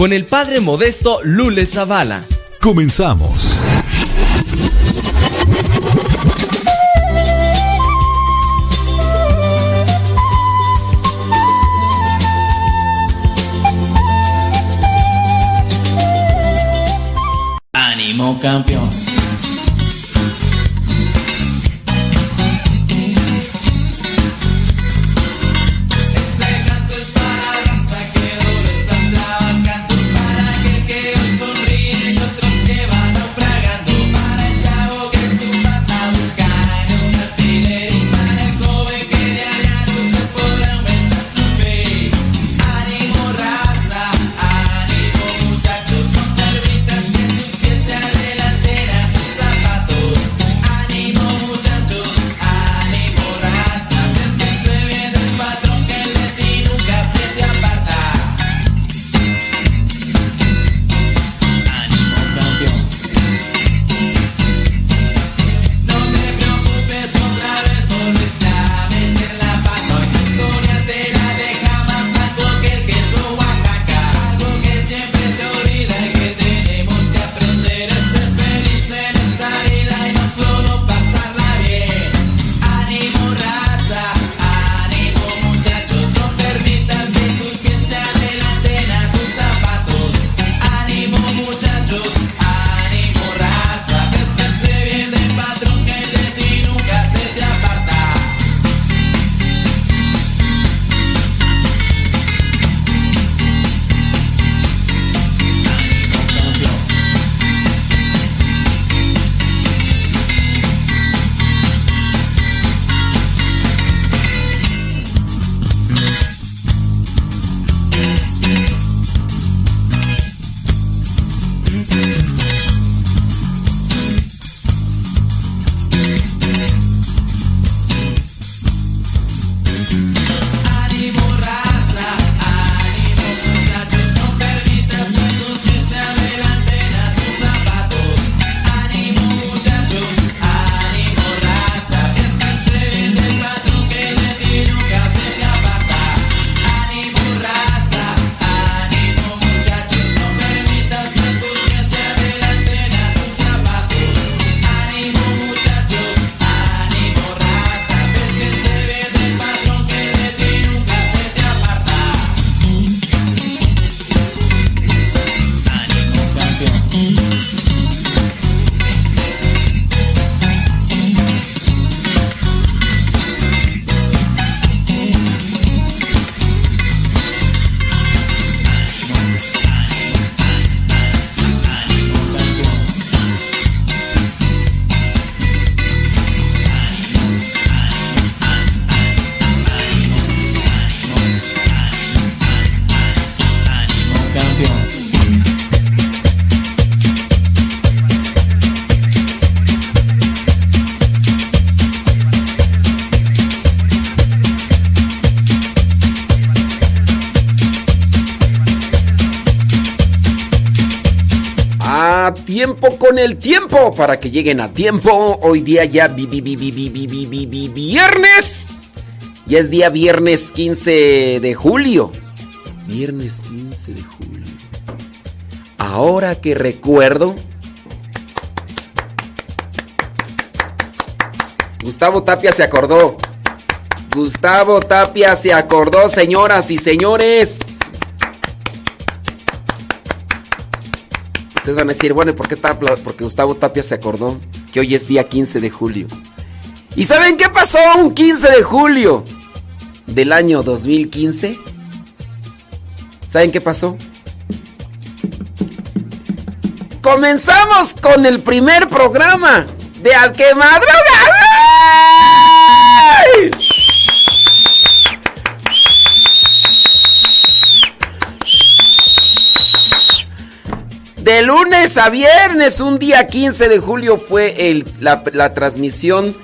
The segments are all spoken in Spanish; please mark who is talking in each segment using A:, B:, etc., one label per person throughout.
A: con el padre modesto Lule Zavala.
B: Comenzamos.
C: Ánimo campeón. El tiempo para que lleguen a tiempo. Hoy día ya viernes. Ya es día viernes 15 de julio. Viernes 15 de julio. Ahora que recuerdo, Gustavo Tapia se acordó. Gustavo Tapia se acordó, señoras y señores. Ustedes van a decir, bueno, ¿por qué Porque Gustavo Tapia se acordó que hoy es día 15 de julio. ¿Y saben qué pasó un 15 de julio del año 2015? ¿Saben qué pasó? Comenzamos con el primer programa de Al que. De lunes a viernes, un día 15 de julio fue la, transmisión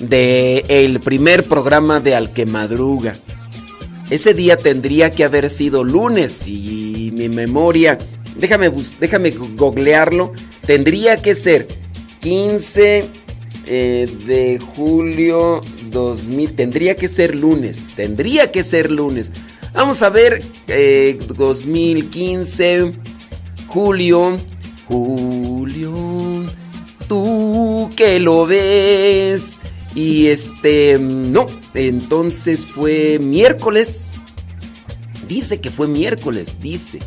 C: del el primer programa de Al que Madruga. Ese día tendría que haber sido lunes y mi memoria, déjame, déjame googlearlo, tendría que ser 15 eh, de julio 2000. Tendría que ser lunes. Tendría que ser lunes. Vamos a ver. 2015. Julio. Julio. Tú que lo ves. Y este. No. Entonces fue miércoles. Dice que fue miércoles. Dice.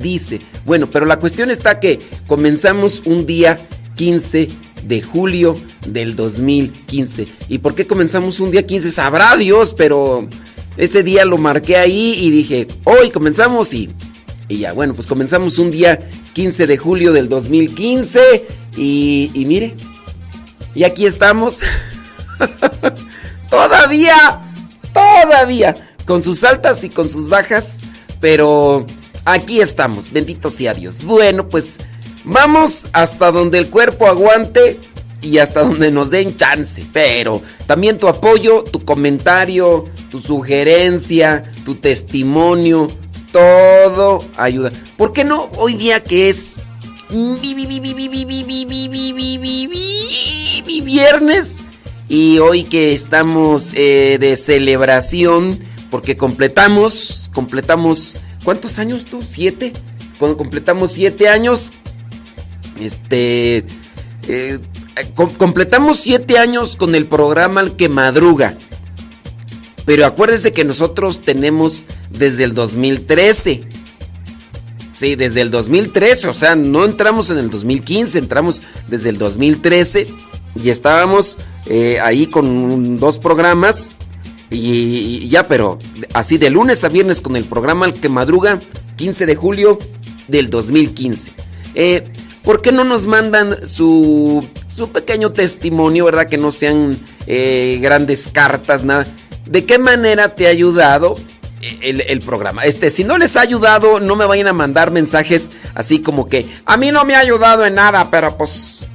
C: Dice. Bueno, pero la cuestión está que comenzamos un día 15 de julio del 2015. ¿Y por qué comenzamos un día 15? Sabrá Dios, pero ese día lo marqué ahí y dije, hoy comenzamos y, y ya, bueno, pues comenzamos un día 15 de julio del 2015 y, y mire, y aquí estamos. todavía, todavía, con sus altas y con sus bajas, pero aquí estamos, bendito sea Dios. Bueno, pues Vamos hasta donde el cuerpo aguante y hasta donde nos den chance. Pero también tu apoyo, tu comentario, tu sugerencia, tu testimonio, todo ayuda. ¿Por qué no hoy día que es viernes y hoy que estamos de celebración porque completamos, completamos, ¿cuántos años tú? ¿Siete? Cuando completamos siete años este. Eh, completamos siete años con el programa El que madruga. Pero acuérdese que nosotros tenemos desde el 2013. Sí, desde el 2013, o sea, no entramos en el 2015, entramos desde el 2013 y estábamos eh, ahí con dos programas y, ya, pero así de lunes a viernes con el programa El que madruga, 15 de julio del 2015. Eh, ¿Por qué no nos mandan su, su pequeño testimonio, verdad? Que no sean eh, grandes cartas, nada. ¿De qué manera te ha ayudado el, programa? Este, si no les ha ayudado, no me vayan a mandar mensajes así como que a mí no me ha ayudado en nada, pero pues.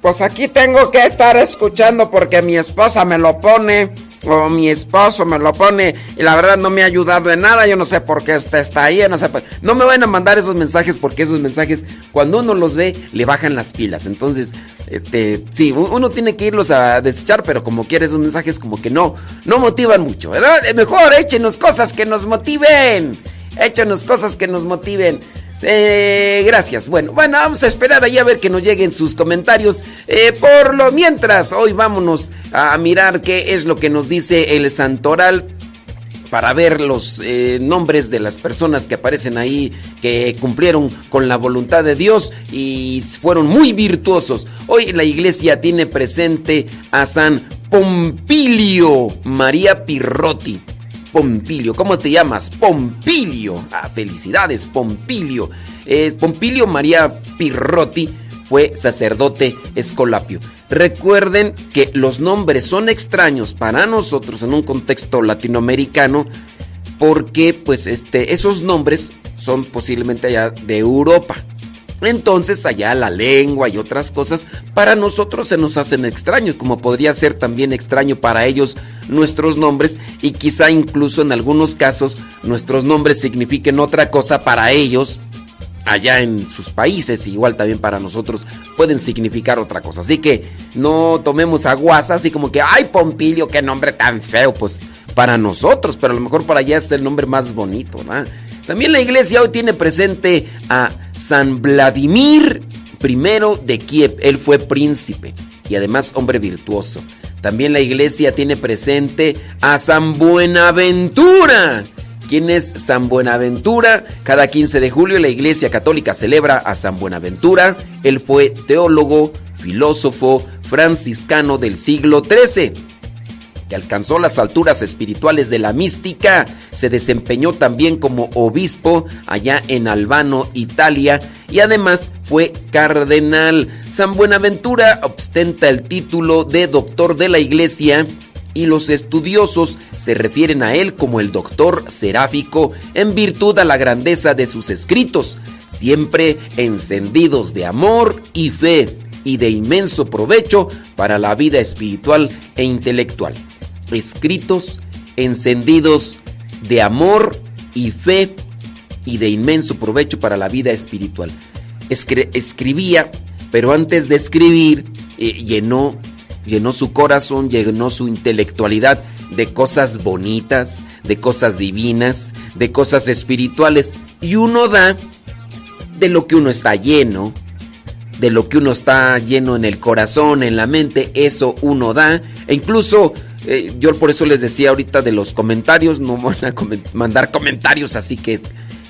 C: Pues aquí tengo que estar escuchando porque mi esposa me lo pone o mi esposo me lo pone y la verdad no me ha ayudado en nada, yo no sé por qué usted está ahí, no sé, no me van a mandar esos mensajes porque esos mensajes cuando uno los ve le bajan las pilas, entonces, este, sí, uno tiene que irlos a desechar, pero como quiere esos mensajes como que no, no motivan mucho, ¿verdad? Mejor échenos cosas que nos motiven, échenos cosas que nos motiven. Eh, gracias. Bueno, bueno, vamos a esperar ahí a ver que nos lleguen sus comentarios. Eh, por lo mientras, hoy vámonos a mirar qué es lo que nos dice el santoral para ver los eh, nombres de las personas que aparecen ahí, que cumplieron con la voluntad de Dios y fueron muy virtuosos. Hoy la iglesia tiene presente a San Pompilio María Pirrotti. Pompilio. ¿Cómo te llamas? Pompilio. Ah, felicidades, Pompilio. Pompilio María Pirrotti fue sacerdote escolapio. Recuerden que los nombres son extraños para nosotros en un contexto latinoamericano porque pues este esos nombres son posiblemente allá de Europa. Entonces allá la lengua y otras cosas para nosotros se nos hacen extraños, como podría ser también extraño para ellos nuestros nombres y quizá incluso en algunos casos nuestros nombres signifiquen otra cosa para ellos allá en sus países, igual también para nosotros pueden significar otra cosa. Así que no tomemos aguas así como que, ay Pompilio, qué nombre tan feo, pues para nosotros, pero a lo mejor para allá es el nombre más bonito, ¿no? También la iglesia hoy tiene presente a San Vladimir I de Kiev, él fue príncipe y además hombre virtuoso. También la iglesia tiene presente a San Buenaventura. ¿Quién es San Buenaventura? Cada 15 de julio la iglesia católica celebra a San Buenaventura. Él fue teólogo, filósofo, franciscano del siglo XIII que alcanzó las alturas espirituales de la mística, se desempeñó también como obispo allá en Albano, Italia, y además fue cardenal. San Buenaventura ostenta el título de doctor de la iglesia y los estudiosos se refieren a él como el doctor seráfico en virtud a la grandeza de sus escritos, siempre encendidos de amor y fe y de inmenso provecho para la vida espiritual e intelectual escritos encendidos de amor y fe y de inmenso provecho para la vida espiritual. escribía, pero antes de escribir eh, llenó, llenó su corazón, llenó su intelectualidad de cosas bonitas, de cosas divinas, de cosas espirituales. Y uno da de lo que uno está lleno, de lo que uno está lleno en el corazón, en la mente, eso uno da. E incluso eh, yo por eso les decía ahorita de los comentarios, no van a mandar comentarios así que,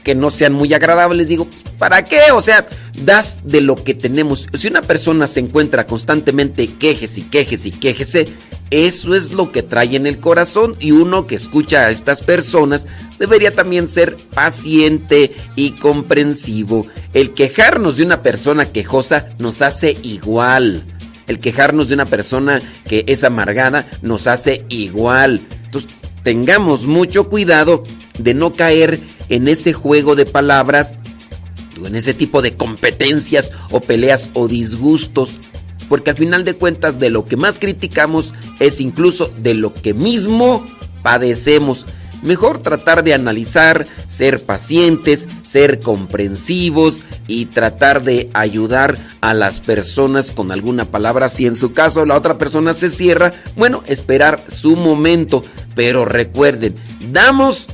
C: que no sean muy agradables. Digo, pues, ¿para qué? O sea, das de lo que tenemos. Si una persona se encuentra constantemente quejes y quejes y quejese, eso es lo que trae en el corazón y uno que escucha a estas personas debería también ser paciente y comprensivo. El quejarnos de una persona quejosa nos hace igual el quejarnos de una persona que es amargada nos hace igual. Entonces, tengamos mucho cuidado de no caer en ese juego de palabras o en ese tipo de competencias o peleas o disgustos. Porque al final de cuentas de lo que más criticamos es incluso de lo que mismo padecemos. Mejor tratar de analizar, ser pacientes, ser comprensivos y tratar de ayudar a las personas con alguna palabra. Si en su caso la otra persona se cierra, bueno, esperar su momento. Pero recuerden, damos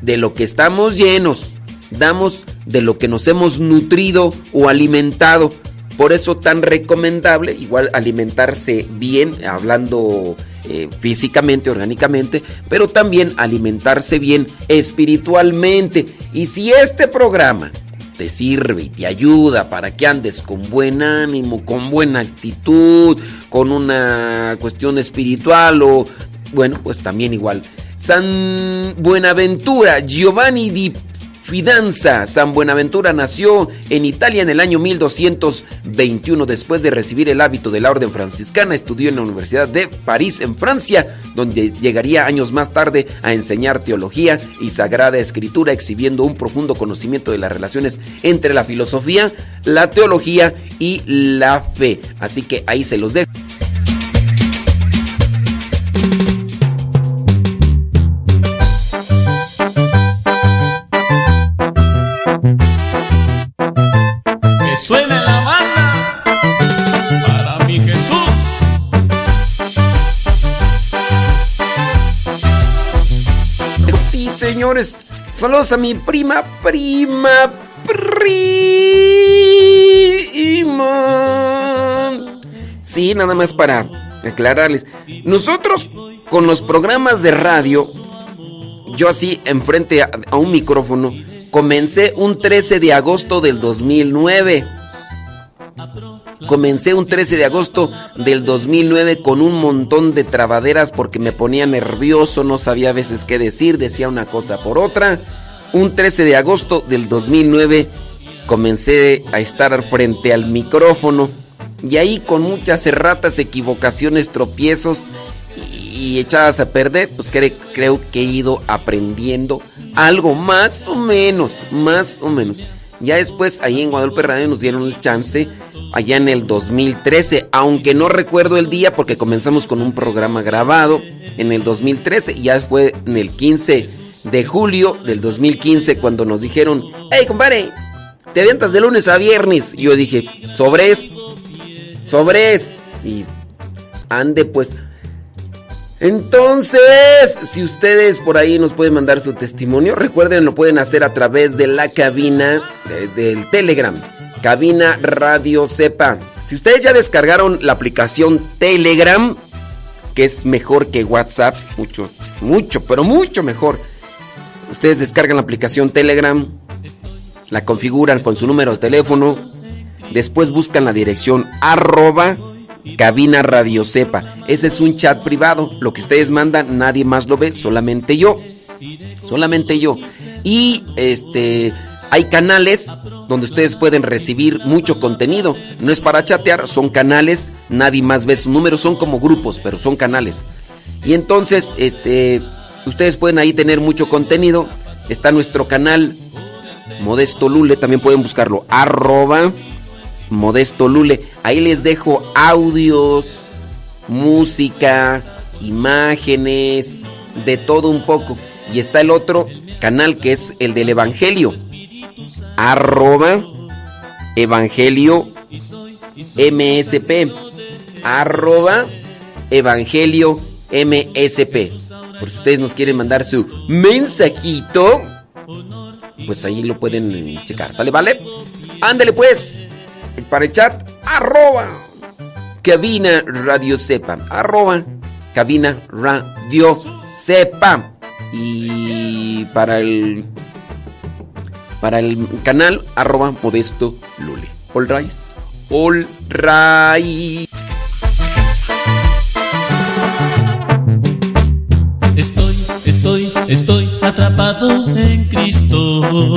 C: de lo que estamos llenos, damos de lo que nos hemos nutrido o alimentado. Por eso tan recomendable, igual alimentarse bien, hablando eh, físicamente, orgánicamente, pero también alimentarse bien espiritualmente. Y si este programa te sirve y te ayuda para que andes con buen ánimo, con buena actitud, con una cuestión espiritual o, bueno, pues también igual. San Buenaventura, Giovanni di Fidanza. San Buenaventura nació en Italia en el año 1221. Después de recibir el hábito de la orden franciscana, estudió en la Universidad de París, en Francia, donde llegaría años más tarde a enseñar teología y sagrada escritura, exhibiendo un profundo conocimiento de las relaciones entre la filosofía, la teología y la fe. Así que ahí se los dejo. Saludos a mi prima, prima, prima. Sí, nada más para aclararles. Nosotros con los programas de radio, yo así enfrente a un micrófono, comencé un 13 de agosto del 2009. Comencé un 13 de agosto del 2009 con un montón de trabaderas porque me ponía nervioso, no sabía a veces qué decir, decía una cosa por otra. Un 13 de agosto del 2009 comencé a estar frente al micrófono y ahí con muchas erratas, equivocaciones, tropiezos y echadas a perder, pues creo que he ido aprendiendo algo más o menos, más o menos. Ya después ahí en Guadalupe Radio nos dieron el chance allá en el 2013, aunque no recuerdo el día porque comenzamos con un programa grabado en el 2013 y ya fue en el 15 de julio del 2015 cuando nos dijeron, hey compadre, te avientas de lunes a viernes. Y yo dije, sobres, sobres. Y ande pues. Entonces, si ustedes por ahí nos pueden mandar su testimonio, recuerden, lo pueden hacer a través de la cabina del Telegram. Cabina Radio Cepa. Si ustedes ya descargaron la aplicación Telegram, que es mejor que WhatsApp, mucho, mucho, pero mucho mejor. Ustedes descargan la aplicación Telegram, la configuran con su número de teléfono, después buscan la dirección arroba cabina radio sepa. Ese es un chat privado, lo que ustedes mandan nadie más lo ve, solamente yo. Solamente yo. Y este hay canales donde ustedes pueden recibir mucho contenido. No es para chatear, son canales, nadie más ve su número, son como grupos, pero son canales. Y entonces, este ustedes pueden ahí tener mucho contenido. Está nuestro canal Modesto Lule, también pueden buscarlo, Modesto Lule. Ahí les dejo audios, música, imágenes, de todo un poco. Y está el otro canal que es el del Evangelio, arroba Evangelio MSP, arroba Evangelio MSP. Por si ustedes nos quieren mandar su mensajito, pues ahí lo pueden checar. ¿Sale, vale? Ándele pues. Para el chat, arroba cabina radio sepa. Arroba cabina radio sepa. Y para el para el canal arroba modesto lule. All right. All right.
D: estoy, estoy atrapado en Cristo.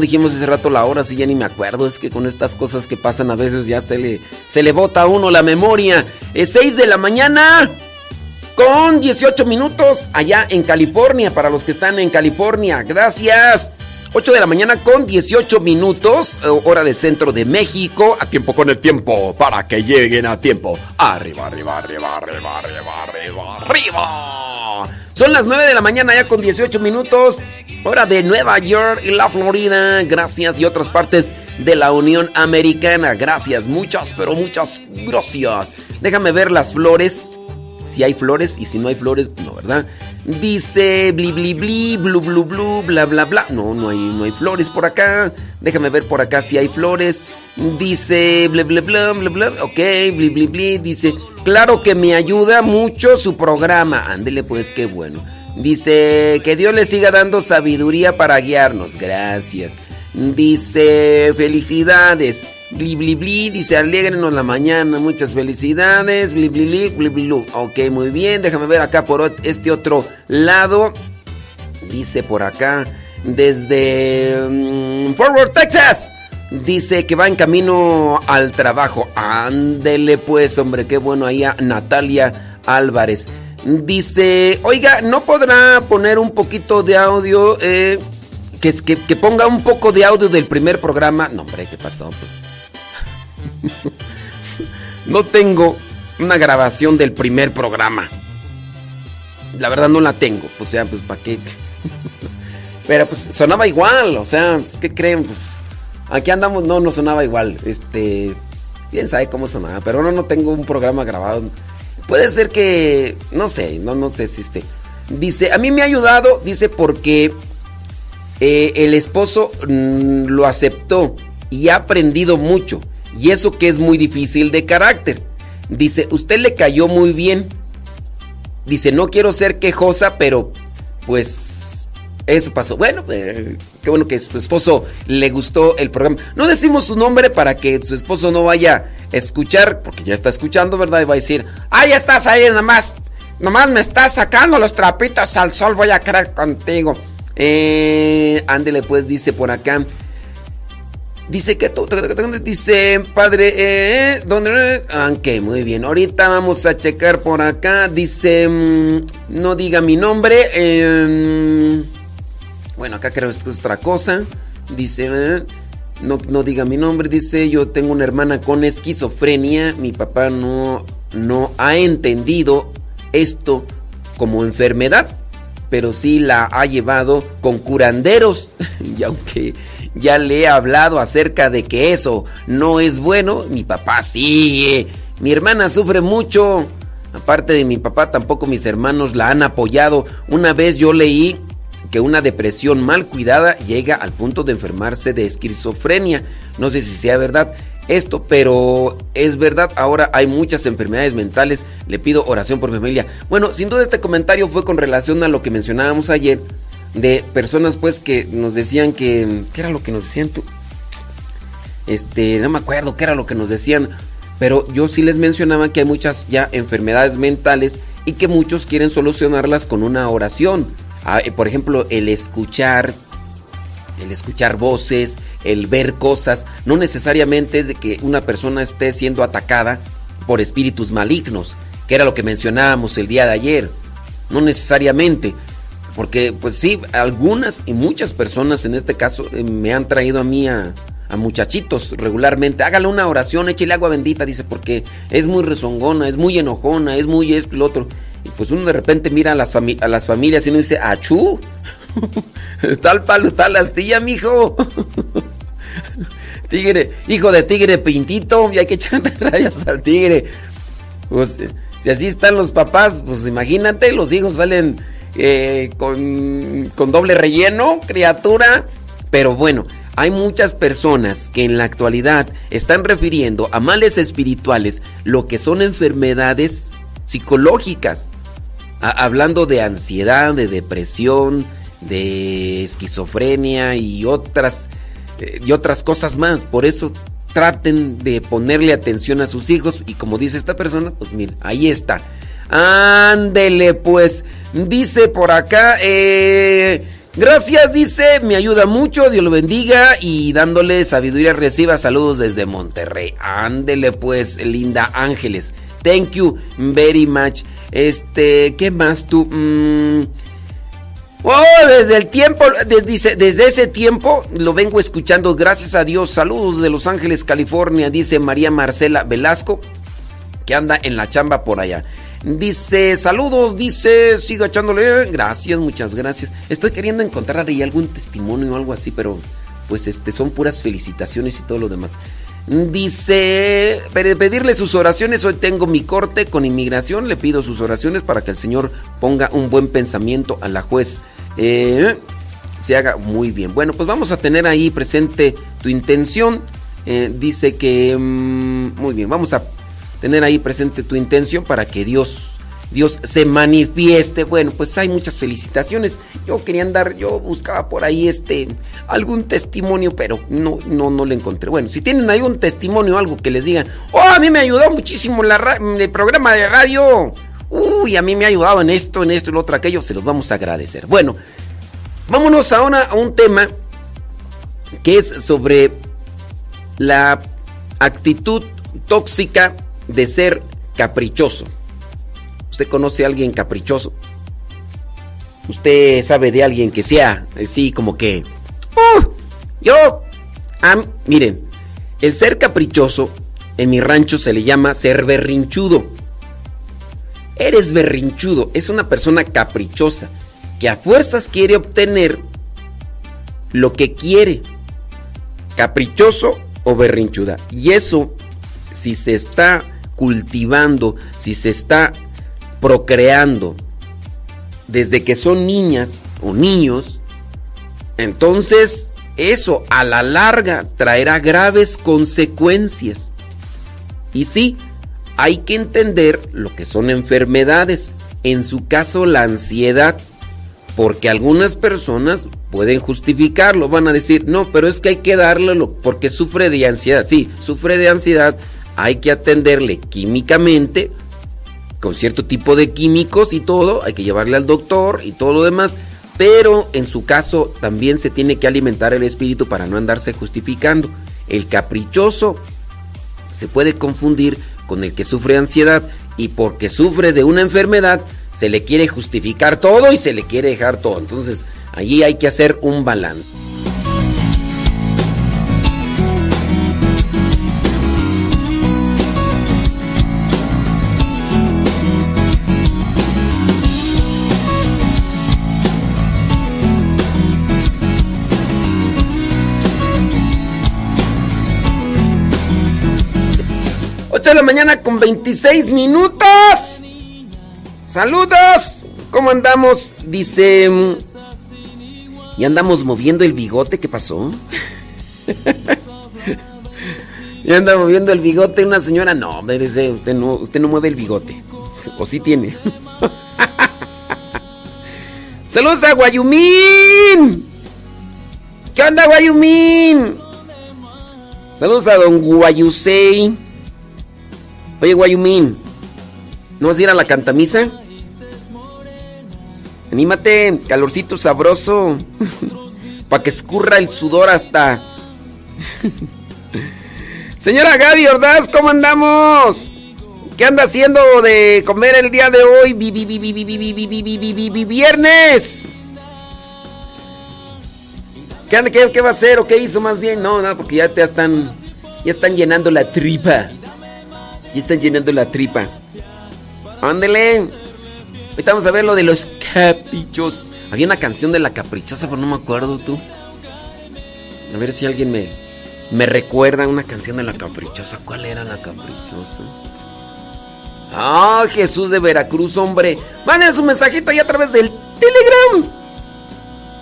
C: Dijimos hace rato la hora, sí, ya ni me acuerdo. Es que con estas cosas que pasan a veces ya se le, se le bota a uno la memoria. Es 6 de la mañana con 18 minutos allá en California, para los que están en California. Gracias. 8 de la mañana con 18 minutos, eh, hora de centro de México, a tiempo con el tiempo, para que lleguen a tiempo. Arriba, arriba, arriba, arriba, arriba, arriba, arriba. Son las 9 de la mañana ya con 18 minutos, hora de Nueva York y la Florida, gracias, y otras partes de la Unión Americana. Gracias, muchas, pero muchas gracias. Déjame ver las flores, si hay flores, y si no hay flores, no, ¿verdad? Dice bli bli bli, blu blu blu, bla bla bla. No, no hay, no hay flores por acá. Déjame ver por acá si hay flores. Dice bla bla bla bla bla. Ok, bli bli bli. Dice, claro que me ayuda mucho su programa. Ándele pues, qué bueno. Dice, que Dios le siga dando sabiduría para guiarnos. Gracias. Dice, felicidades. Bli, bli, bli, dice, alégrenos la mañana, muchas felicidades. Bli, bli, bli, bli, Ok, muy bien, déjame ver acá por este otro lado. Dice por acá, desde mm, Forward, Texas. Dice que va en camino al trabajo. Ándele pues, hombre, qué bueno ahí a Natalia Álvarez. Dice, oiga, ¿no podrá poner un poquito de audio? Eh, que, que, ponga un poco de audio del primer programa. No, hombre, ¿qué pasó? Pues no tengo una grabación del primer programa. La verdad no la tengo. O sea, pues para qué. Pero pues sonaba igual. O sea, pues, ¿qué creen? Pues aquí andamos, no, no sonaba igual. Este. Quién sabe cómo sonaba. Pero no, no tengo un programa grabado. Puede ser que. No sé, no, no sé si este. Dice, a mí me ha ayudado, dice, porque eh, el esposo mm, lo aceptó y ha aprendido mucho. Y eso que es muy difícil de carácter. Dice, usted le cayó muy bien. Dice, no quiero ser quejosa, pero pues eso pasó. Bueno, eh, qué bueno que su esposo le gustó el programa. No decimos su nombre para que su esposo no vaya a escuchar, porque ya está escuchando, ¿verdad? Y va a decir, ah, estás ahí, nomás, nomás me estás sacando los trapitos al sol, voy a creer contigo. Eh, ándele pues, dice por acá. Dice que dice padre, eh, ¿dónde? Ah, ok, muy bien. Ahorita vamos a checar por acá. Dice, mm, no diga mi nombre. Em, bueno, acá creo que es otra cosa. Dice, no, no diga mi nombre. Dice, yo tengo una hermana con esquizofrenia. Mi papá no, no ha entendido esto como enfermedad, pero sí la ha llevado con curanderos. y aunque ya le he hablado acerca de que eso no es bueno. Mi papá sí. Mi hermana sufre mucho. Aparte de mi papá, tampoco mis hermanos la han apoyado. Una vez yo leí que una depresión mal cuidada llega al punto de enfermarse de esquizofrenia. No sé si sea verdad esto, pero es verdad. Ahora hay muchas enfermedades mentales. Le pido oración por mi familia. Bueno, sin duda este comentario fue con relación a lo que mencionábamos ayer de personas pues que nos decían que ¿qué era lo que nos decían tú? Este, no me acuerdo qué era lo que nos decían, pero yo sí les mencionaba que hay muchas ya enfermedades mentales y que muchos quieren solucionarlas con una oración. Ah, eh, por ejemplo, el escuchar el escuchar voces, el ver cosas, no necesariamente es de que una persona esté siendo atacada por espíritus malignos, que era lo que mencionábamos el día de ayer. No necesariamente, porque pues sí, algunas y muchas personas en este caso eh, me han traído a mí a, muchachitos regularmente. Hágale una oración, échele agua bendita, dice, porque es muy rezongona, es muy enojona, es muy esto y lo otro. Pues uno de repente mira a las, a las familias y uno dice, achú, tal palo, tal astilla, mijo. tigre, hijo de tigre pintito, y hay que echarle rayas al tigre. Pues si así están los papás, pues imagínate, los hijos salen eh, con, con doble relleno, criatura. Pero bueno, hay muchas personas que en la actualidad están refiriendo a males espirituales lo que son enfermedades psicológicas. Hablando de ansiedad, de depresión, de esquizofrenia y otras, eh, y otras cosas más. Por eso traten de ponerle atención a sus hijos y como dice esta persona, pues mira, ahí está. Ándele pues. Dice por acá eh, Gracias, dice, me ayuda mucho, Dios lo bendiga y dándole sabiduría reciba saludos desde Monterrey. Ándele pues, linda Ángeles. Thank you very much. Este, ¿qué más tú? Mm. Oh, desde el tiempo, desde ese tiempo lo vengo escuchando, gracias a Dios. Saludos de Los Ángeles, California, dice María Marcela Velasco, que anda en la chamba por allá. Dice, saludos, dice, siga echándole. Gracias, muchas gracias. Estoy queriendo encontrar ahí algún testimonio o algo así, pero pues este son puras felicitaciones y todo lo demás. Dice, pedirle sus oraciones, hoy tengo mi corte con inmigración, le pido sus oraciones para que el Señor ponga un buen pensamiento a la juez. Eh, se haga muy bien. Bueno, pues vamos a tener ahí presente tu intención. Eh, dice que... Mm, muy bien, vamos a tener ahí presente tu intención para que Dios, Dios se manifieste. Bueno, pues hay muchas felicitaciones. Yo quería andar, yo buscaba por ahí este algún testimonio, pero no, no, no le encontré. Bueno, si tienen algún testimonio, algo que les digan, oh, a mí me ayudó muchísimo el programa de radio. Uy, a mí me ha ayudado en esto, en esto, en lo otro, aquello, se los vamos a agradecer. Bueno, vámonos ahora a un tema que es sobre la actitud tóxica de ser caprichoso. ¿Usted conoce a alguien caprichoso? ¿Usted sabe de alguien que sea así como que... ¡Uh! Yo... miren, el ser caprichoso en mi rancho se le llama ser berrinchudo. Eres berrinchudo, es una persona caprichosa que a fuerzas quiere obtener lo que quiere. Caprichoso o berrinchuda. Y eso, si se está cultivando, si se está procreando desde que son niñas o niños, entonces eso a la larga traerá graves consecuencias. Y sí, hay que entender lo que son enfermedades, en su caso la ansiedad, porque algunas personas pueden justificarlo, van a decir, no, pero es que hay que darle porque sufre de ansiedad. Sí, sufre de ansiedad, hay que atenderle químicamente, con cierto tipo de químicos y todo, hay que llevarle al doctor y todo lo demás, pero en su caso también se tiene que alimentar el espíritu para no andarse justificando. El caprichoso se puede confundir con el que sufre ansiedad y porque sufre de una enfermedad se le quiere justificar todo y se le quiere dejar todo. Entonces allí hay que hacer un balance. 8 de la mañana con 26 minutos. Saludos. ¿Cómo andamos? Dice... ¿Y andamos moviendo el bigote? ¿Qué pasó? ¿Y anda moviendo el bigote una señora? No, dice, usted no, usted no mueve el bigote. O sí tiene. Saludos a Guayumín. ¿Qué onda, Guayumín? Saludos a don Guayusei. Oye, Guayumín, ¿no vas a ir a la cantamisa? Anímate, calorcito sabroso. Para que escurra el sudor hasta. Señora Gaby Ordaz, ¿cómo andamos? ¿Qué anda haciendo de comer el día de hoy? Viernes. ¿Qué, anda, qué, va a hacer o qué hizo más bien? No, no, porque ya te están, ya están llenando la tripa. Y están llenando la tripa. Ándele. Ahorita vamos a ver lo de los caprichos. Había una canción de la caprichosa, pero no me acuerdo tú. A ver si alguien me, me recuerda una canción de la caprichosa. ¿Cuál era la caprichosa? Ah, Jesús de Veracruz, hombre. Manden su mensajito ahí a través del Telegram.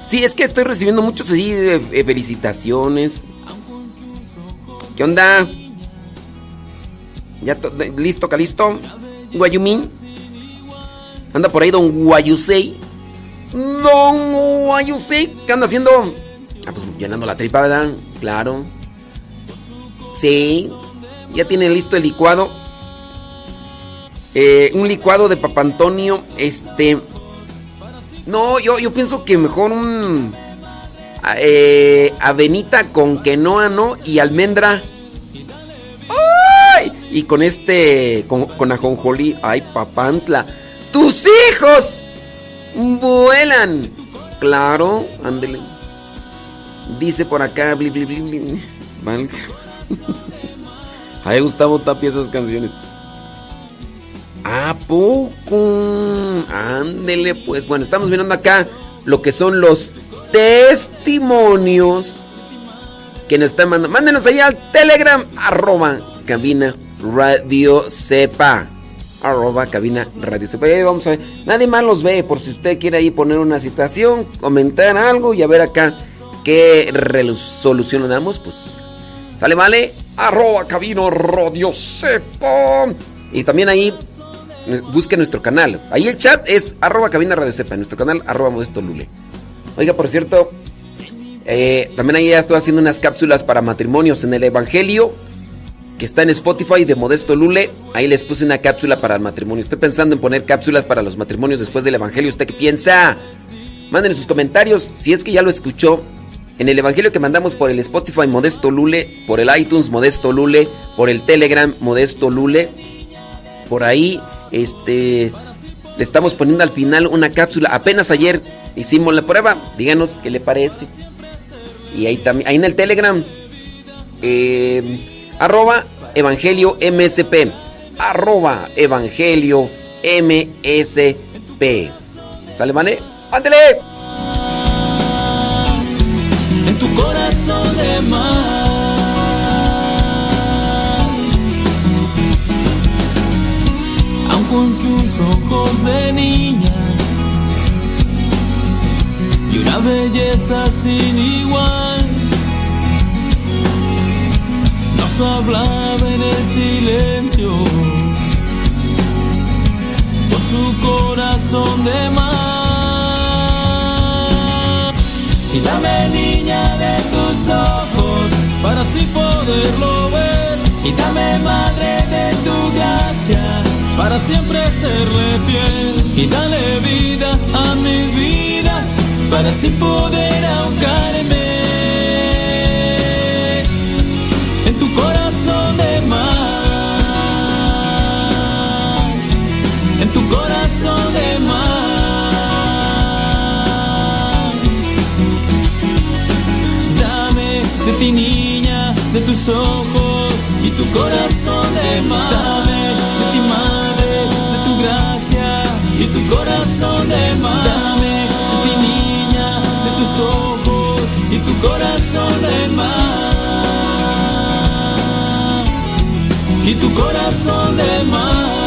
C: Sí, es que estoy recibiendo muchos así de felicitaciones. ¿Qué onda? Ya listo, Calisto. Guayumín. Anda por ahí don Guayusei. Don Guayusei. ¿Qué anda haciendo? Ah, pues llenando la tripa, ¿verdad? Claro. Sí. Ya tiene listo el licuado. Eh, un licuado de Papa Antonio. Este. No, yo, yo pienso que mejor un. Eh, avenita con quenoa, ¿no? Y almendra. ¡Ay! Y con este. Con, con ajonjolí. ¡Ay, papantla! ¡Tus hijos! Vuelan. Claro, ándele. Dice por acá. Bli, bli, bli, bli. Ay, Gustavo Tapia esas canciones. ¿A poco? Ándele, pues. Bueno, estamos mirando acá lo que son los testimonios que nos están mandando. Mándenos ahí al Telegram, arroba cabina radio sepa. Arroba cabina radio sepa. Vamos a ver. Nadie más los ve, por si usted quiere ahí poner una situación, comentar algo y a ver acá qué resolución damos, pues. Sale, vale. Arroba cabina radio sepa. Y también ahí busque nuestro canal. Ahí el chat es arroba cabina radio sepa. Nuestro canal arroba modesto. Oiga, por cierto, eh, también ahí ya estoy haciendo unas cápsulas para matrimonios en el Evangelio, que está en Spotify de Modesto Lule. Ahí les puse una cápsula para el matrimonio. Estoy pensando en poner cápsulas para los matrimonios después del Evangelio. ¿Usted qué piensa? Mándenme sus comentarios si es que ya lo escuchó. En el Evangelio que mandamos por el Spotify Modesto Lule, por el iTunes Modesto Lule, por el Telegram Modesto Lule. Por ahí, este, le estamos poniendo al final una cápsula. Apenas ayer hicimos la prueba. Díganos qué le parece. Y ahí también, ahí en el Telegram, eh, arroba Evangelio MSP. Arroba Evangelio MSP. ¿Sale, mane? ¡Ándele!
D: En tu corazón de mar. Aun con sus ojos de niña y una belleza sin igual. Nos hablaba en el silencio con su corazón de mar. Y dame niña de tus ojos para así poderlo ver. Y dame madre de tu gracia para siempre serle fiel. Y dale vida a mi vida para así poder ahogarme corazón de mar, en tu corazón de mar. Dame de ti niña, de tus ojos y tu corazón de mar. Dame de ti madre, de tu gracia y tu corazón de mar. Dame de ti niña, de tus ojos y tu corazón de mar. Y tu corazón de mar.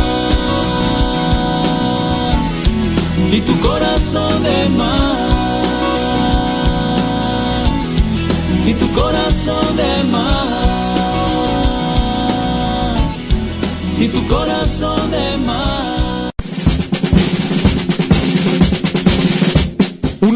D: Y tu corazón de mar. Y tu corazón de mar. Y tu corazón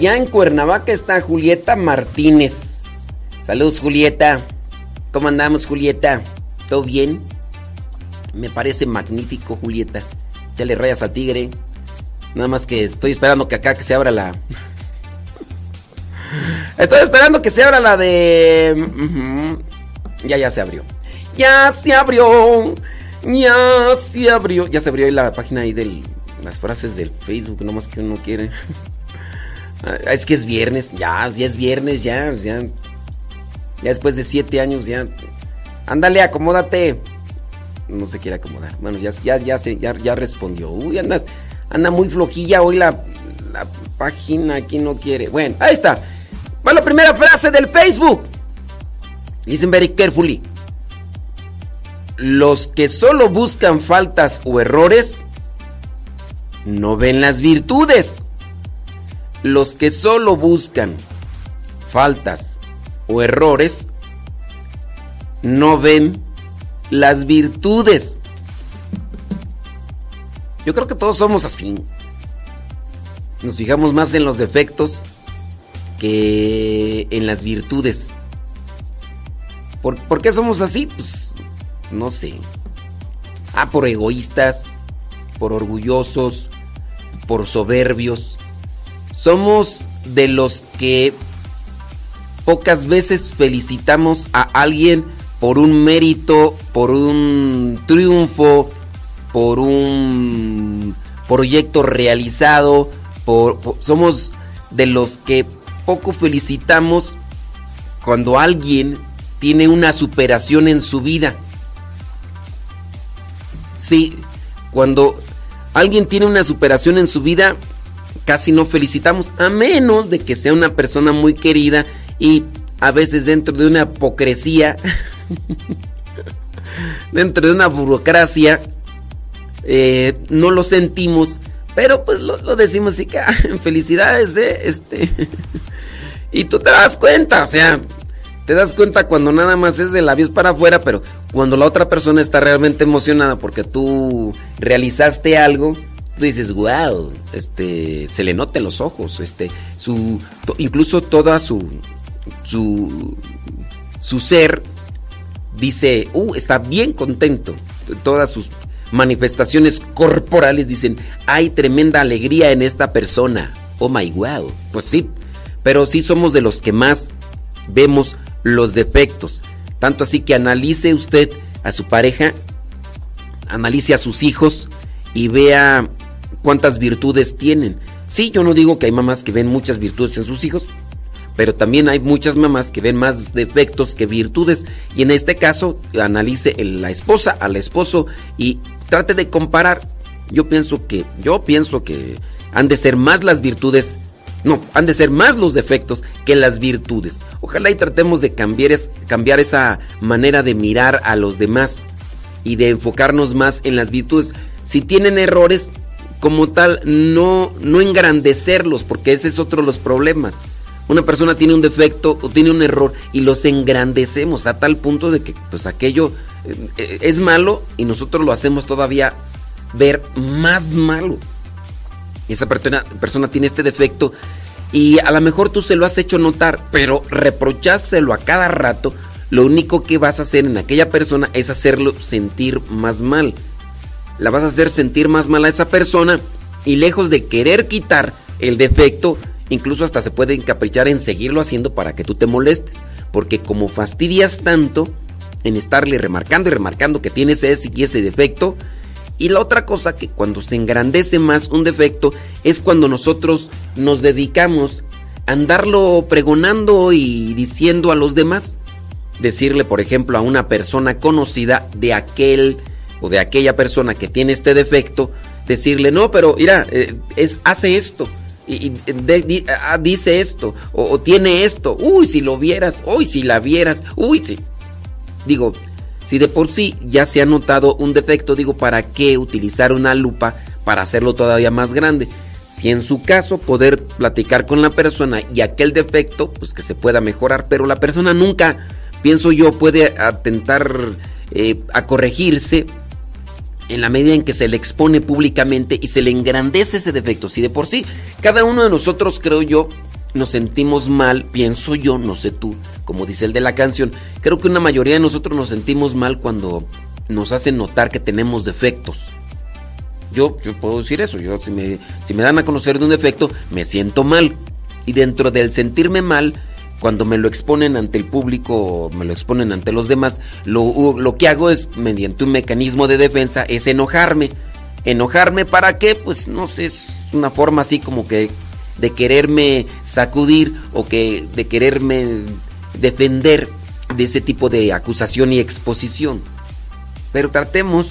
C: Allá en Cuernavaca está Julieta Martínez. Saludos, Julieta. ¿Cómo andamos, Julieta? ¿Todo bien? Me parece magnífico, Julieta. Ya le rayas al tigre. Nada más que estoy esperando que acá que se abra la. Estoy esperando que se abra la de. Ya, ya se abrió. Ya se abrió. Ya se abrió. Ya se abrió ahí la página ahí de las frases del Facebook, nomás que uno quiere. Ah, Es que es viernes, ya, ya es viernes, ya, ya. Ya después de siete años, ya. Ándale, acomódate. No se quiere acomodar. Bueno, ya, ya, ya, se, ya, ya respondió. Uy, anda, anda muy flojilla hoy la, la página. Aquí no quiere. Bueno, ahí está. Va la primera frase del Facebook. Listen very carefully. los que solo buscan faltas o errores no ven las virtudes. Los que solo buscan faltas o errores no ven las virtudes. Yo creo que todos somos así. Nos fijamos más en los defectos que en las virtudes. ¿Por, ¿por qué somos así? Pues no sé. Ah, por egoístas, por orgullosos, por soberbios. Somos de los que pocas veces felicitamos a alguien por un mérito, por un triunfo, por un proyecto realizado, por, somos de los que poco felicitamos cuando alguien tiene una superación en su vida. Sí, cuando alguien tiene una superación en su vida, casi no felicitamos, a menos de que sea una persona muy querida y a veces dentro de una hipocresía, dentro de una burocracia, eh, no lo sentimos, pero pues lo, decimos así que ah, felicidades, eh, este. y tú te das cuenta, o sea, te das cuenta cuando nada más es de labios para afuera, pero cuando la otra persona está realmente emocionada porque tú realizaste algo, tú dices, wow, este, se le nota en los ojos, este, su, incluso toda su, su, su ser dice, uh, está bien contento. Todas sus manifestaciones corporales dicen, hay tremenda alegría en esta persona. Oh my wow. Pues sí, pero sí somos de los que más vemos los defectos. Tanto así que analice usted a su pareja, analice a sus hijos y vea cuántas virtudes tienen. Sí, yo no digo que hay mamás que ven muchas virtudes en sus hijos, pero también hay muchas mamás que ven más defectos que virtudes. Y en este caso, analice la esposa al esposo y trate de comparar. Yo pienso que, yo pienso que han de ser más las virtudes no, han de ser más los defectos que las virtudes. Ojalá y tratemos de cambiar, cambiar esa manera de mirar a los demás y de enfocarnos más en las virtudes. Si tienen errores, como tal, no, no engrandecerlos, porque ese es otro de los problemas. Una persona tiene un defecto o tiene un error y los engrandecemos a tal punto de que pues aquello eh, es malo y nosotros lo hacemos todavía ver más malo esa persona, persona tiene este defecto y a lo mejor tú se lo has hecho notar, pero reprochárselo a cada rato, lo único que vas a hacer en aquella persona es hacerlo sentir más mal. La vas a hacer sentir más mal a esa persona y lejos de querer quitar el defecto, incluso hasta se puede encaprichar en seguirlo haciendo para que tú te molestes. Porque como fastidias tanto en estarle remarcando y remarcando que tienes ese y ese defecto, y la otra cosa que cuando se engrandece más un defecto es cuando nosotros nos dedicamos a andarlo pregonando y diciendo a los demás. Decirle, por ejemplo, a una persona conocida de aquel o de aquella persona que tiene este defecto, decirle, no, pero mira, eh, es, hace esto, y, ah, dice esto, o, tiene esto, uy, si lo vieras, uy, si la vieras, uy, si. Digo, si de por sí ya se ha notado un defecto, digo, ¿para qué utilizar una lupa para hacerlo todavía más grande? Si en su caso poder platicar con la persona y aquel defecto, pues que se pueda mejorar, pero la persona nunca, pienso yo, puede atentar eh, a corregirse en la medida en que se le expone públicamente y se le engrandece ese defecto. Si de por sí, cada uno de nosotros, creo yo, nos sentimos mal, pienso yo, no sé tú, como dice el de la canción, creo que una mayoría de nosotros nos sentimos mal cuando nos hacen notar que tenemos defectos. Yo, yo puedo decir eso, yo si me, si me dan a conocer de un defecto, me siento mal. Y dentro del sentirme mal, cuando me lo exponen ante el público, me lo exponen ante los demás, lo, lo que hago es, mediante un mecanismo de defensa, es enojarme. ¿Enojarme para qué? Pues no sé, es una forma así como que de quererme sacudir o que de quererme defender de ese tipo de acusación y exposición. Pero tratemos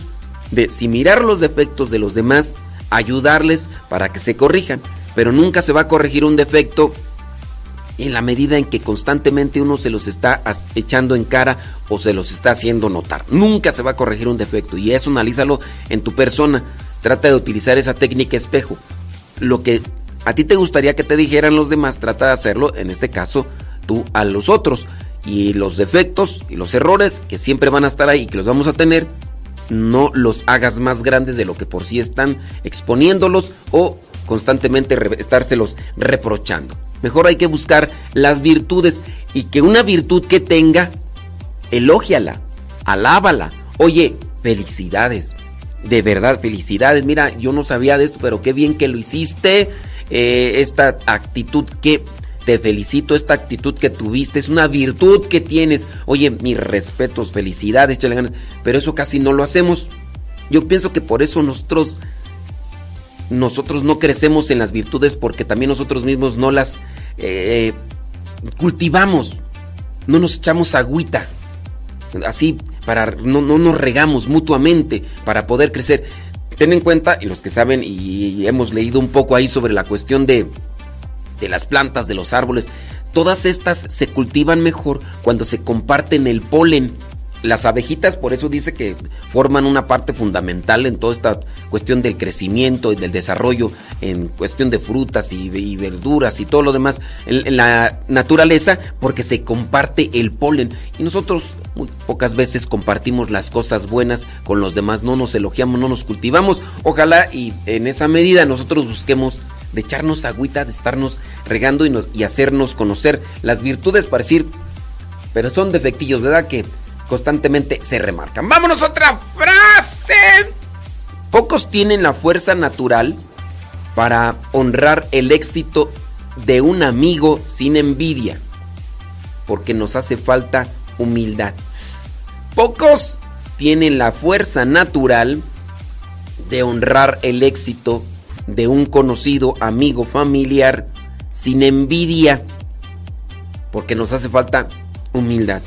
C: de, si mirar los defectos de los demás, ayudarles para que se corrijan. Pero nunca se va a corregir un defecto en la medida en que constantemente uno se los está echando en cara o se los está haciendo notar. Nunca se va a corregir un defecto y eso analízalo en tu persona. Trata de utilizar esa técnica espejo. Lo que a ti te gustaría que te dijeran los demás, trata de hacerlo, en este caso, tú a los otros. Y los defectos y los errores que siempre van a estar ahí y que los vamos a tener, no los hagas más grandes de lo que por sí están exponiéndolos o constantemente estárselos reprochando. Mejor hay que buscar las virtudes y que una virtud que tenga, elógiala, alábala. Oye, felicidades. De verdad, felicidades. Mira, yo no sabía de esto, pero qué bien que lo hiciste. Eh, esta actitud que te felicito, esta actitud que tuviste, es una virtud que tienes. Oye, mis respetos, felicidades, pero eso casi no lo hacemos. Yo pienso que por eso nosotros nosotros no crecemos en las virtudes porque también nosotros mismos no las eh, cultivamos, no nos echamos agüita, así para no, no nos regamos mutuamente para poder crecer. Ten en cuenta, y los que saben y hemos leído un poco ahí sobre la cuestión de, de las plantas, de los árboles, todas estas se cultivan mejor cuando se comparten el polen las abejitas, por eso dice que forman una parte fundamental en toda esta cuestión del crecimiento y del desarrollo, en cuestión de frutas y, verduras y todo lo demás en, la naturaleza, porque se comparte el polen. Y nosotros muy pocas veces compartimos las cosas buenas con los demás, no nos elogiamos, no nos cultivamos. Ojalá y en esa medida nosotros busquemos de echarnos agüita, de estarnos regando y, y hacernos conocer las virtudes para decir, pero son defectillos, ¿verdad? Que constantemente se remarcan. Vámonos otra frase. Pocos tienen la fuerza natural para honrar el éxito de un amigo sin envidia, porque nos hace falta humildad. Pocos tienen la fuerza natural de honrar el éxito de un conocido amigo familiar sin envidia, porque nos hace falta humildad.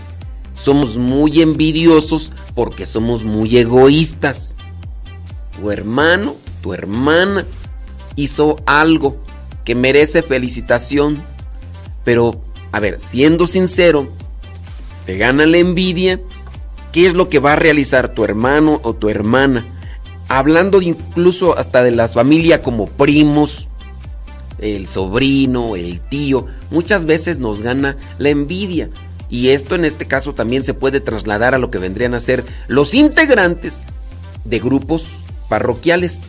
C: Somos muy envidiosos porque somos muy egoístas. Tu hermano, tu hermana hizo algo que merece felicitación. Pero, a ver, siendo sincero, te gana la envidia. ¿Qué es lo que va a realizar tu hermano o tu hermana? Hablando incluso hasta de la familia como primos, el sobrino, el tío, muchas veces nos gana la envidia. Y esto en este caso también se puede trasladar a lo que vendrían a ser los integrantes de grupos parroquiales.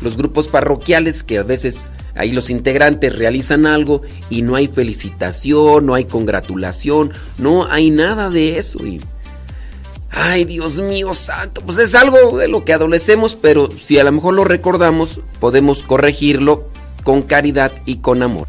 C: Los grupos parroquiales que a veces ahí los integrantes realizan algo y no hay felicitación, no hay congratulación, no hay nada de eso. Y, ay, Dios mío santo, pues es algo de lo que adolecemos, pero si a lo mejor lo recordamos, podemos corregirlo con caridad y con amor.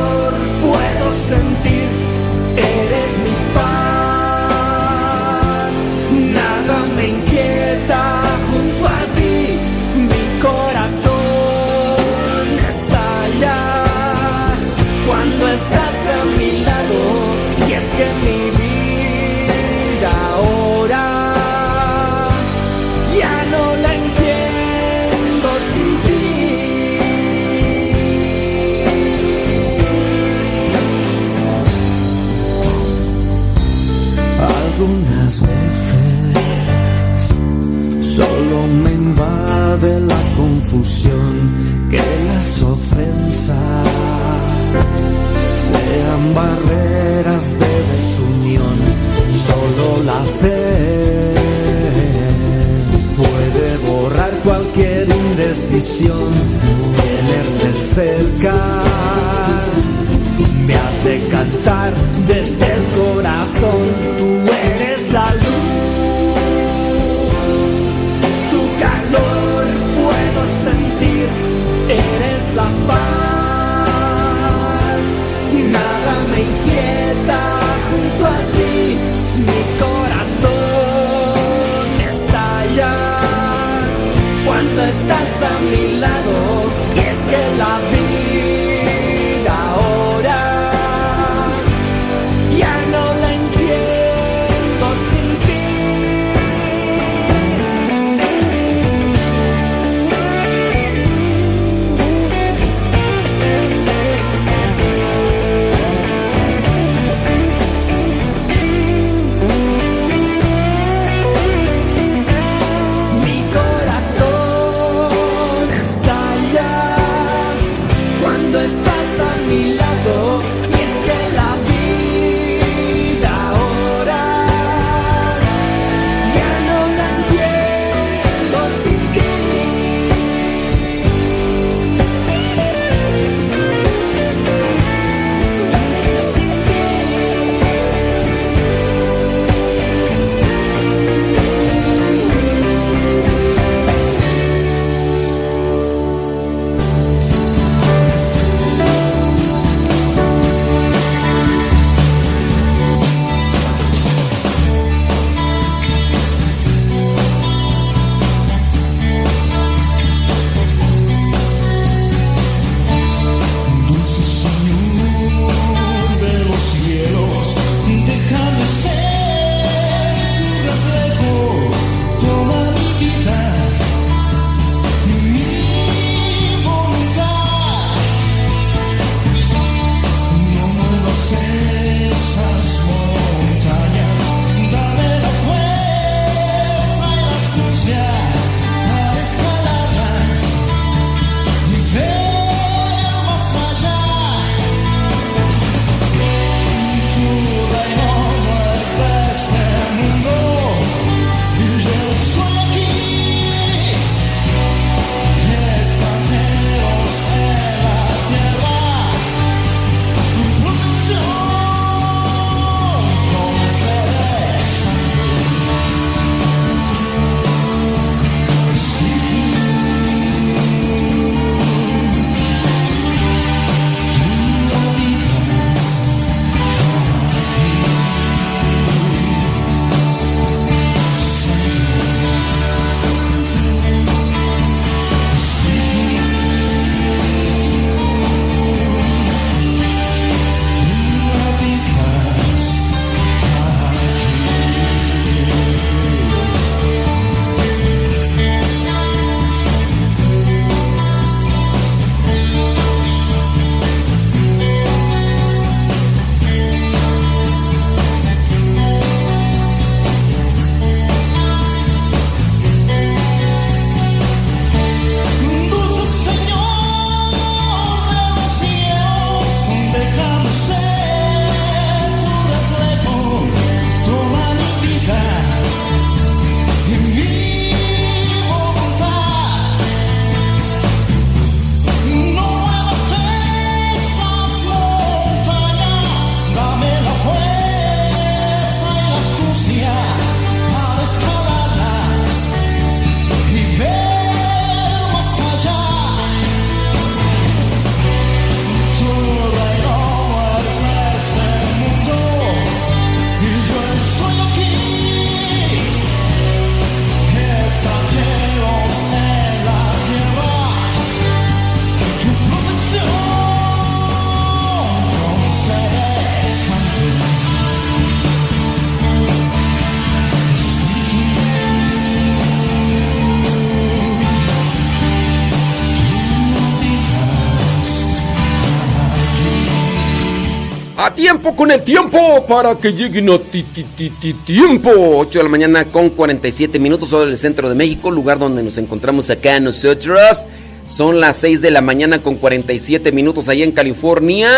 E: sentir, de la confusión, que las ofensas sean barreras de desunión, solo la fe
F: puede borrar cualquier indecisión, tenerte cerca. Me hace cantar desde el corazón, tú eres la luz. Me inquieta junto a ti, mi corazón estalla cuando estás a mi lado. Y es que la vida
C: con el tiempo para que lleguen a ti, ti, ti, ti, tiempo. 8 de la mañana con 47 minutos hora del centro de México, lugar donde nos encontramos acá nosotros. Son las 6 de la mañana con 47 minutos allá en California.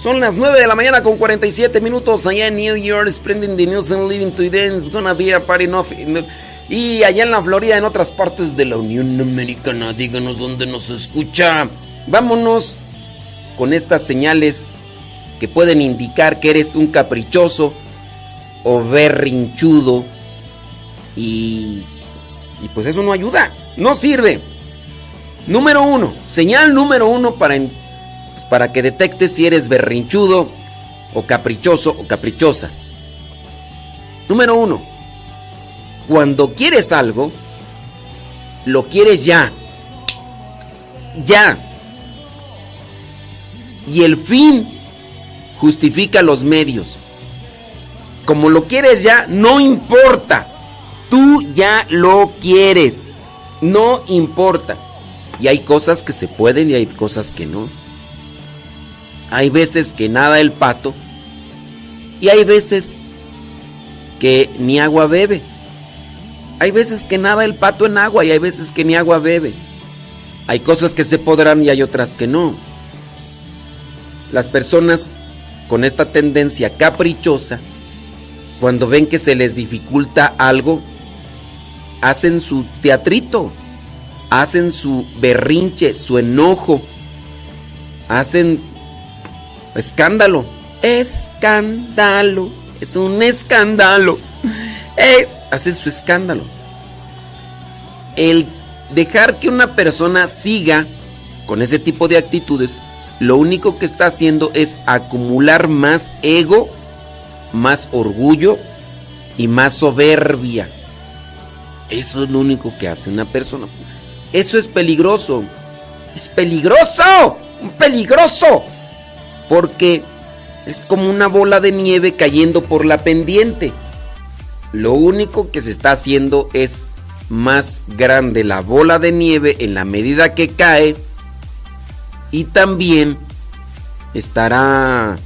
C: Son las 9 de la mañana con 47 minutos allá en New York. Spreading the news and living to dance. Gonna be a party enough. Y allá en la Florida, en otras partes de la Unión Americana, díganos dónde nos escucha. Vámonos con estas señales que pueden indicar que eres un caprichoso o berrinchudo. Y, y pues eso no ayuda, no sirve. Número uno, señal número uno para, para que detectes si eres berrinchudo o caprichoso o caprichosa. Número uno, cuando quieres algo, lo quieres ya. Ya. Y el fin justifica los medios. Como lo quieres ya, no importa. Tú ya lo quieres. No importa. Y hay cosas que se pueden y hay cosas que no. Hay veces que nada el pato. Y hay veces que ni agua bebe. Hay veces que nada el pato en agua y hay veces que ni agua bebe. Hay cosas que se podrán y hay otras que no. Las personas con esta tendencia caprichosa, cuando ven que se les dificulta algo, hacen su teatrito, hacen su berrinche, su enojo, hacen escándalo. Escándalo, es un escándalo. Eh, hacen su escándalo. El dejar que una persona siga con ese tipo de actitudes, lo único que está haciendo es acumular más ego, más orgullo y más soberbia. Eso es lo único que hace una persona. Eso es peligroso. Es peligroso. Peligroso. Porque es como una bola de nieve cayendo por la pendiente. Lo único que se está haciendo es más grande la bola de nieve en la medida que cae y también estará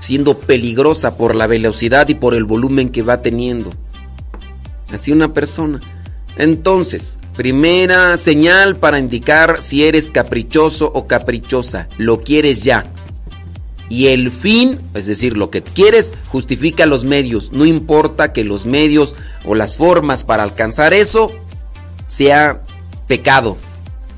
C: siendo peligrosa por la velocidad y por el volumen que va teniendo. Así una persona. Entonces, primera señal para indicar si eres caprichoso o caprichosa. Lo quieres ya. Y el fin, es decir, lo que quieres, justifica los medios. No importa que los medios o las formas para alcanzar eso sea pecado,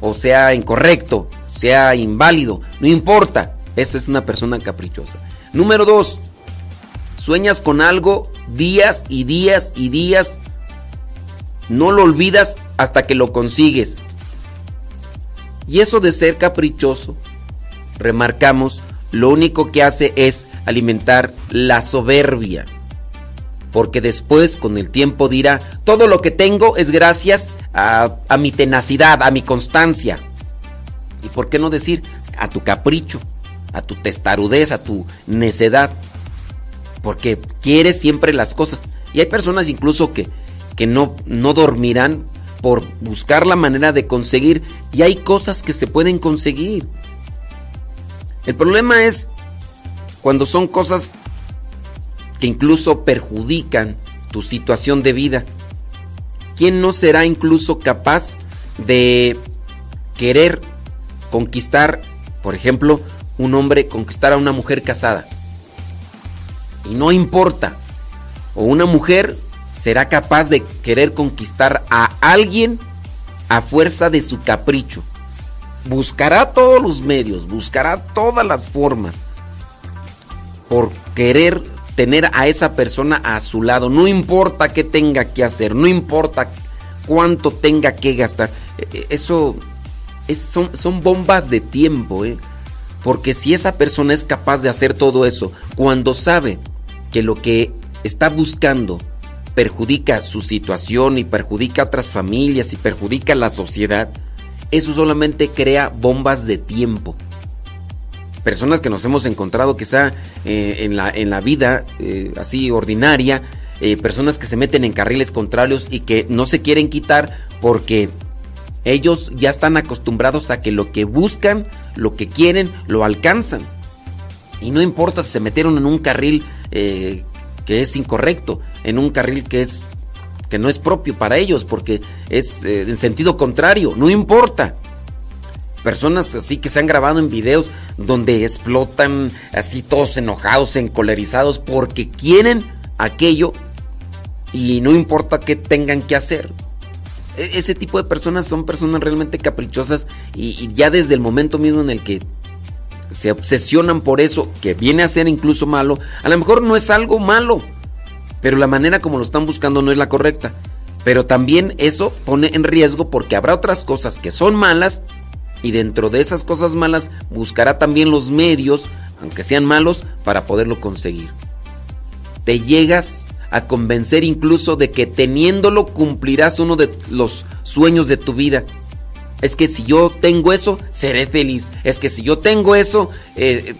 C: o sea incorrecto, sea inválido. No importa. Esa es una persona caprichosa. Número dos, sueñas con algo días y días y días. No lo olvidas hasta que lo consigues. Y eso de ser caprichoso, remarcamos, lo único que hace es alimentar la soberbia. Porque después, con el tiempo, dirá, todo lo que tengo es gracias a, a mi tenacidad, a mi constancia. ¿Y por qué no decir a tu capricho, a tu testarudez, a tu necedad? Porque quieres siempre las cosas. Y hay personas incluso que, que no, no dormirán por buscar la manera de conseguir. Y hay cosas que se pueden conseguir. El problema es cuando son cosas que incluso perjudican tu situación de vida. ¿Quién no será incluso capaz de querer conquistar, por ejemplo, un hombre conquistar a una mujer casada? Y no importa. O una mujer será capaz de querer conquistar a alguien a fuerza de su capricho. Buscará todos los medios, buscará todas las formas por querer tener a esa persona a su lado. No importa qué tenga que hacer, no importa cuánto tenga que gastar. E- e- Eso son, bombas de tiempo, ¿eh? Porque si esa persona es capaz de hacer todo eso, cuando sabe que lo que está buscando perjudica su situación y perjudica a otras familias y perjudica a la sociedad, eso solamente crea bombas de tiempo. Personas que nos hemos encontrado quizá eh, en, la, en la vida eh, así ordinaria, personas que se meten en carriles contrarios y que no se quieren quitar porque ellos ya están acostumbrados a que lo que buscan, lo que quieren, lo alcanzan. Y no importa si se metieron en un carril eh, que es incorrecto, en un carril que es que no es propio para ellos, porque es eh, en sentido contrario, no importa. Personas así que se han grabado en videos donde explotan así todos enojados, encolerizados, porque quieren aquello y no importa qué tengan que hacer. E- Ese tipo de personas son personas realmente caprichosas y, y ya desde el momento mismo en el que se obsesionan por eso, que viene a ser incluso malo, a lo mejor no es algo malo, pero la manera como lo están buscando no es la correcta. Pero también eso pone en riesgo porque habrá otras cosas que son malas y dentro de esas cosas malas buscará también los medios, aunque sean malos, para poderlo conseguir. Te llegas a convencer incluso de que teniéndolo cumplirás uno de los sueños de tu vida. Es que si yo tengo eso, seré feliz. Es que si yo tengo eso, eh,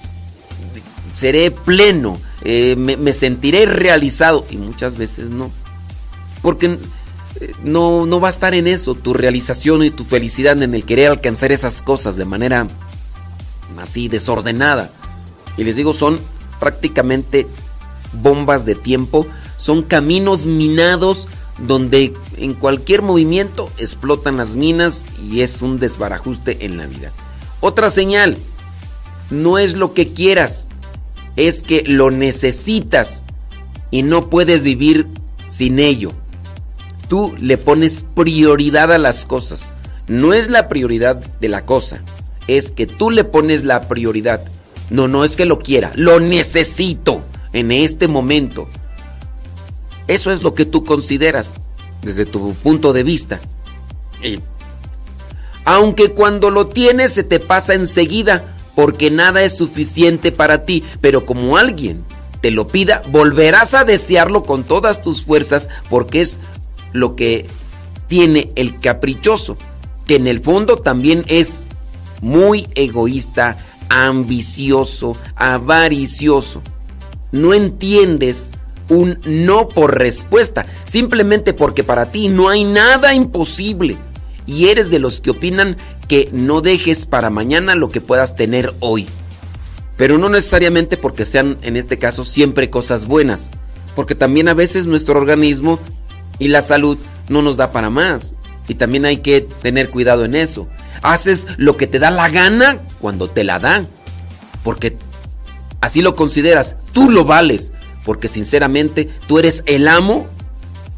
C: seré pleno. eh, me, me sentiré realizado. Y muchas veces no. Porque eh, no, no va a estar en eso tu realización y tu felicidad en el querer alcanzar esas cosas de manera así desordenada. Y les digo, son prácticamente bombas de tiempo, son caminos minados donde en cualquier movimiento explotan las minas y es un desbarajuste en la vida. Otra señal, no es lo que quieras, es que lo necesitas y no puedes vivir sin ello. Tú le pones prioridad a las cosas. No es la prioridad de la cosa, es que tú le pones la prioridad. No, no es que lo quiera, lo necesito en este momento. Eso es lo que tú consideras desde tu punto de vista. Y aunque cuando lo tienes se te pasa enseguida porque nada es suficiente para ti, pero como alguien te lo pida, volverás a desearlo con todas tus fuerzas porque es lo que tiene el caprichoso, que en el fondo también es muy egoísta, ambicioso, avaricioso. No entiendes un no por respuesta, simplemente porque para ti no hay nada imposible y eres de los que opinan que no dejes para mañana lo que puedas tener hoy. Pero no necesariamente porque sean en este caso siempre cosas buenas, porque también a veces nuestro organismo y la salud no nos da para más y también hay que tener cuidado en eso. Haces lo que te da la gana cuando te la dan, porque así lo consideras, tú lo vales, porque sinceramente tú eres el amo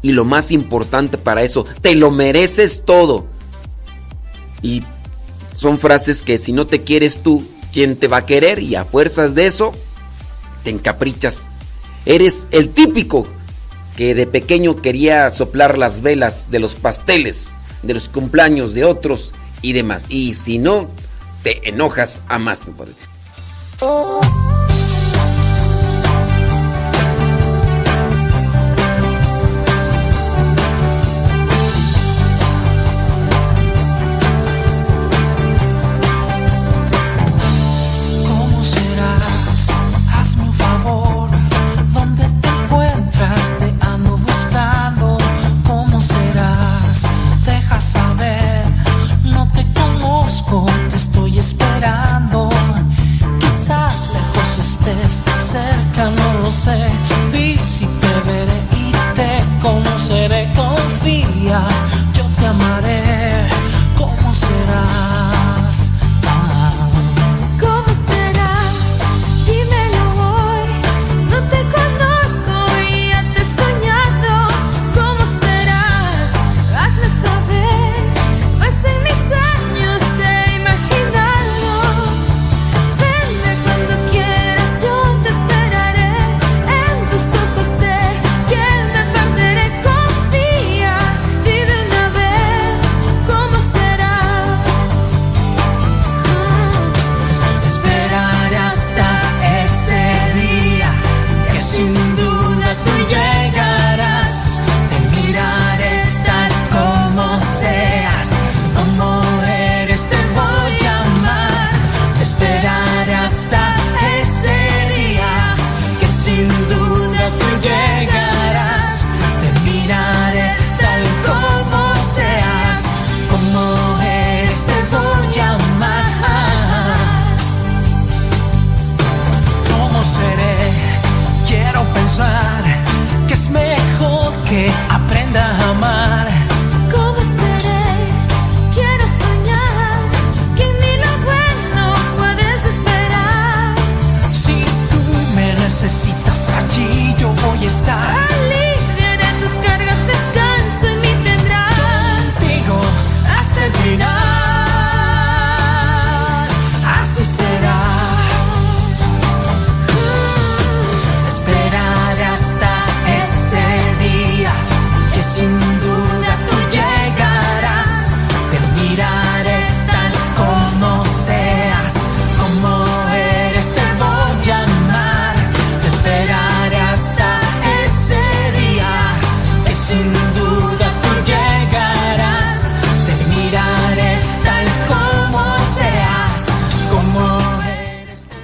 C: y lo más importante para eso, te lo mereces todo. Y son frases que si no te quieres tú, ¿quién te va a querer? Y a fuerzas de eso, te encaprichas. Eres el típico que de pequeño quería soplar las velas de los pasteles, de los cumpleaños de otros y demás. Y si no, te enojas a más.
F: ¿Cómo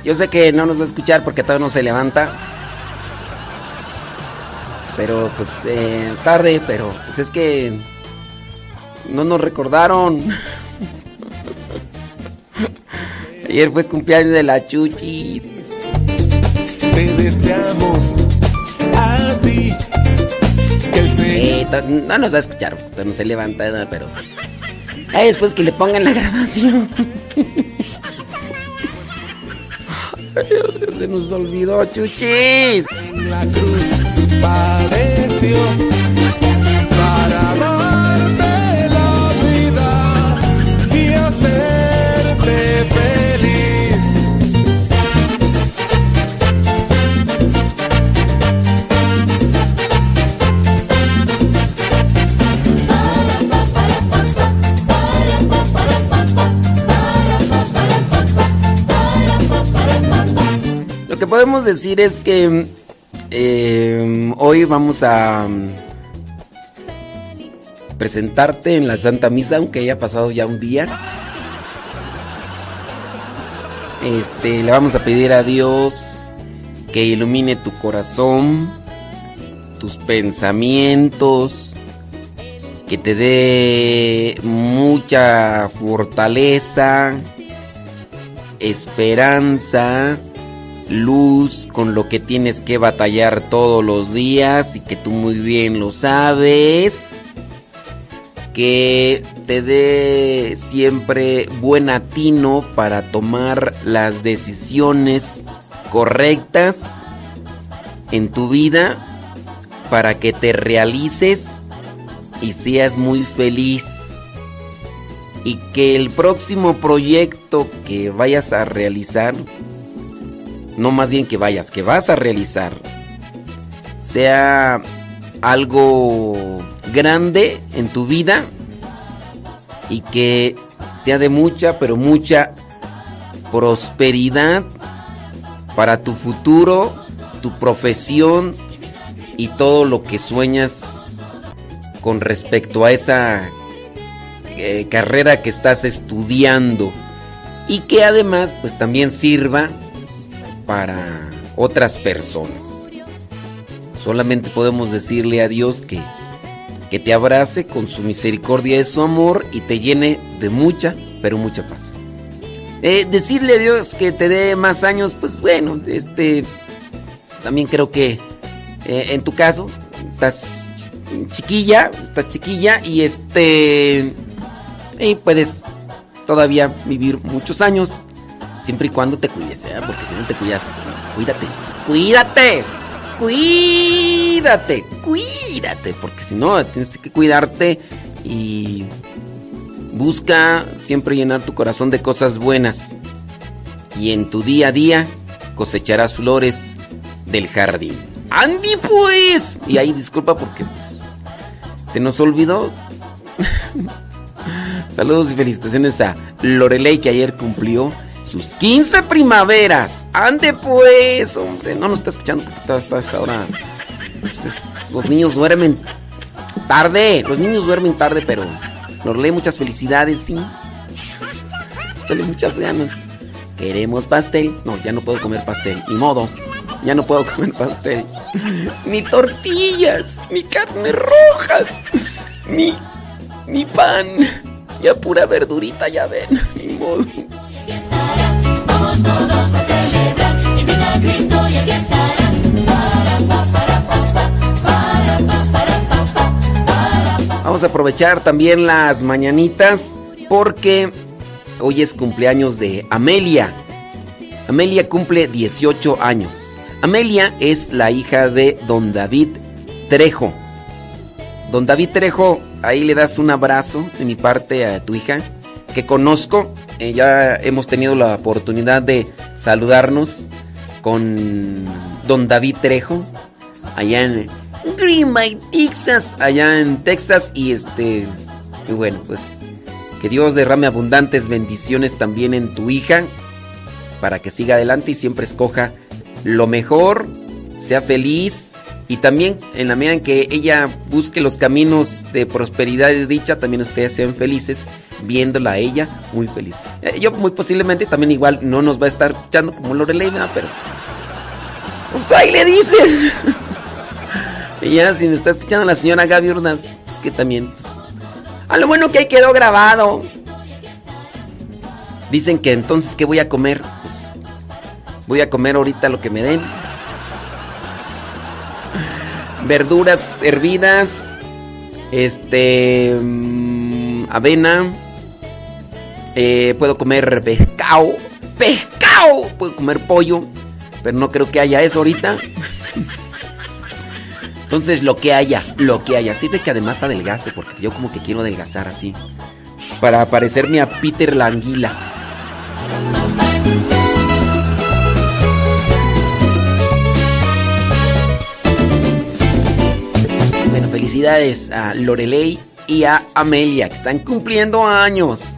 C: Yo sé que no nos va a escuchar porque todavía no se levanta. Pero pues eh, tarde, pero pues es que no nos recordaron. Ayer fue cumpleaños de la Chuchi.
E: Te deseamos a ti. Que el
C: Eh, no nos va a escuchar, pero no se levanta, pero. Ay, después que le pongan la grabación. Se nos olvidó, Chuchis.
E: la cruz padeció
C: que podemos decir es que eh, hoy vamos a presentarte en la Santa Misa, aunque haya pasado ya un día. Este, le vamos a pedir a Dios que ilumine tu corazón, tus pensamientos, que te dé mucha fortaleza, esperanza, luz con lo que tienes que batallar todos los días y que tú muy bien lo sabes. Que te dé siempre buen atino para tomar las decisiones correctas en tu vida para que te realices y seas muy feliz y que el próximo proyecto que vayas a realizar, no más bien que vayas, que vas a realizar, sea algo grande en tu vida y que sea de mucha, pero mucha prosperidad para tu futuro, tu profesión y todo lo que sueñas con respecto a esa eh, carrera que estás estudiando. Y que además pues también sirva para otras personas. Solamente podemos decirle a Dios que, que te abrace con su misericordia y su amor y te llene de mucha, pero mucha paz. Eh, decirle a Dios que te dé más años, pues bueno, este también creo que eh, en tu caso estás chiquilla, estás chiquilla y este y puedes todavía vivir muchos años siempre y cuando te cuides, ¿eh? porque si no te cuidas, cuídate, cuídate, cuídate, cuídate, porque si no tienes que cuidarte y busca siempre llenar tu corazón de cosas buenas. Y en tu día a día cosecharás flores del jardín. Andy pues y ahí disculpa porque pues, se nos olvidó. Saludos y felicitaciones a Lorelei que ayer cumplió sus 15 primaveras. Ande pues, hombre. No nos está escuchando porque estás ahora. los niños duermen tarde. Los niños duermen tarde, pero Lorelei, muchas felicidades, sí. Échale muchas ganas. Queremos pastel. No, ya no puedo comer pastel. Ni modo. Ya no puedo comer pastel. Ni tortillas. Ni carnes rojas. Ni, ni pan. Ya pura verdurita, ya ven. Ni modo.
G: Vamos a
C: aprovechar también las mañanitas porque hoy es cumpleaños de Amelia. Amelia cumple 18 años. Amelia es la hija de don David Trejo. Don David Trejo, ahí le das un abrazo de mi parte a tu hija, que conozco. Eh, ya hemos tenido la oportunidad de saludarnos con don David Trejo, allá en Green Bay, Texas, allá en Texas. Y este, y bueno, pues que Dios derrame abundantes bendiciones también en tu hija, para que siga adelante y siempre escoja lo mejor, sea feliz Y también en la medida en que ella busque los caminos de prosperidad y dicha, también ustedes sean felices viéndola a ella muy feliz. Eh, yo muy posiblemente también igual no nos va a estar echando como Lorelei, pero... Pues tú ahí le dices. y ya si me está escuchando la señora Gaby Urnas, pues que también... pues, a lo bueno que ahí quedó grabado. Dicen que entonces, ¿qué voy a comer? Pues, voy a comer ahorita lo que me den. Verduras hervidas. Este. mm, avena. Eh, puedo comer pescado. ¡Pescado! Puedo comer pollo. Pero no creo que haya eso ahorita. Entonces, lo que haya, lo que haya. Sirve que además adelgace, porque yo como que quiero adelgazar así. Para parecerme a Peter la felicidades a Lorelei y a Amelia, que están cumpliendo años.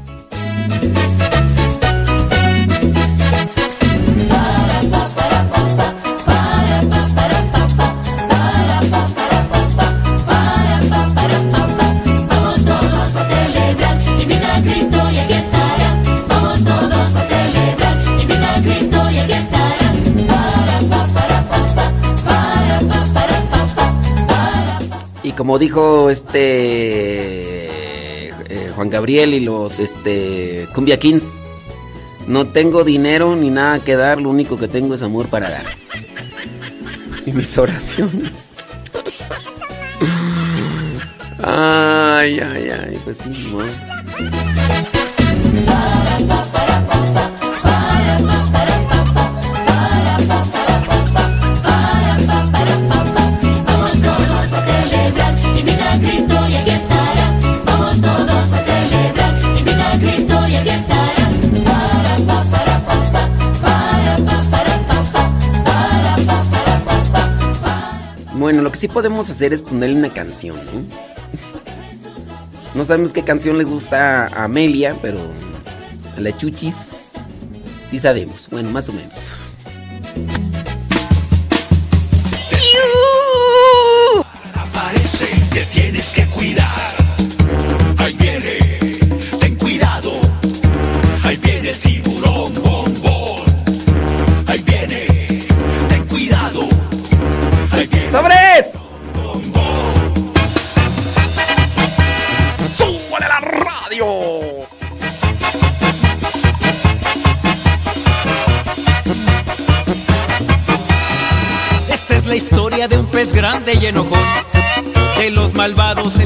C: Como dijo este eh, Juan Gabriel y los este Cumbia Kings, no tengo dinero ni nada que dar, lo único que tengo es amor para dar. Y mis oraciones. Ay, ay, ay, pues sí, ni que sí podemos hacer es ponerle una canción, ¿no? Sabemos qué canción le gusta a Amelia, pero a la Chuchis sí sabemos. Bueno, más o menos.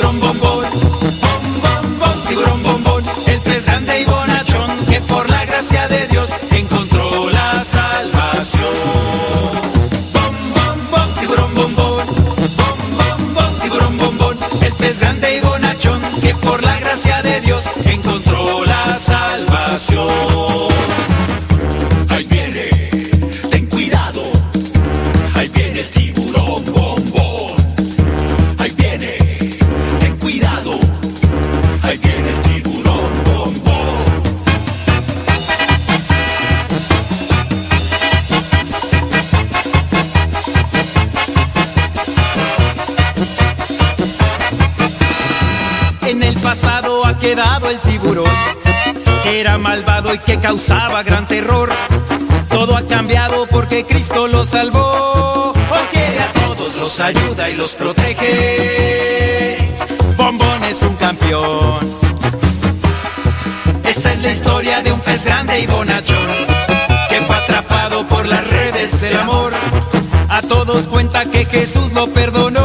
H: brum bum. Causaba gran terror. Todo ha cambiado porque Cristo lo salvó. Quiere a todos, los ayuda y los protege. Bombón es un campeón. Esa es la historia de un pez grande y bonachón, que fue atrapado por las redes del amor. A todos cuenta que Jesús lo perdonó.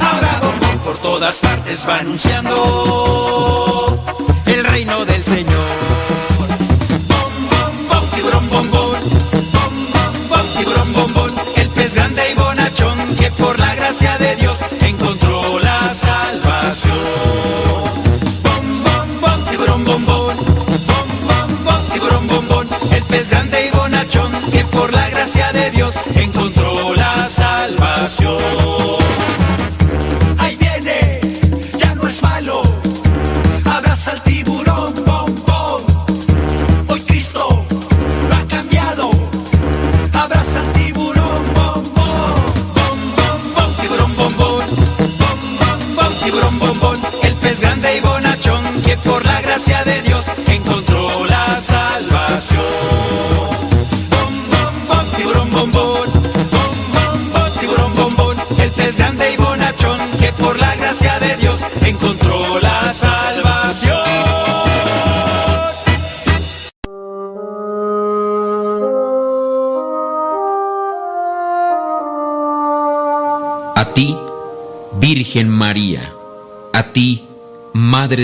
H: Ahora Bombón por todas partes va anunciando el reino del Señor.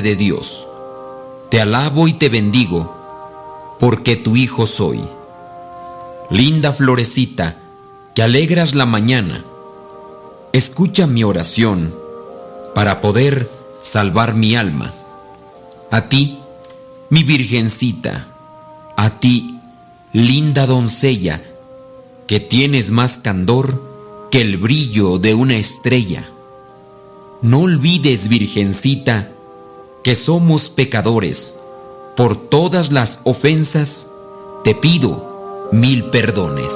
H: De Dios,
I: te alabo y te bendigo, porque tu Hijo soy. Linda florecita, que alegras la mañana, escucha mi oración para poder salvar mi alma. A ti, mi Virgencita, a ti, linda doncella, que tienes más candor que el brillo de una estrella. No olvides, Virgencita, que somos pecadores. Por todas las ofensas, te pido mil perdones.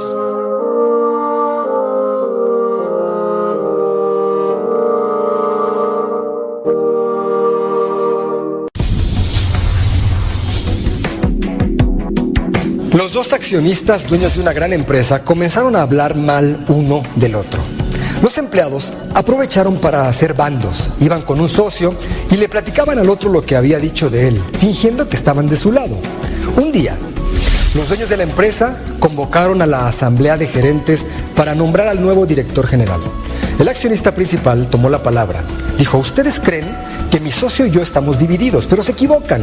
J: Los dos accionistas, dueños de una gran empresa, comenzaron a hablar mal uno del otro. Los empleados aprovecharon para hacer bandos, iban con un socio y le platicaban al otro lo que había dicho de él, fingiendo que estaban de su lado. Un día, los dueños de la empresa convocaron a la asamblea de gerentes para nombrar al nuevo director general. El accionista principal tomó la palabra. Dijo, ustedes creen que mi socio y yo estamos divididos, pero se equivocan.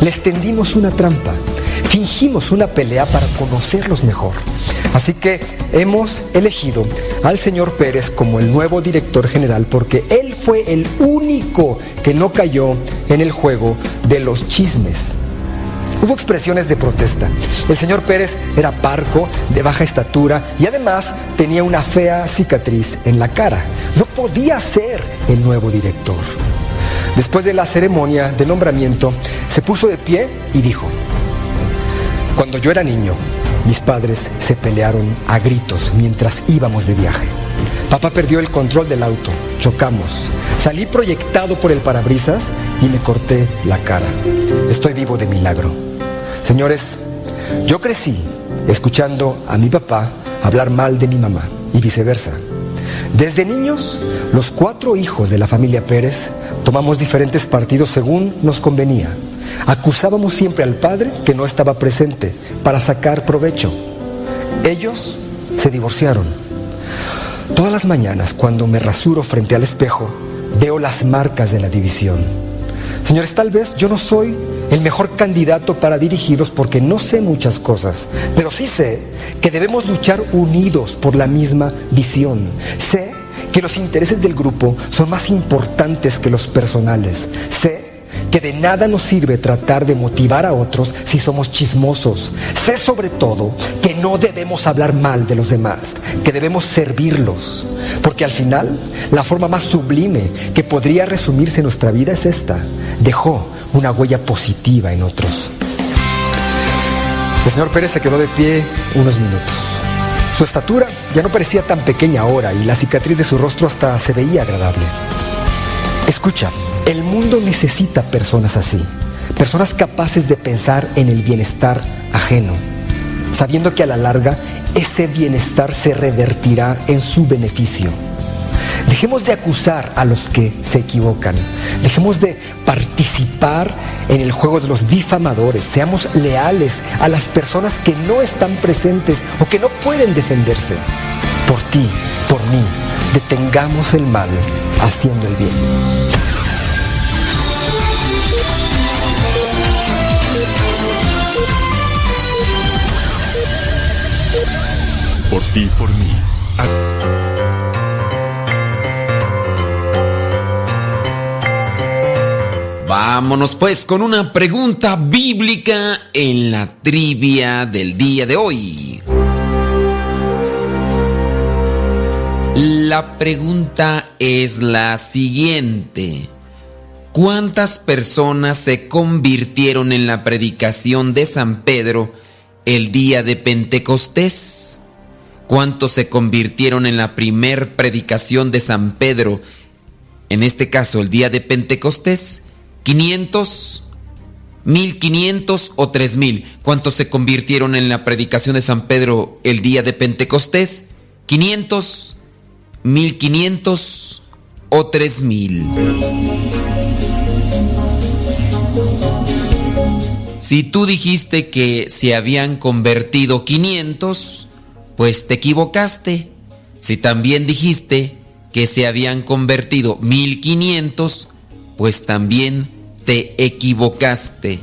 J: Les tendimos una trampa. Fingimos una pelea para conocerlos mejor. Así que hemos elegido al señor Pérez como el nuevo director general porque él fue el único que no cayó en el juego de los chismes. Hubo expresiones de protesta. El señor Pérez era parco, de baja estatura y además tenía una fea cicatriz en la cara. No podía ser el nuevo director. Después de la ceremonia de nombramiento, se puso de pie y dijo, cuando yo era niño, mis padres se pelearon a gritos mientras íbamos de viaje. Papá perdió el control del auto, chocamos. Salí proyectado por el parabrisas y me corté la cara. Estoy vivo de milagro. Señores, yo crecí escuchando a mi papá hablar mal de mi mamá y viceversa. Desde niños, los cuatro hijos de la familia Pérez tomamos diferentes partidos según nos convenía. Acusábamos siempre al padre que no estaba presente para sacar provecho. Ellos se divorciaron. Todas las mañanas, cuando me rasuro frente al espejo, veo las marcas de la división. Señores, tal vez yo no soy el mejor candidato para dirigirlos porque no sé muchas cosas, pero sí sé que debemos luchar unidos por la misma visión. Sé que los intereses del grupo son más importantes que los personales. Sé que de nada nos sirve tratar de motivar a otros si somos chismosos. Sé sobre todo que no debemos hablar mal de los demás, que debemos servirlos, porque al final la forma más sublime que podría resumirse en nuestra vida es esta. Dejó una huella positiva en otros. El señor Pérez se quedó de pie unos minutos. Su estatura ya no parecía tan pequeña ahora y la cicatriz de su rostro hasta se veía agradable. Escucha, el mundo necesita personas así, personas capaces de pensar en el bienestar ajeno, sabiendo que a la larga ese bienestar se revertirá en su beneficio. Dejemos de acusar a los que se equivocan. Dejemos de participar en el juego de los difamadores. Seamos leales a las personas que no están presentes o que no pueden defenderse. Por ti, por mí, detengamos el mal haciendo el bien.
B: Por ti, por mí. Ah.
C: Vámonos pues con una pregunta bíblica en la trivia del día de hoy. La pregunta es la siguiente. ¿Cuántas personas se convirtieron en la predicación de San Pedro el día de Pentecostés? ¿Cuántos se convirtieron en la primer predicación de San Pedro, en este caso el día de Pentecostés? ¿500? ¿1500 o 3000? ¿Cuántos se convirtieron en la predicación de San Pedro el día de Pentecostés? ¿500? 1500 o 3000. Si tú dijiste que se habían convertido 500, pues te equivocaste. Si también dijiste que se habían convertido 1500, pues también te equivocaste.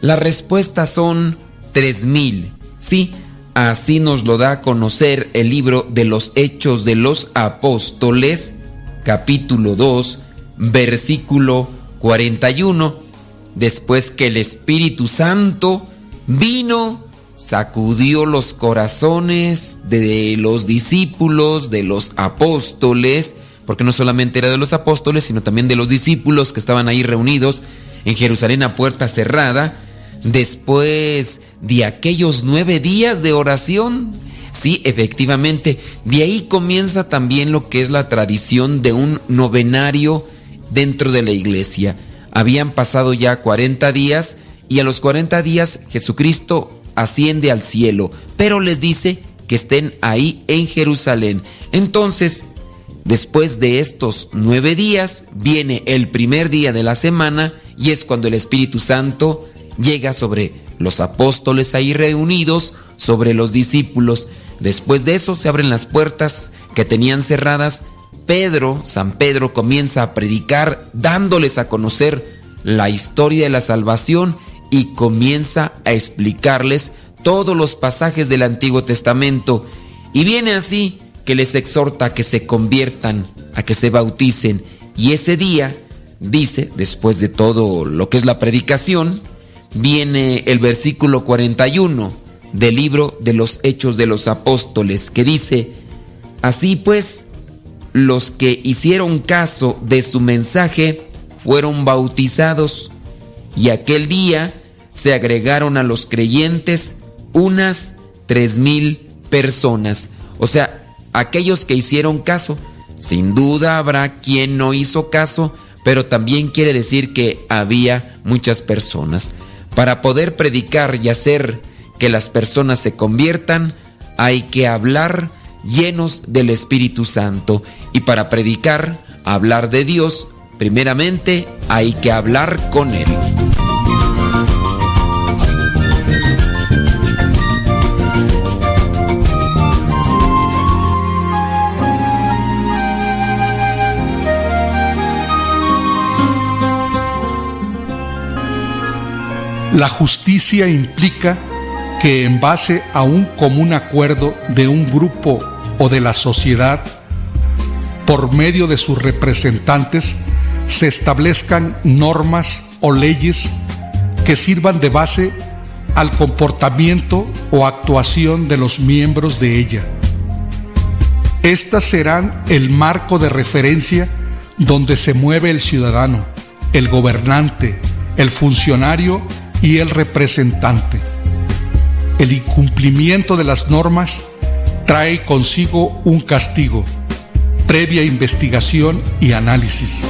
C: Las respuestas son 3000. Sí, Así nos lo da a conocer el libro de los Hechos de los Apóstoles, capítulo 2, versículo 41. Después que el Espíritu Santo vino, sacudió los corazones de los discípulos, de los apóstoles, porque no solamente era de los apóstoles, sino también de los discípulos que estaban ahí reunidos en Jerusalén a puerta cerrada, después de aquellos nueve días de oración. Sí, efectivamente, de ahí comienza también lo que es la tradición de un novenario dentro de la iglesia. Habían pasado ya 40 días y a los 40 días Jesucristo asciende al cielo, pero les dice que estén ahí en Jerusalén. Entonces, después de estos nueve días, viene el primer día de la semana y es cuando el Espíritu Santo llega sobre los apóstoles ahí reunidos, sobre los discípulos. Después de eso se abren las puertas que tenían cerradas. Pedro, San Pedro, comienza a predicar dándoles a conocer la historia de la salvación y comienza a explicarles todos los pasajes del Antiguo Testamento. Y viene así que les exhorta a que se conviertan, a que se bauticen. Y ese día, dice, después de todo lo que es la predicación, viene el versículo 41 del libro de los Hechos de los Apóstoles, que dice, así pues, los que hicieron caso de su mensaje fueron bautizados y aquel día se agregaron a los creyentes unas tres mil personas. O sea, aquellos que hicieron caso, sin duda habrá quien no hizo caso, pero también quiere decir que había muchas personas. Para poder predicar y hacer que las personas se conviertan, hay que hablar llenos del Espíritu Santo. Y para predicar, hablar de Dios, primeramente hay que hablar con Él.
K: La justicia implica que en base a un común acuerdo de un grupo o de la sociedad, por medio de sus representantes, se establezcan normas o leyes que sirvan de base al comportamiento o actuación de los miembros de ella. Estas serán el marco de referencia donde se mueve el ciudadano, el gobernante, el funcionario y el representante. El incumplimiento de las normas trae consigo un castigo, previa investigación y análisis,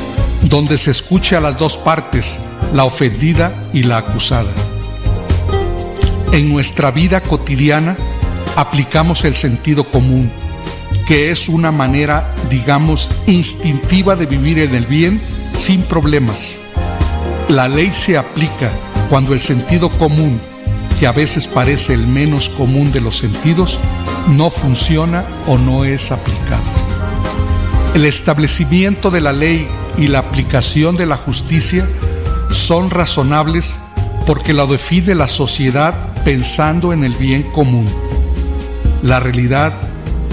K: donde se escucha a las dos partes, la ofendida y la acusada. En nuestra vida cotidiana aplicamos el sentido común, que es una manera, digamos, instintiva de vivir en el bien sin problemas. La ley se aplica cuando el sentido común, que a veces parece el menos común de los sentidos, no funciona o no es aplicado. El establecimiento de la ley y la aplicación de la justicia son razonables porque la define la sociedad pensando en el bien común. La realidad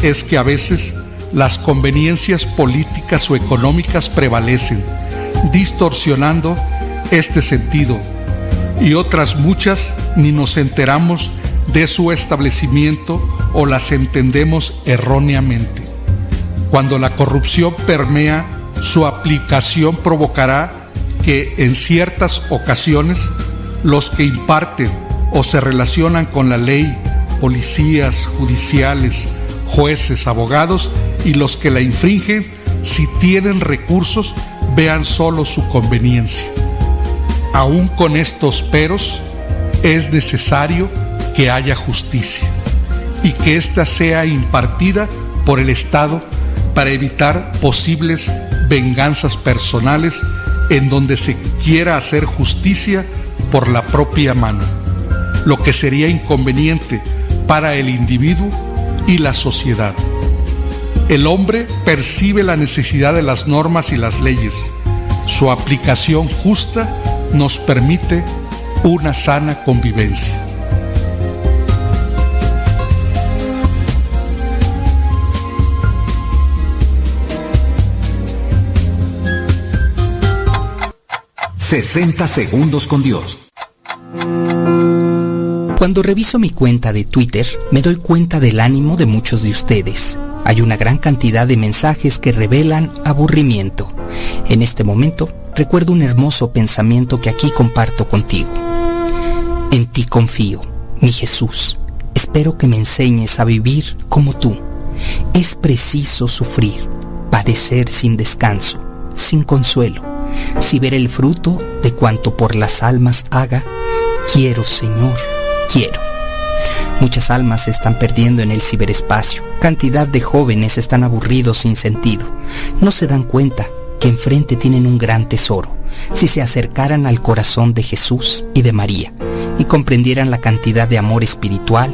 K: es que a veces las conveniencias políticas o económicas prevalecen, distorsionando este sentido y otras muchas ni nos enteramos de su establecimiento o las entendemos erróneamente. Cuando la corrupción permea, su aplicación provocará que en ciertas ocasiones los que imparten o se relacionan con la ley, policías, judiciales, jueces, abogados y los que la infringen, si tienen recursos, vean solo su conveniencia. Aún con estos peros, es necesario que haya justicia y que ésta sea impartida por el Estado para evitar posibles venganzas personales en donde se quiera hacer justicia por la propia mano, lo que sería inconveniente para el individuo y la sociedad. El hombre percibe la necesidad de las normas y las leyes. Su aplicación justa nos permite una sana convivencia.
L: ...60 segundos con Dios.
M: Cuando reviso mi cuenta de Twitter, me doy cuenta del ánimo de muchos de ustedes. Hay una gran cantidad de mensajes que revelan aburrimiento. En este momento, recuerdo un hermoso pensamiento que aquí comparto contigo. En ti confío, mi Jesús. Espero que me enseñes a vivir como tú. Es preciso sufrir, padecer sin descanso, sin consuelo. Si ver el fruto de cuanto por las almas haga, quiero, Señor, quiero. Muchas almas se están perdiendo en el ciberespacio. Cantidad de jóvenes están aburridos sin sentido. No se dan cuenta que enfrente tienen un gran tesoro. Si se acercaran al corazón de Jesús y de María y comprendieran la cantidad de amor espiritual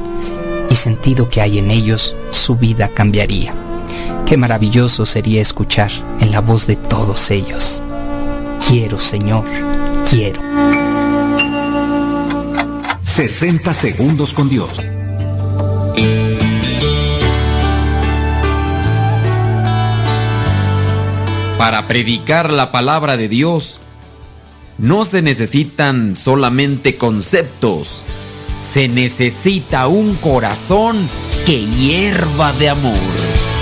M: y sentido que hay en ellos, su vida cambiaría. Qué maravilloso sería escuchar en la voz de todos ellos. Quiero, Señor, quiero.
L: 60 segundos con Dios.
N: Para predicar la palabra de Dios, no se necesitan solamente conceptos, se necesita un corazón que hierva de amor.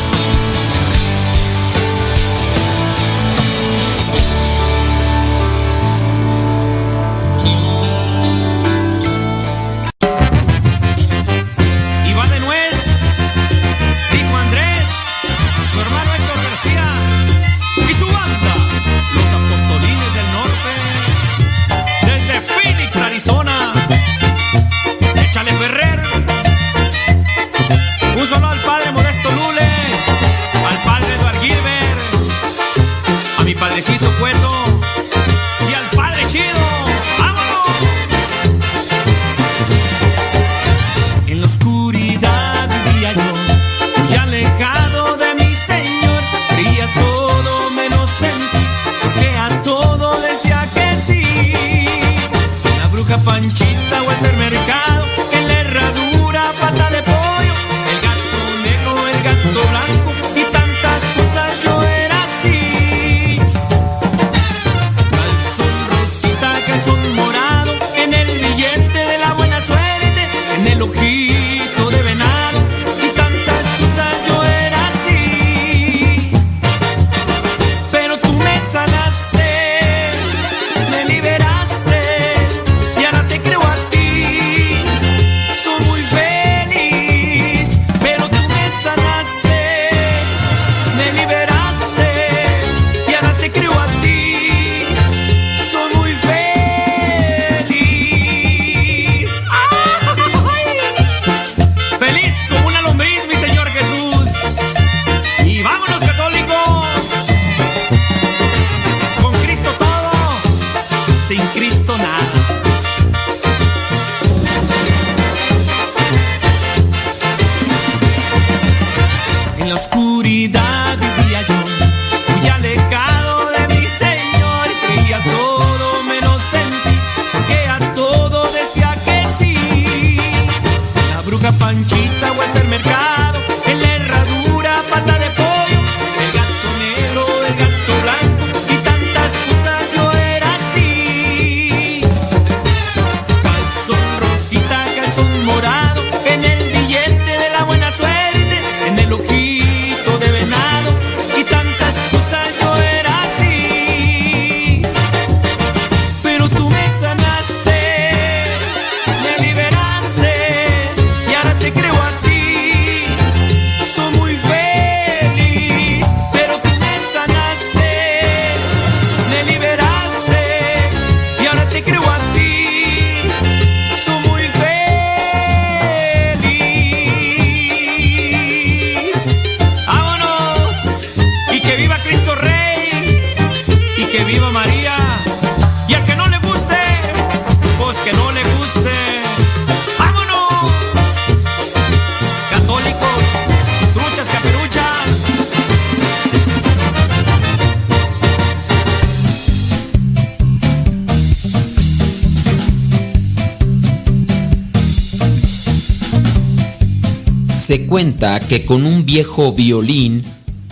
C: Violín,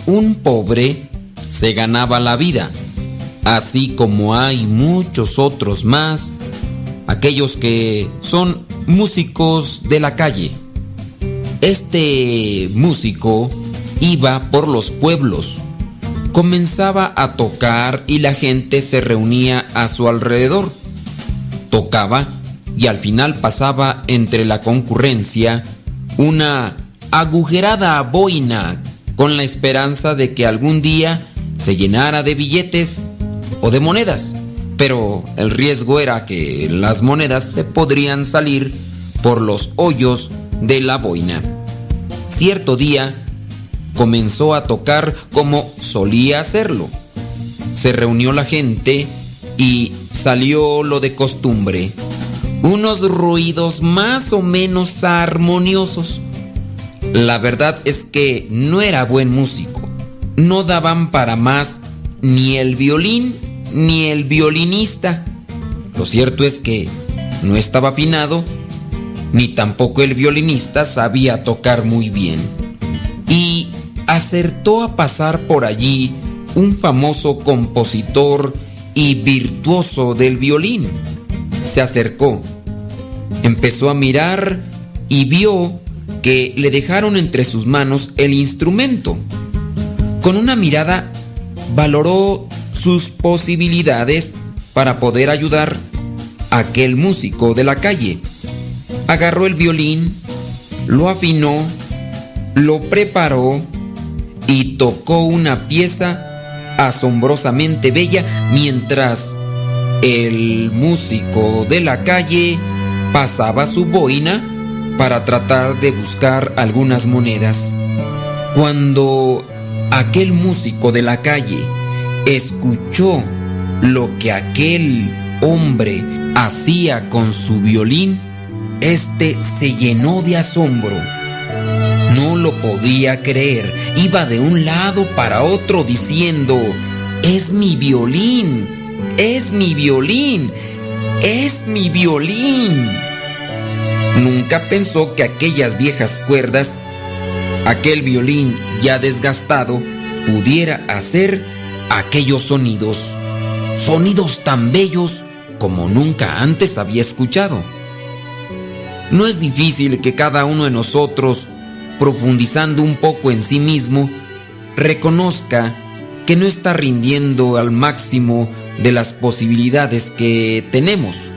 C: un pobre se ganaba la vida, así como hay muchos otros más, aquellos que son músicos de la calle. Este músico iba por los pueblos, comenzaba a tocar y la gente se reunía a su alrededor. Tocaba y al final pasaba entre la concurrencia una agujerada boina con la esperanza de que algún día se llenara de billetes o de monedas. Pero el riesgo era que las monedas se podrían salir por los hoyos de la boina. Cierto día comenzó a tocar como solía hacerlo. Se reunió la gente y salió lo de costumbre. Unos ruidos más o menos armoniosos. La verdad es que no era buen músico. No daban para más ni el violín ni el violinista. Lo cierto es que no estaba afinado, ni tampoco el violinista sabía tocar muy bien. Y acertó a pasar por allí un famoso compositor y virtuoso del violín. Se acercó, empezó a mirar y vio que le dejaron entre sus manos el instrumento. Con una mirada valoró sus posibilidades para poder ayudar a aquel músico de la calle. Agarró el violín, lo afinó, lo preparó y tocó una pieza asombrosamente bella mientras el músico de la calle pasaba su boina para tratar de buscar algunas monedas. Cuando aquel músico de la calle escuchó lo que aquel hombre hacía con su violín, este se llenó de asombro. No lo podía creer. Iba de un lado para otro diciendo, es mi violín, es mi violín, es mi violín. Nunca pensó que aquellas viejas cuerdas, aquel violín ya desgastado, pudiera hacer aquellos sonidos. Sonidos tan bellos como nunca antes había escuchado. No es difícil que cada uno de nosotros, profundizando un poco en sí mismo, reconozca que no está rindiendo al máximo de las posibilidades que tenemos.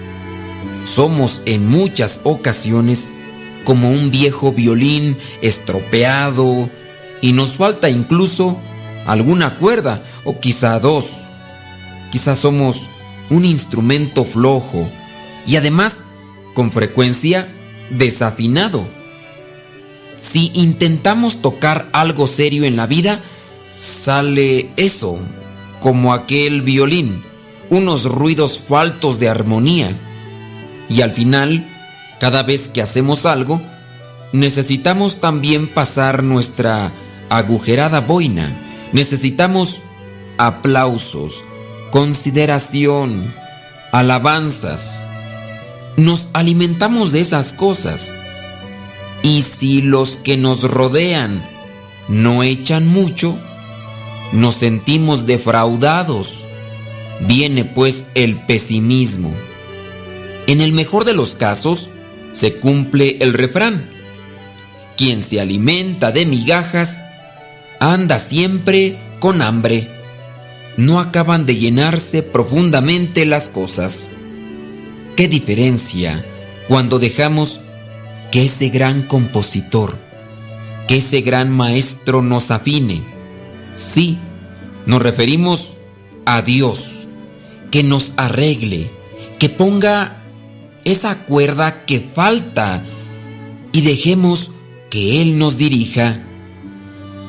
C: Somos en muchas ocasiones como un viejo violín estropeado y nos falta incluso alguna cuerda o quizá dos. Quizás somos un instrumento flojo y además con frecuencia desafinado. Si intentamos tocar algo serio en la vida, sale eso, como aquel violín, unos ruidos faltos de armonía. Y al final, cada vez que hacemos algo, necesitamos también pasar nuestra agujerada boina. Necesitamos aplausos, consideración, alabanzas. Nos alimentamos de esas cosas. Y si los que nos rodean no echan mucho, nos sentimos defraudados. Viene pues el pesimismo. En el mejor de los casos, se cumple el refrán. Quien se alimenta de migajas anda siempre con hambre. No acaban de llenarse profundamente las cosas. ¿Qué diferencia cuando dejamos que ese gran compositor, que ese gran maestro nos afine? Sí, nos referimos a Dios, que nos arregle, que ponga esa cuerda que falta y dejemos que Él nos dirija.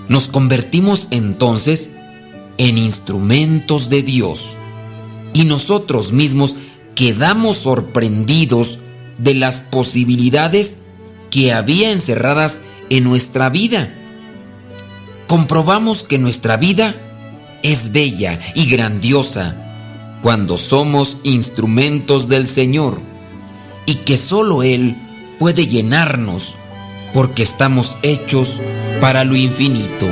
C: Nos convertimos entonces en instrumentos de Dios y nosotros mismos quedamos sorprendidos de las posibilidades que había encerradas en nuestra vida. Comprobamos que nuestra vida es bella y grandiosa cuando somos instrumentos del Señor y que solo Él puede llenarnos porque estamos hechos para lo infinito.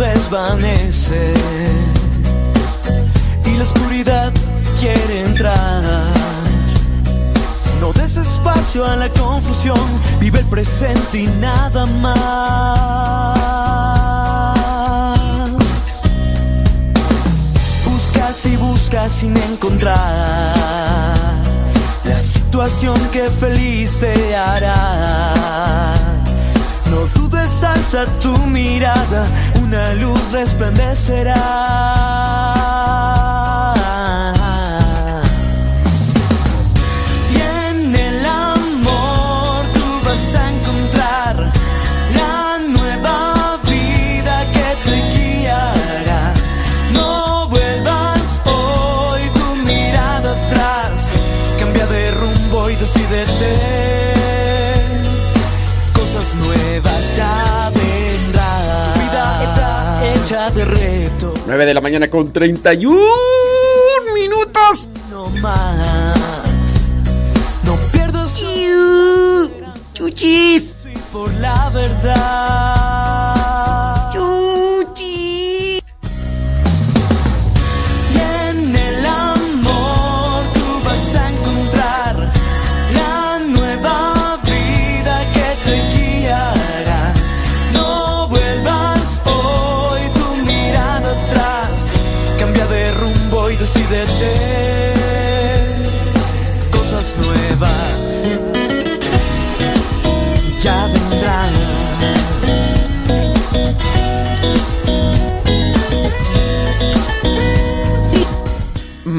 I: Desvanece y la oscuridad quiere entrar. No des espacio a la confusión, vive el presente y nada más. Buscas y buscas sin encontrar la situación que feliz te hará. No dudes, alza tu mirada, una luz resplandecerá. Y en reto.
O: 9 de la mañana con 31 minutos.
I: No más. No pierdas
O: chuchis
I: por la verdad.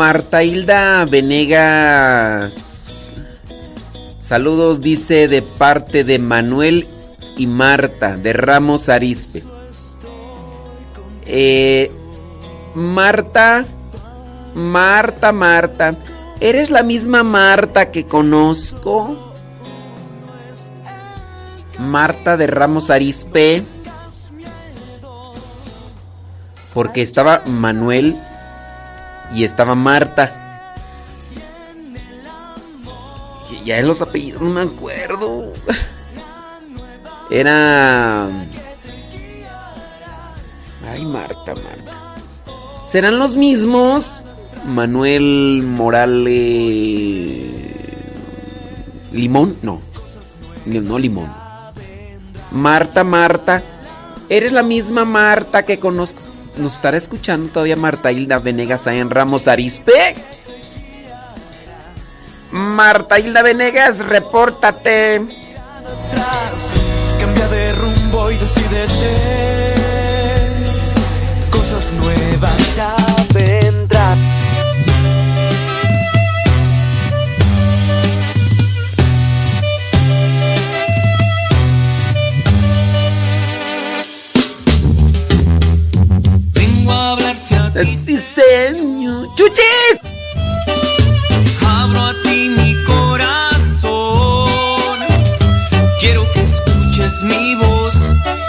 O: Marta Hilda Venegas. Saludos, dice de parte de Manuel y Marta de Ramos Arispe. Eh, Marta, Marta, Marta, ¿eres la misma Marta que conozco? Marta de Ramos Arispe. Porque estaba Manuel y estaba Marta. Ya en los apellidos no me acuerdo. Era. Ay, Marta, Marta. ¿Serán los mismos? Manuel Morales. ¿Limón? No. No, Limón. Marta, Marta. ¿Eres la misma Marta que conozco? ¿Nos estará escuchando todavía Marta Hilda Venegas en Ramos Arispe? Marta Hilda Venegas, repórtate.
I: cambia de rumbo y. Cosas nuevas ya
C: Señor. ¡Chuchis!
N: Abro a ti mi corazón. Quiero que escuches mi voz.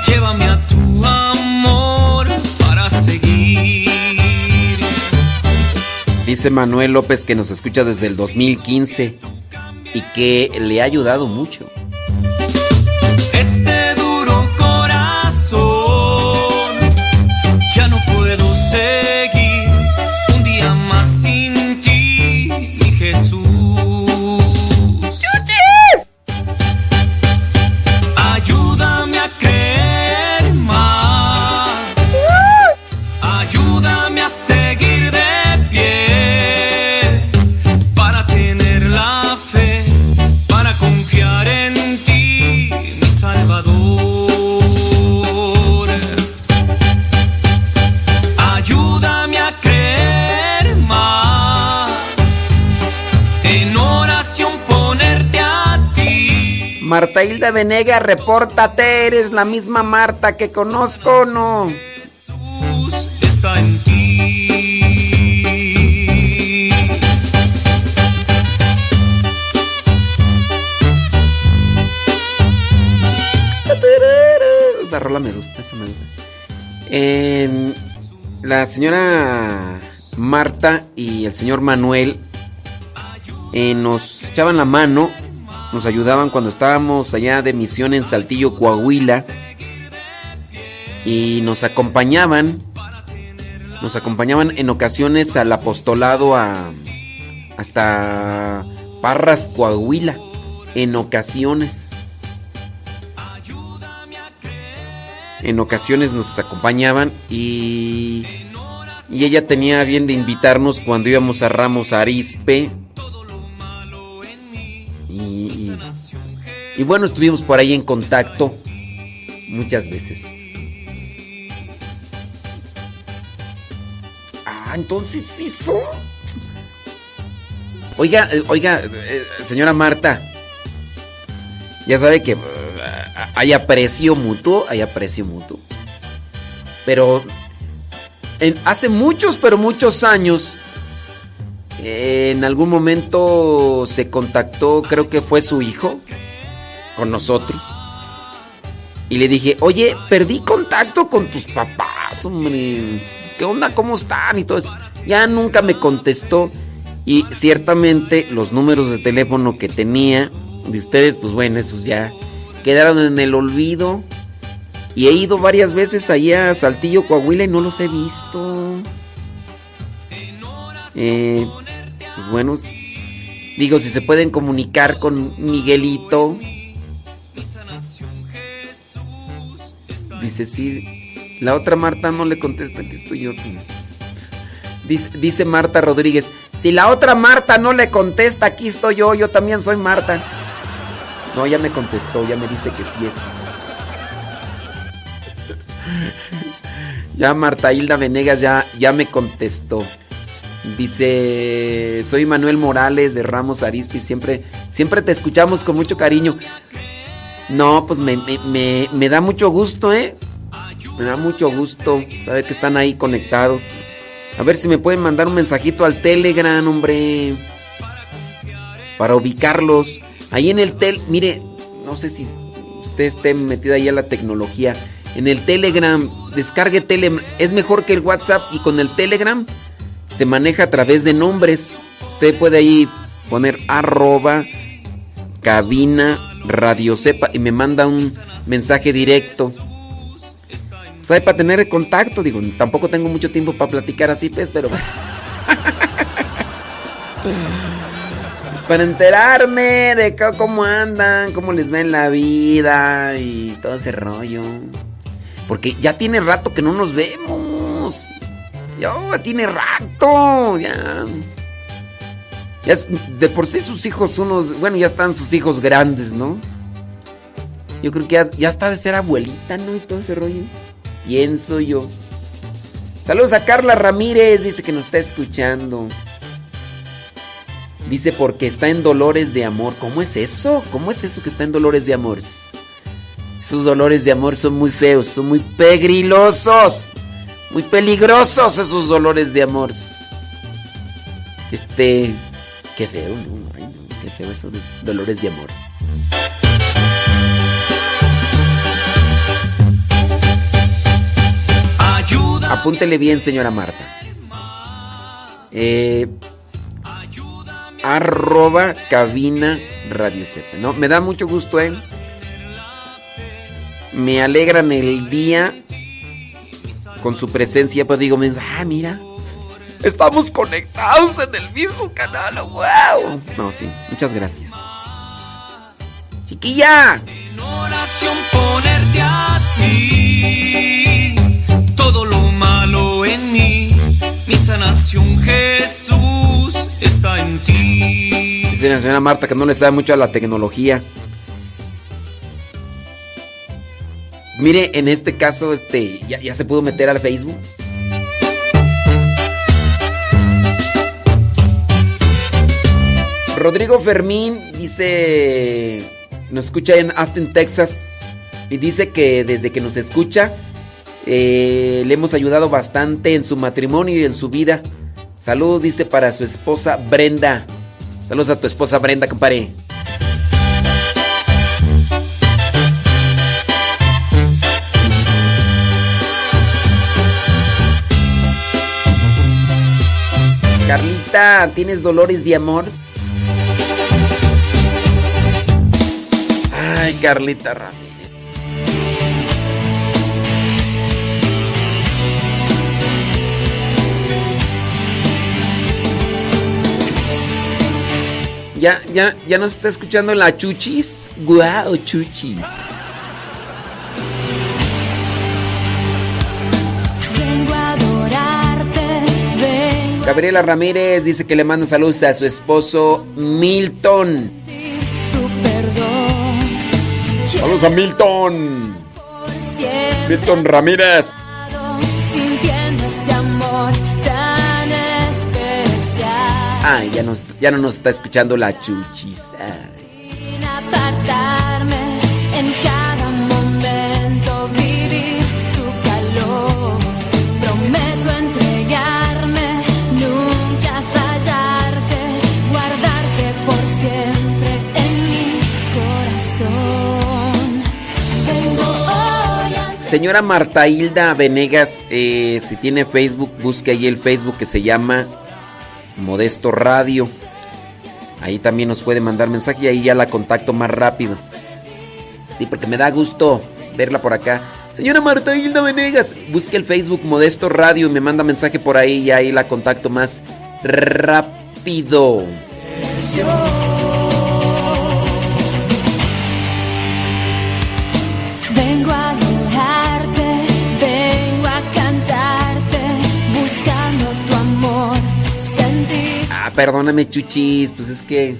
N: Llévame a tu amor para seguir.
C: Dice Manuel López que nos escucha desde el 2015 y que le ha ayudado mucho. Marta Hilda Venega, repórtate, eres la misma Marta que conozco, ¿no?
N: Está en ti.
C: Esa rola me gusta, esa me gusta. Eh, la señora Marta y el señor Manuel eh, nos echaban la mano, nos ayudaban cuando estábamos allá de misión en Saltillo, Coahuila. Y nos acompañaban, nos acompañaban en ocasiones al apostolado a, hasta Parras, Coahuila. En ocasiones. en ocasiones nos acompañaban y, y ella tenía bien de invitarnos cuando íbamos a Ramos Arispe. Y bueno, estuvimos por ahí en contacto muchas veces. Ah, entonces sí son. Oiga, eh, oiga, eh, señora Marta. Ya sabe que eh, hay aprecio mutuo, hay aprecio mutuo. Pero en- hace muchos, pero muchos años, en algún momento se contactó, creo que fue su hijo, con nosotros. Y le dije, oye, perdí contacto con tus papás, hombre. ¿Qué onda? ¿Cómo están? Y todo eso. Ya nunca me contestó. Y ciertamente los números de teléfono que tenía de ustedes, pues bueno, esos ya quedaron en el olvido. Y he ido varias veces allá a Saltillo, Coahuila y no los he visto. Eh, pues bueno, digo, si se pueden comunicar con Miguelito. Dice, sí. La otra Marta no le contesta, aquí estoy yo. Dice, dice Marta Rodríguez, si la otra Marta no le contesta, aquí estoy yo, yo también soy Marta. No, ya me contestó, ya me dice que sí es. Ya Marta Hilda Venegas ya, ya me contestó. Dice, soy Manuel Morales de Ramos Arispe, siempre, siempre te escuchamos con mucho cariño. No, pues me, me- me- me da mucho gusto, ¿eh? Me da mucho gusto saber que están ahí conectados. A ver si me pueden mandar un mensajito al Telegram, hombre. Para ubicarlos. Ahí en el tel... Mire, no sé si usted esté metido ahí a la tecnología. En el Telegram, descargue Telegram. Es mejor que el WhatsApp y con el Telegram se maneja a través de nombres. Usted puede ahí poner arroba cabina radio sepa y me manda un mensaje directo. Pues ahí para tener el contacto, digo, tampoco tengo mucho tiempo para platicar así, pues, pero... para enterarme de cómo andan, cómo les va en la vida y todo ese rollo. Porque ya tiene rato que no nos vemos. Ya tiene rato, ya. De por sí sus hijos, unos, bueno, ya están sus hijos grandes, ¿no? Yo creo que ya, ya está de ser abuelita, ¿no? Y todo ese rollo. Pienso yo. Saludos a Carla Ramírez, dice que nos está escuchando. Dice porque está en dolores de amor. ¿Cómo es eso? ¿Cómo es eso que está en dolores de amor? Esos dolores de amor son muy feos, son muy pegrilosos. Muy peligrosos esos dolores de amor. Este. Qué feo, ¿no? Ay, no, qué feo esos dolores de amor. Apúntele bien, señora Marta. Eh, arroba cabina radio Cepa, ¿no? Me da mucho gusto, ¿eh? Me alegran el día con su presencia, pues digo, me- ah, mira, estamos conectados en el mismo canal, wow. No, sí, muchas gracias. Chiquilla,
N: En oración ponerte a ti. Todo lo malo en mí. Mi sanación, Jesús, está en ti.
C: dice la señora Marta que no le sabe mucho a la tecnología. Mire, en este caso, este, ya, ya se pudo meter al Facebook. Rodrigo Fermín dice, nos escucha en Austin, Texas, y dice que desde que nos escucha, eh, le hemos ayudado bastante en su matrimonio y en su vida. Saludos, dice, para su esposa Brenda. Saludos a tu esposa Brenda, compadre. Carlita, ¿tienes dolores de amor? Ay, Carlita Ramírez. Ya, ya, ya nos está escuchando la chuchis. Guau, chuchis.
G: Adorarte, vengo
C: Gabriela Ramírez dice que le manda saludos a su esposo Milton. Saludos a Milton. Milton Ramírez. Ay, ya, nos, ya no nos está escuchando la chuchis. Ay. Señora Marta Hilda Venegas, eh, si tiene Facebook, busque ahí el Facebook que se llama Modesto Radio. Ahí también nos puede mandar mensaje y ahí ya la contacto más rápido. Sí, porque me da gusto verla por acá. Señora Marta Hilda Venegas, busque el Facebook Modesto Radio y me manda mensaje por ahí y ahí la contacto más rápido. Ah, perdóname, chuchis, pues es que.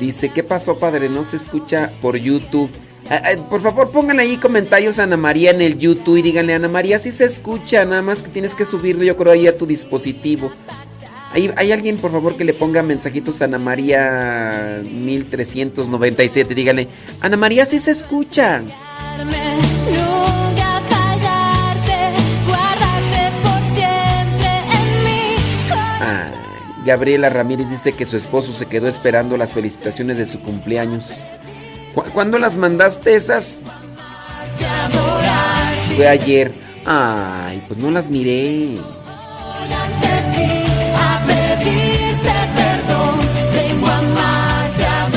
C: Dice, ¿qué pasó, padre? No se escucha por YouTube. Ah, ah, por favor, pónganle ahí comentarios a Ana María en el YouTube y díganle, Ana María, sí se escucha, nada más que tienes que subirlo, yo creo, ahí a tu dispositivo. Ahí, ¿Hay alguien, por favor, que le ponga mensajitos a Ana María 1397? Díganle, Ana María, sí se escucha. Gabriela Ramírez dice que su esposo se quedó esperando las felicitaciones de su cumpleaños. ¿Cu- ¿Cuándo las mandaste esas? Fue ayer. Ay, pues no las miré.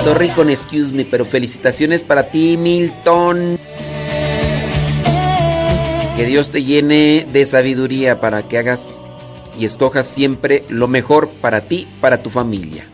C: Sorry con excuse me, pero felicitaciones para ti, Milton. Que Dios te llene de sabiduría para que hagas y escojas siempre lo mejor para ti, para tu familia.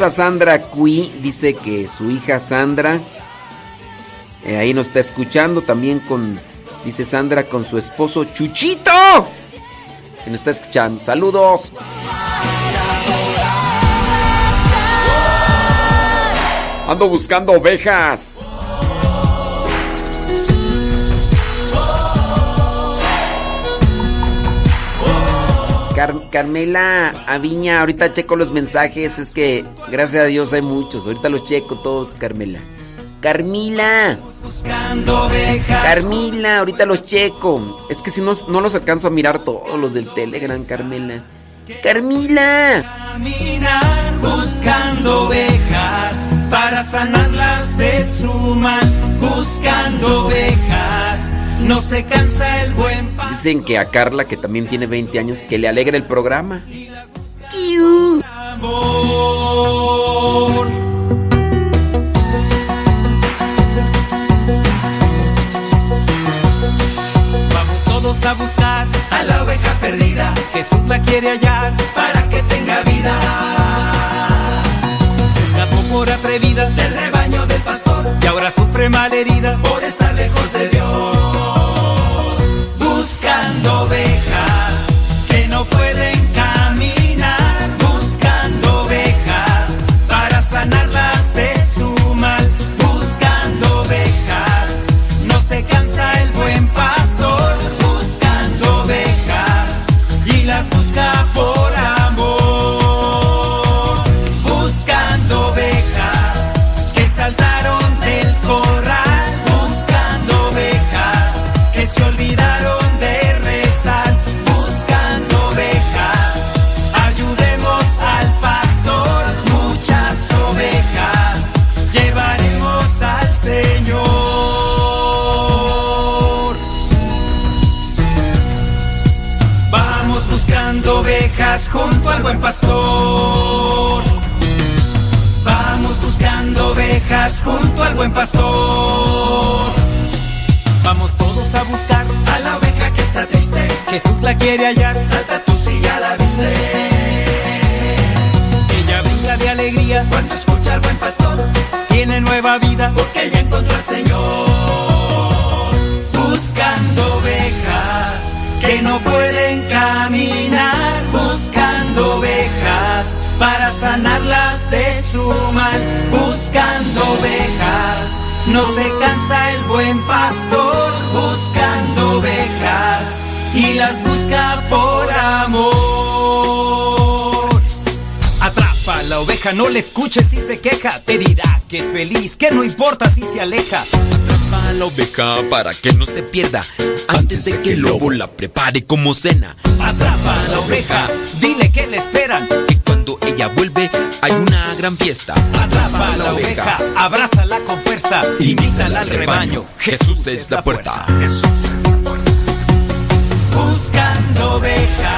C: A Sandra Cui, dice que su hija Sandra eh, ahí nos está escuchando también con, dice Sandra, con su esposo Chuchito. Que nos está escuchando. Saludos. Ando buscando ovejas. Car- Carmela Aviña, ahorita checo los mensajes, es que gracias a Dios hay muchos, ahorita los checo todos, Carmela. Carmila. Carmila, ahorita los checo. Es que si no, no los alcanzo a mirar todos los del Telegram, Carmela. Carmila.
N: Caminar buscando ovejas para sanarlas de su mal, buscando ovejas. No se cansa el buen
C: Dicen que a Carla, que también tiene 20 años, que le alegra el programa.
N: amor. Vamos todos a buscar a la oveja perdida. Jesús la quiere hallar para que tenga vida. Se escapó por atrevida del rebaño y ahora sufre malherida por estar lejos de Dios. Buscando ovejas que no pueden caminar, buen pastor. Vamos buscando ovejas junto al buen pastor. Vamos todos a buscar a la oveja que está triste. Jesús la quiere hallar. Salta tú si ya la viste. Ella brinda de alegría cuando escucha al buen pastor. Tiene nueva vida porque ella encontró al Señor. Buscando ovejas que no pueden caminar. Buscando ovejas para sanarlas de su mal. Buscando ovejas. No se cansa el buen pastor buscando ovejas y las busca por amor. Atrapa a la oveja, no le escuches si se queja. Te dirá que es feliz, que no importa si se aleja.
I: A la oveja para que no se pierda antes de que el lobo la prepare como cena.
N: Atrapa a la oveja, dile que le esperan.
I: Y cuando ella vuelve hay una gran fiesta.
N: Atrapa a la oveja, abrázala con fuerza, invítala al rebaño.
I: Jesús es la puerta.
N: Buscando ovejas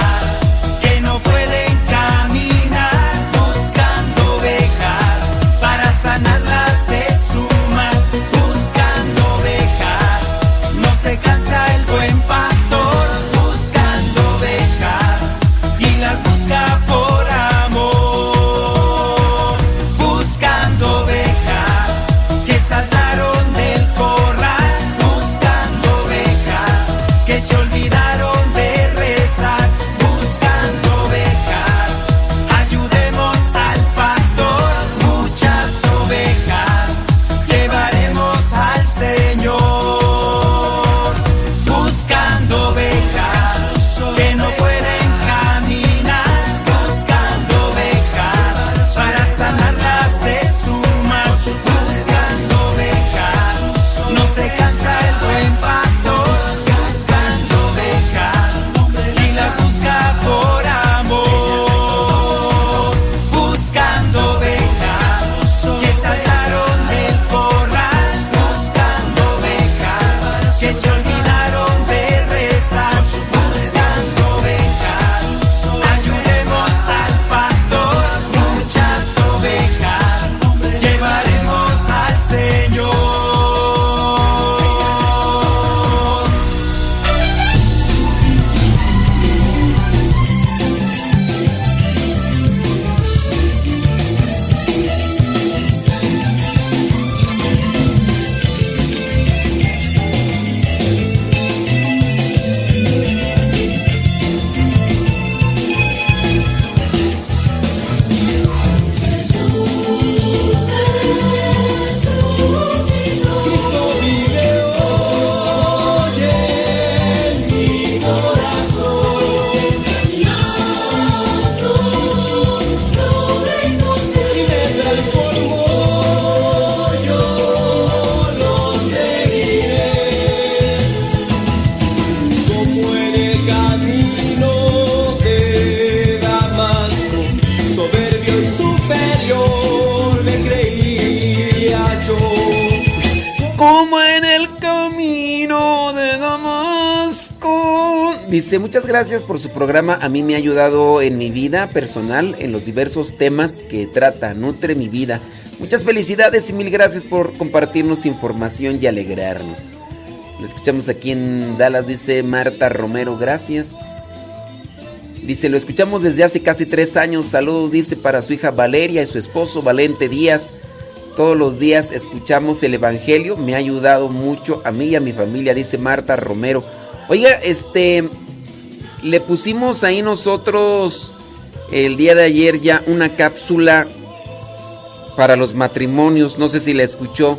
C: Dice, muchas gracias por su programa. A mí me ha ayudado en mi vida personal, en los diversos temas que trata. Nutre mi vida. Muchas felicidades y mil gracias por compartirnos información y alegrarnos. Lo escuchamos aquí en Dallas, dice Marta Romero, gracias. Dice, lo escuchamos desde hace casi tres años. Saludos, dice, para su hija Valeria y su esposo Valente Díaz. Todos los días escuchamos el Evangelio. Me ha ayudado mucho a mí y a mi familia, dice Marta Romero. Oiga, este, le pusimos ahí nosotros el día de ayer ya una cápsula para los matrimonios. No sé si la escuchó.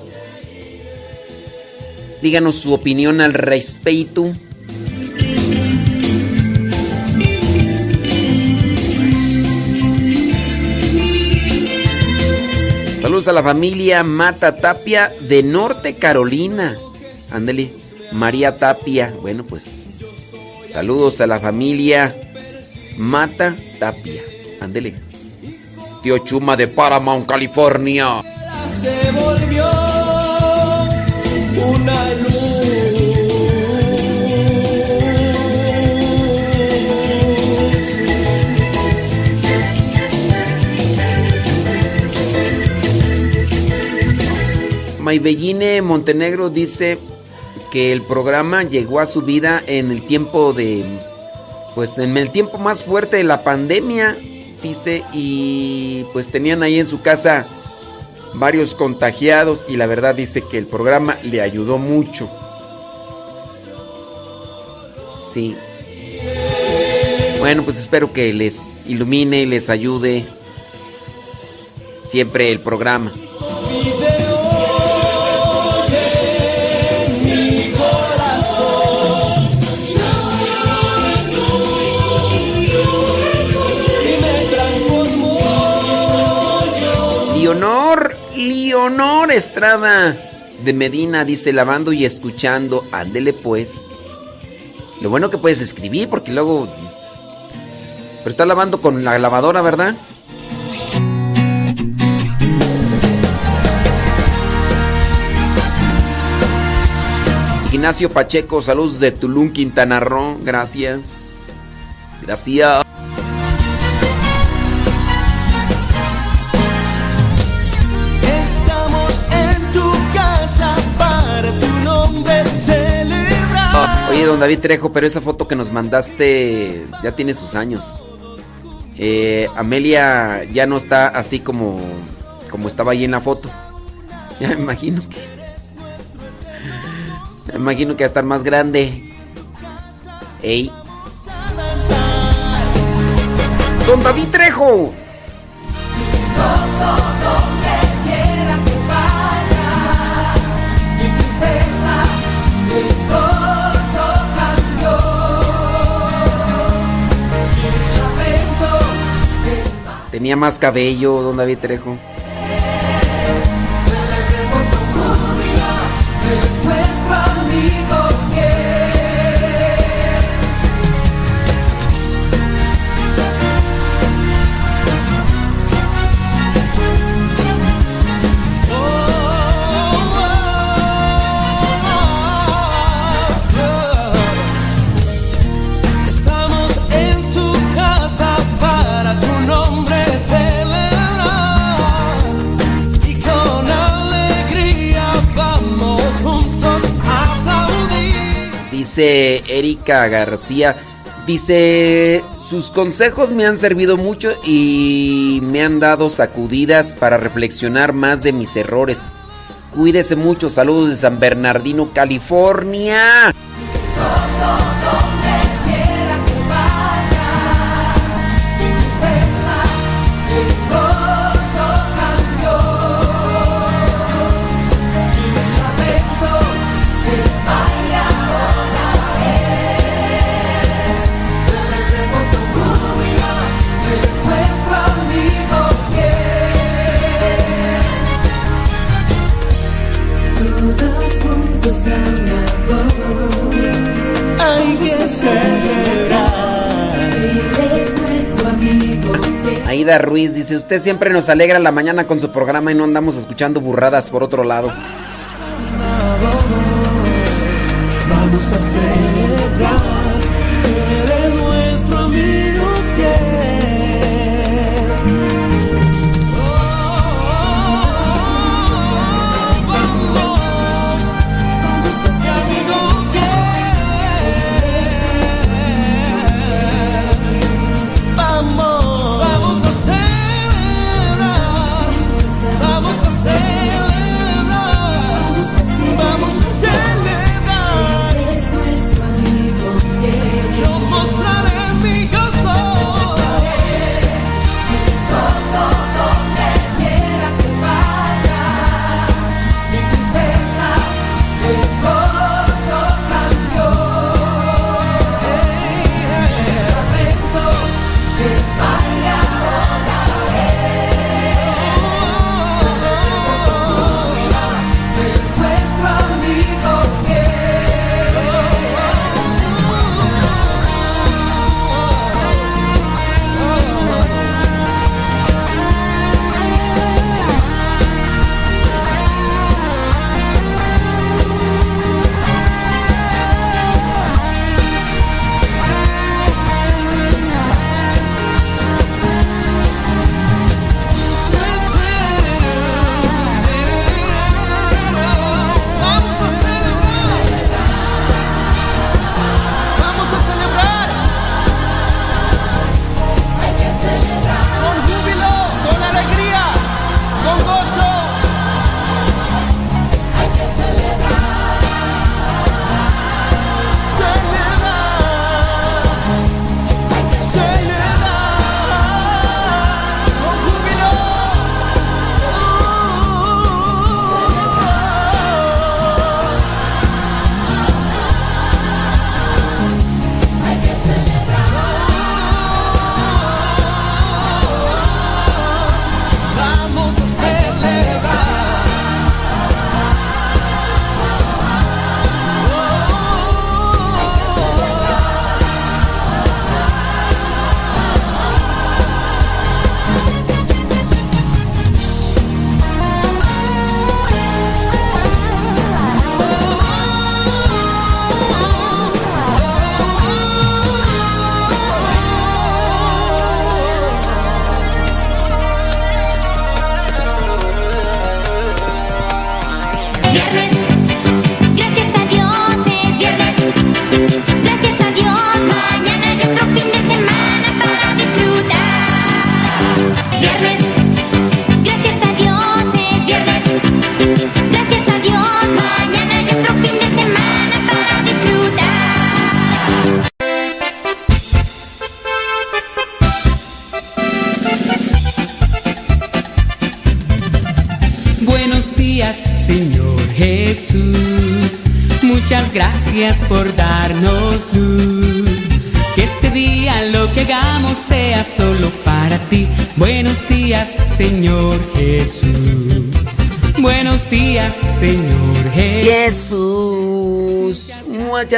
C: Díganos su opinión al respecto. Saludos a la familia Mata Tapia de Norte Carolina. Ándale, María Tapia. Bueno, pues saludos a la familia Mata Tapia. Ándele. Tío Chuma de Paramount, California.
F: se volvió una
C: Maybelline Montenegro dice que el programa llegó a su vida en el tiempo de pues en el tiempo más fuerte de la pandemia, dice, y pues tenían ahí en su casa varios contagiados y la verdad dice que el programa le ayudó mucho. Sí. Bueno, pues espero que les ilumine y les ayude siempre el programa. Leonor Estrada de Medina dice lavando y escuchando, ándele pues. Lo bueno que puedes escribir porque luego... Pero está lavando con la lavadora, ¿verdad? Ignacio Pacheco, saludos de Tulum, Quintana Roo, gracias. Gracias. Oye, don David Trejo, pero esa foto que nos mandaste ya tiene sus años. Eh, Amelia ya no está así como, como estaba ahí en la foto. Ya me imagino que. Me imagino que va a estar más grande. Ey. Don David Trejo. Tenía más cabello, don David Trejo. Dice Erika García. Dice, sus consejos me han servido mucho y me han dado sacudidas para reflexionar más de mis errores. Cuídese mucho, saludos de San Bernardino, California. Ruiz dice, usted siempre nos alegra la mañana con su programa y no andamos escuchando burradas por otro lado.
F: Vamos a celebrar.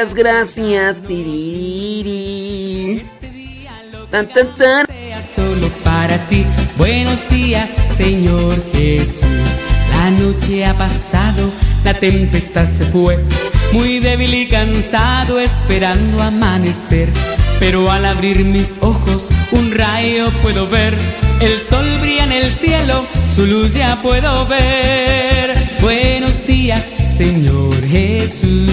C: Muchas gracias. Tiriri. Tan, tan, tan.
P: Solo para ti. Buenos días, Señor Jesús. La noche ha pasado, la tempestad se fue. Muy débil y cansado, esperando amanecer. Pero al abrir mis ojos, un rayo puedo ver. El sol brilla en el cielo, su luz ya puedo ver. Buenos días, Señor Jesús.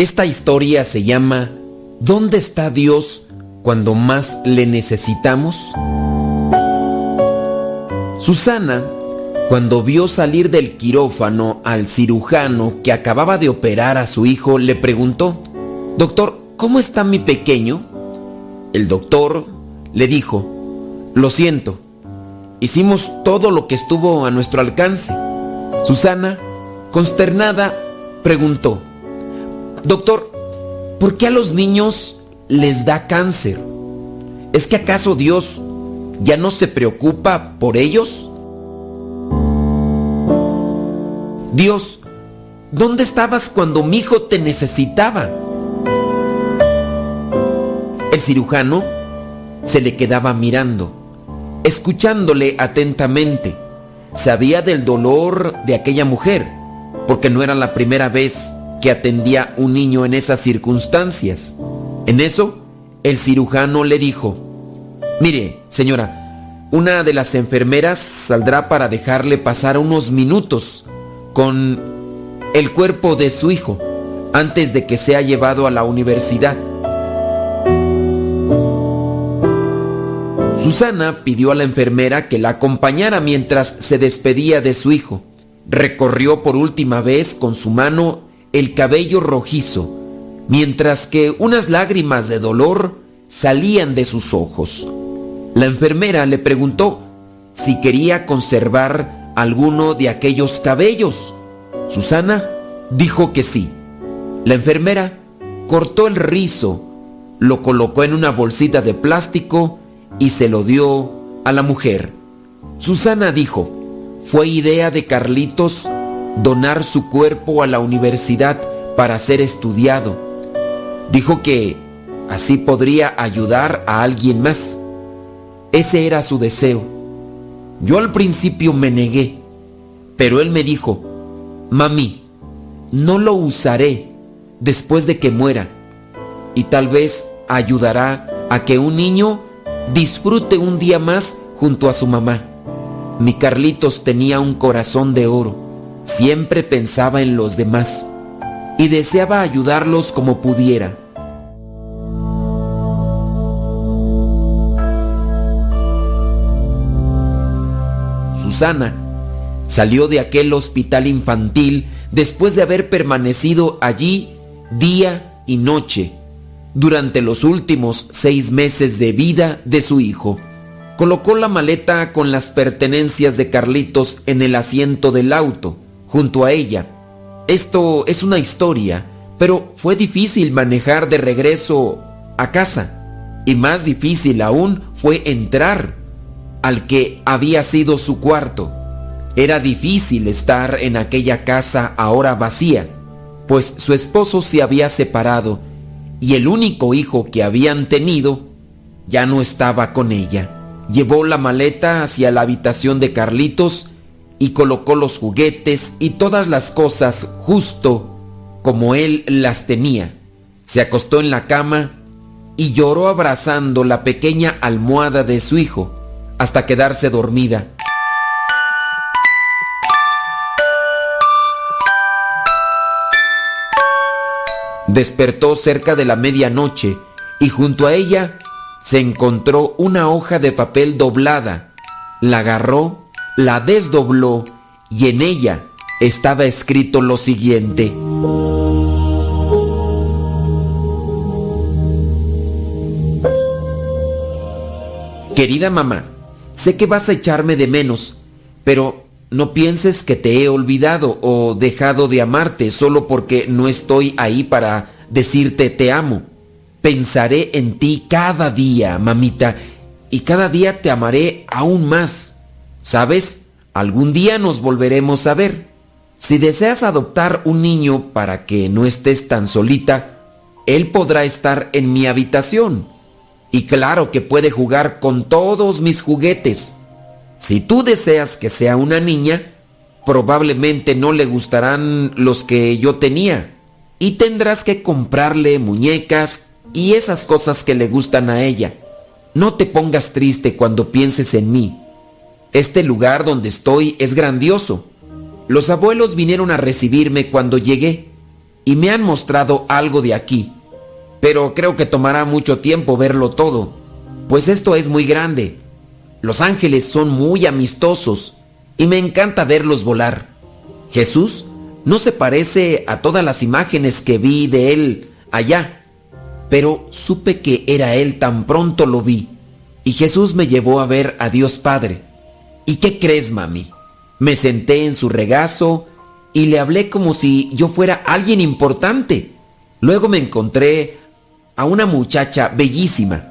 C: Esta historia se llama ¿Dónde está Dios cuando más le necesitamos? Susana, cuando vio salir del quirófano al cirujano que acababa de operar a su hijo, le preguntó, Doctor, ¿cómo está mi pequeño? El doctor le dijo, Lo siento, hicimos todo lo que estuvo a nuestro alcance. Susana, consternada, preguntó, Doctor, ¿por qué a los niños les da cáncer? ¿Es que acaso Dios ya no se preocupa por ellos? Dios, ¿dónde estabas cuando mi hijo te necesitaba? El cirujano se le quedaba mirando, escuchándole atentamente. Sabía del dolor de aquella mujer, porque no era la primera vez que atendía un niño en esas circunstancias. En eso, el cirujano le dijo, mire, señora, una de las enfermeras saldrá para dejarle pasar unos minutos con el cuerpo de su hijo antes de que sea llevado a la universidad. Susana pidió a la enfermera que la acompañara mientras se despedía de su hijo. Recorrió por última vez con su mano el cabello rojizo, mientras que unas lágrimas de dolor salían de sus ojos. La enfermera le preguntó si quería conservar alguno de aquellos cabellos. Susana dijo que sí. La enfermera cortó el rizo, lo colocó en una bolsita de plástico y se lo dio a la mujer. Susana dijo, fue idea de Carlitos donar su cuerpo a la universidad para ser estudiado. Dijo que así podría ayudar a alguien más. Ese era su deseo. Yo al principio me negué, pero él me dijo, mami, no lo usaré después de que muera y tal vez ayudará a que un niño disfrute un día más junto a su mamá. Mi Carlitos tenía un corazón de oro, siempre pensaba en los demás y deseaba ayudarlos como pudiera. Susana salió de aquel hospital infantil después de haber permanecido allí día y noche durante los últimos seis meses de vida de su hijo. Colocó la maleta con las pertenencias de Carlitos en el asiento del auto, junto a ella. Esto es una historia, pero fue difícil manejar de regreso a casa. Y más difícil aún fue entrar al que había sido su cuarto. Era difícil estar en aquella casa ahora vacía, pues su esposo se había separado y el único hijo que habían tenido ya no estaba con ella. Llevó la maleta hacia la habitación de Carlitos y colocó los juguetes y todas las cosas justo como él las tenía. Se acostó en la cama y lloró abrazando la pequeña almohada de su hijo hasta quedarse dormida. Despertó cerca de la medianoche y junto a ella se encontró una hoja de papel doblada. La agarró, la desdobló y en ella estaba escrito lo siguiente. Querida mamá, sé que vas a echarme de menos, pero no pienses que te he olvidado o dejado de amarte solo porque no estoy ahí para decirte te amo. Pensaré en ti cada día, mamita, y cada día te amaré aún más. ¿Sabes? Algún día nos volveremos a ver. Si deseas adoptar un niño para que no estés tan solita, él podrá estar en mi habitación. Y claro que puede jugar con todos mis juguetes. Si tú deseas que sea una niña, probablemente no le gustarán los que yo tenía. Y tendrás que comprarle muñecas y esas cosas que le gustan a ella. No te pongas triste cuando pienses en mí. Este lugar donde estoy es grandioso. Los abuelos vinieron a recibirme cuando llegué y me han mostrado algo de aquí. Pero creo que tomará mucho tiempo verlo todo, pues esto es muy grande. Los ángeles son muy amistosos y me encanta verlos volar. Jesús no se parece a todas las imágenes que vi de él allá, pero supe que era él tan pronto lo vi y Jesús me llevó a ver a Dios Padre. ¿Y qué crees, mami? Me senté en su regazo y le hablé como si yo fuera alguien importante. Luego me encontré a una muchacha bellísima.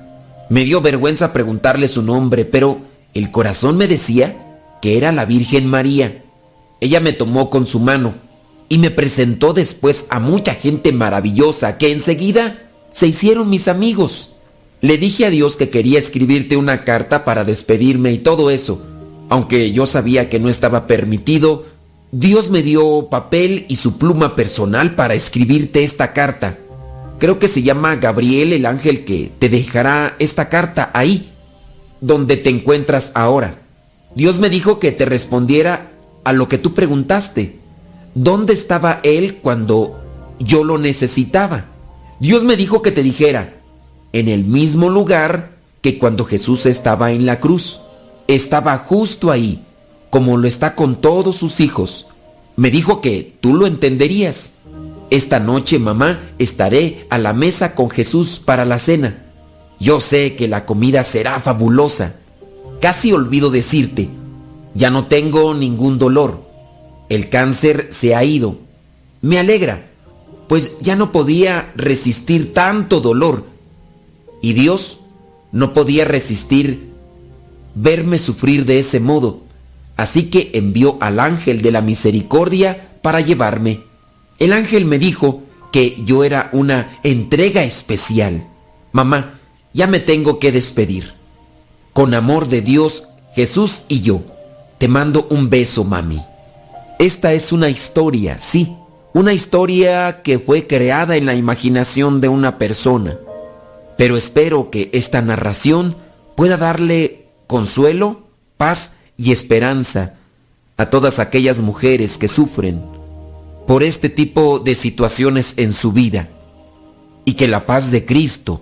C: Me dio vergüenza preguntarle su nombre, pero el corazón me decía que era la Virgen María. Ella me tomó con su mano y me presentó después a mucha gente maravillosa que enseguida se hicieron mis amigos. Le dije a Dios que quería escribirte una carta para despedirme y todo eso. Aunque yo sabía que no estaba permitido, Dios me dio papel y su pluma personal para escribirte esta carta. Creo que se llama Gabriel el ángel que te dejará esta carta ahí, donde te encuentras ahora. Dios me dijo que te respondiera a lo que tú preguntaste. ¿Dónde estaba Él cuando yo lo necesitaba? Dios me dijo que te dijera, en el mismo lugar que cuando Jesús estaba en la cruz. Estaba justo ahí, como lo está con todos sus hijos. Me dijo que tú lo entenderías. Esta noche, mamá, estaré a la mesa con Jesús para la cena. Yo sé que la comida será fabulosa. Casi olvido decirte, ya no tengo ningún dolor. El cáncer se ha ido. Me alegra, pues ya no podía resistir tanto dolor. Y Dios no podía resistir verme sufrir de ese modo. Así que envió al ángel de la misericordia para llevarme. El ángel me dijo que yo era una entrega especial. Mamá, ya me tengo que despedir. Con amor de Dios, Jesús y yo, te mando un beso, mami. Esta es una historia, sí, una historia que fue creada en la imaginación de una persona. Pero espero que esta narración pueda darle consuelo, paz y esperanza a todas aquellas mujeres que sufren por este tipo de situaciones en su vida y que la paz de Cristo,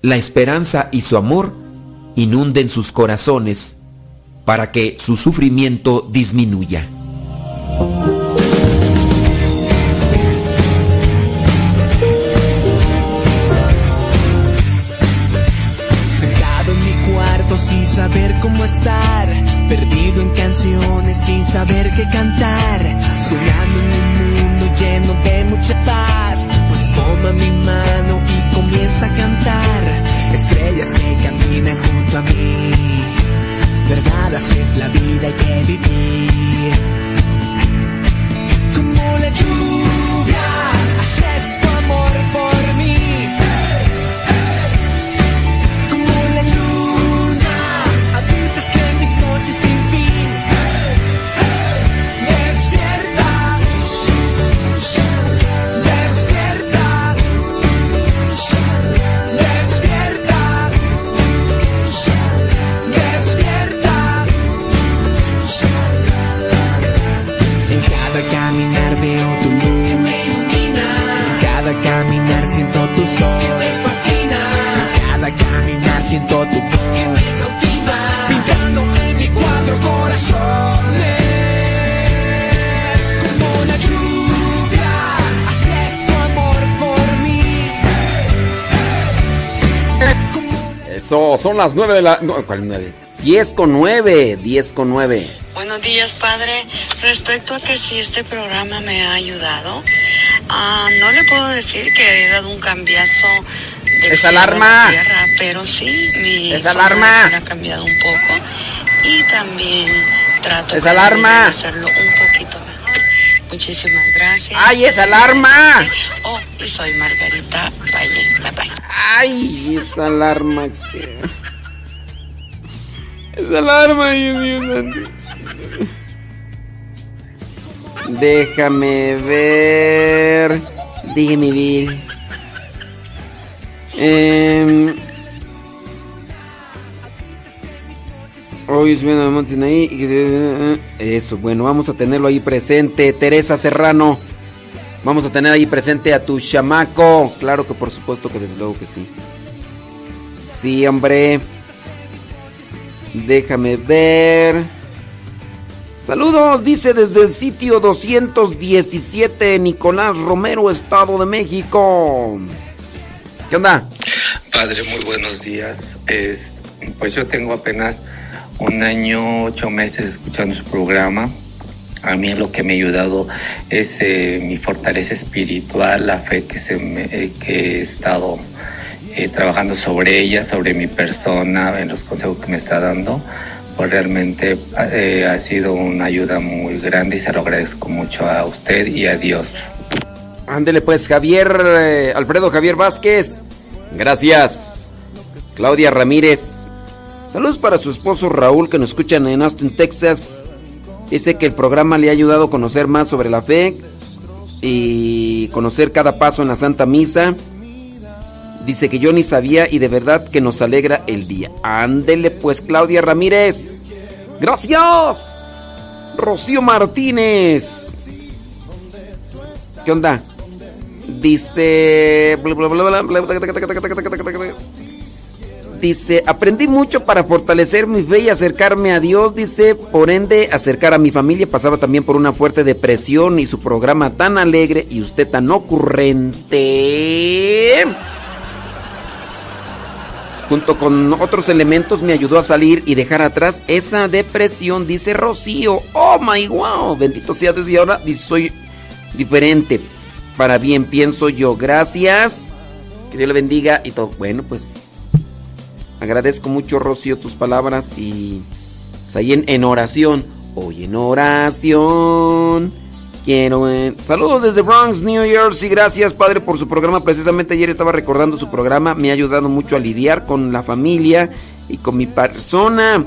C: la esperanza y su amor inunden sus corazones para que su sufrimiento disminuya.
Q: Y saber cómo estar. Perdido en canciones sin saber qué cantar. Soñando en un mundo lleno de mucha paz. Pues toma mi mano y comienza a cantar. Estrellas que caminan junto a mí. Verdad, así es la vida, que vivir. Como la lluvia, haces tu amor por siento tu voz. Pintando en mi cuadro corazones. Como la lluvia. Haces tu amor por mí.
C: Eso, son las 9 de la. No, ¿cuál 9? 10 con 9. 10 con 9.
R: Buenos días, padre. Respecto a que si este programa me ha ayudado, ah, no le puedo decir que he dado un cambiazo del
C: ¡Esa
R: cielo a la
C: alarma!
R: tierra, pero sí mi
C: ¡Esa
R: forma de
C: alarma!
R: ha cambiado un poco y también trato
C: ¡Esa
R: cada
C: alarma!
R: de hacerlo un poquito mejor. Muchísimas gracias.
C: ¡Ay, esa alarma!
R: Oh, y soy Margarita Valle. Bye bye.
C: ¡Ay, esa alarma! que- Esa alarma, Dios mío. Déjame ver. Déjame ver. Em, hoy es bueno de Montsinaí y que- Eso, bueno, vamos a tenerlo ahí presente. Teresa Serrano. Vamos a tener ahí presente a tu chamaco. Claro que por supuesto que desde luego que sí. Sí, hombre. Déjame ver. Saludos, dice desde el sitio 217 Nicolás Romero, Estado de México. ¿Qué onda?
S: Padre, muy buenos días. Es, pues yo tengo apenas un año, ocho meses escuchando su programa. A mí lo que me ha ayudado es eh, mi fortaleza espiritual, la fe que, se me- eh, he estado eh, trabajando sobre ella, sobre mi persona, en los consejos que me está dando. Pues realmente eh, ha sido una ayuda muy grande y se lo agradezco mucho a usted y a Dios.
C: Ándele pues, Javier, eh, Alfredo Javier Vázquez. Gracias. Claudia Ramírez. Saludos para su esposo Raúl que nos escuchan en Austin, Texas. Dice que el programa le ha ayudado a conocer más sobre la fe y conocer cada paso en la Santa Misa. Dice que yo ni sabía y de verdad que nos alegra el día. Ándele pues, Claudia Ramírez. Gracias. Rocío Martínez. ¿Qué onda? Dice... Dice, aprendí mucho para fortalecer mi fe y acercarme a Dios. Dice, por ende, acercar a mi familia. Pasaba también por una fuerte depresión y su programa tan alegre y usted tan ocurrente. Junto con otros elementos me ayudó a salir y dejar atrás esa depresión, dice Rocío. Oh my wow, bendito sea Dios y ahora dice, soy diferente. Para bien pienso yo. Gracias. Que Dios le bendiga y todo. Bueno, pues agradezco mucho Rocío tus palabras y pues, ahí en, oración. Hoy en oración. Quiero. eh, Saludos desde Bronx, New Jersey. Gracias, padre, por su programa. Precisamente ayer estaba recordando su programa. Me ha ayudado mucho a lidiar con la familia y con mi persona,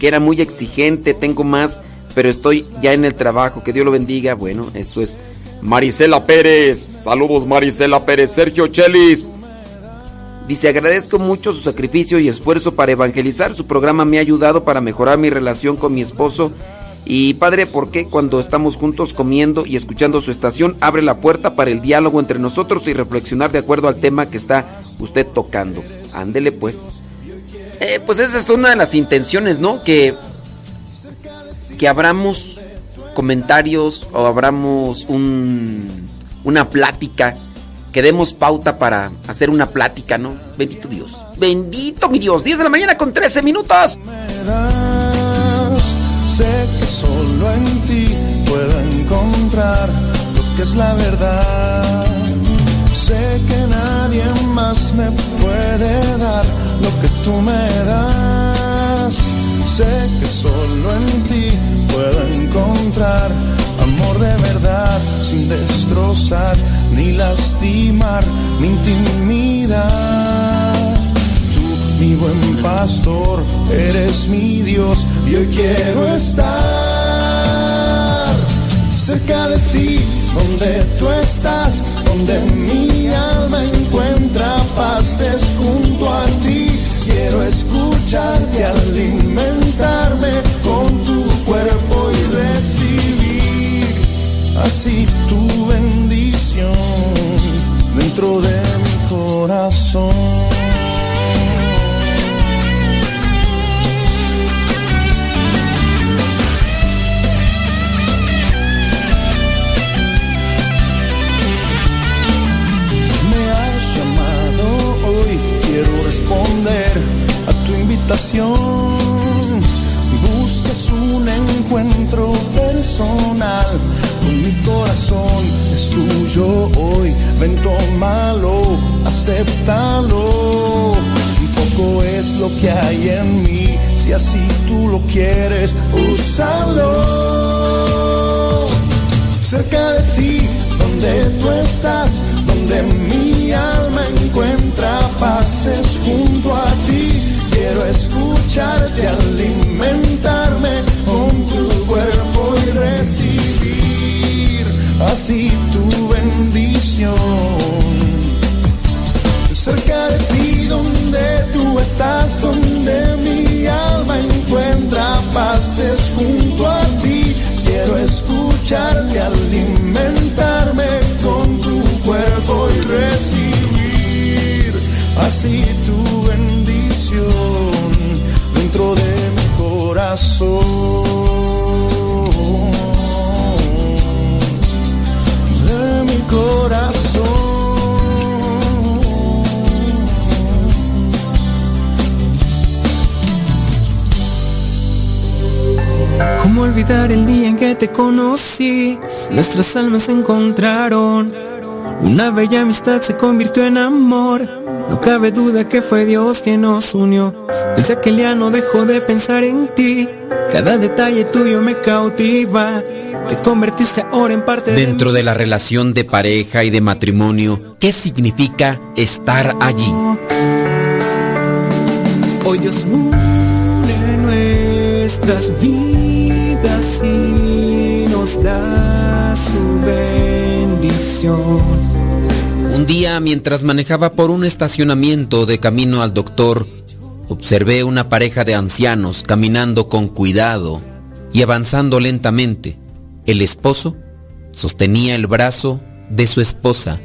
C: que era muy exigente. Tengo más, pero estoy ya en el trabajo. Que Dios lo bendiga. Bueno, eso es. Marisela Pérez. Saludos, Marisela Pérez. Sergio Chelis. Dice, agradezco mucho su sacrificio y esfuerzo para evangelizar. Su programa me ha ayudado para mejorar mi relación con mi esposo. Y padre, ¿por qué cuando estamos juntos comiendo y escuchando su estación abre la puerta para el diálogo entre nosotros y reflexionar de acuerdo al tema que está usted tocando? Ándele pues. Eh, pues esa es una de las intenciones, ¿no? Que, que abramos comentarios o abramos un, una plática, que demos pauta para hacer una plática, ¿no? Bendito Dios. Bendito mi Dios. 10 de la mañana con 13 minutos.
F: Sé que solo en ti puedo encontrar lo que es la verdad. Sé que nadie más me puede dar lo que tú me das. Sé que solo en ti puedo encontrar amor de verdad sin destrozar ni lastimar mi intimidad. Tú, mi buen pastor, eres mi Dios y hoy quiero estar cerca de ti, donde tú estás, donde mi alma encuentra paz, es junto a ti. Quiero escucharte, alimentarme así tu bendición dentro de mi corazón. Me has llamado hoy, quiero responder a tu invitación. Buscas un encuentro personal con mi corazón, es tuyo hoy. Ven, tómalo, acéptalo. Poco es lo que hay en mí, si así tú lo quieres, úsalo cerca de ti, donde tú estás, donde mi alma encuentra paz, es junto a ti. Quiero escucharte, alimentarme así tu bendición. Cerca de ti, donde tú estás, donde mi alma encuentra paz, es junto a ti. Quiero escucharte, alimentarme con tu cuerpo y recibir así tu bendición dentro de mi corazón. Corazón.
M: ¿Cómo olvidar el día en que te conocí? Nuestras almas se encontraron. Una bella amistad se convirtió en amor. No cabe duda que fue Dios quien nos unió. Desde aquel día no dejo de pensar en ti. Cada detalle tuyo me cautiva. Te convertiste ahora en parte de
C: Dentro de la relación de pareja y de matrimonio, ¿qué significa estar allí?
M: Hoy Dios une nuestras vidas y nos da su bendición.
C: Un día, mientras manejaba por un estacionamiento de camino al doctor, observé una pareja de ancianos caminando con cuidado y avanzando lentamente. El esposo sostenía el brazo de su esposa,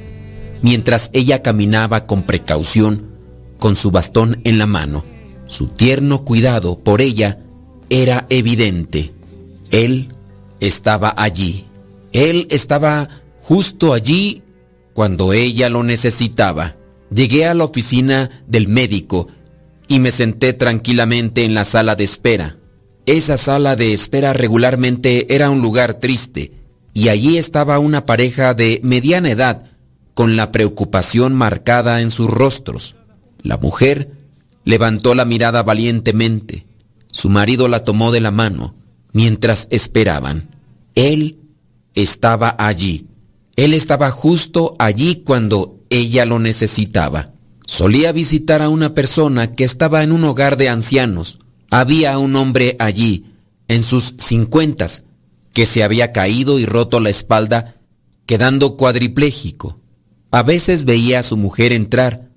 C: mientras ella caminaba con precaución con su bastón en la mano. Su tierno cuidado por ella era evidente. Él estaba allí. Él estaba justo allí cuando ella lo necesitaba. Llegué a la oficina del médico y me senté tranquilamente en la sala de espera. Esa sala de espera regularmente era un lugar triste y allí estaba una pareja de mediana edad con la preocupación marcada en sus rostros. La mujer levantó la mirada valientemente. Su marido la tomó de la mano mientras esperaban. Él estaba allí. Él estaba justo allí cuando ella lo necesitaba. Solía visitar a una persona que estaba en un hogar de ancianos. Había un hombre allí, en sus cincuentas, que se había caído y roto la espalda, quedando cuadripléjico. A veces veía a su mujer entrar,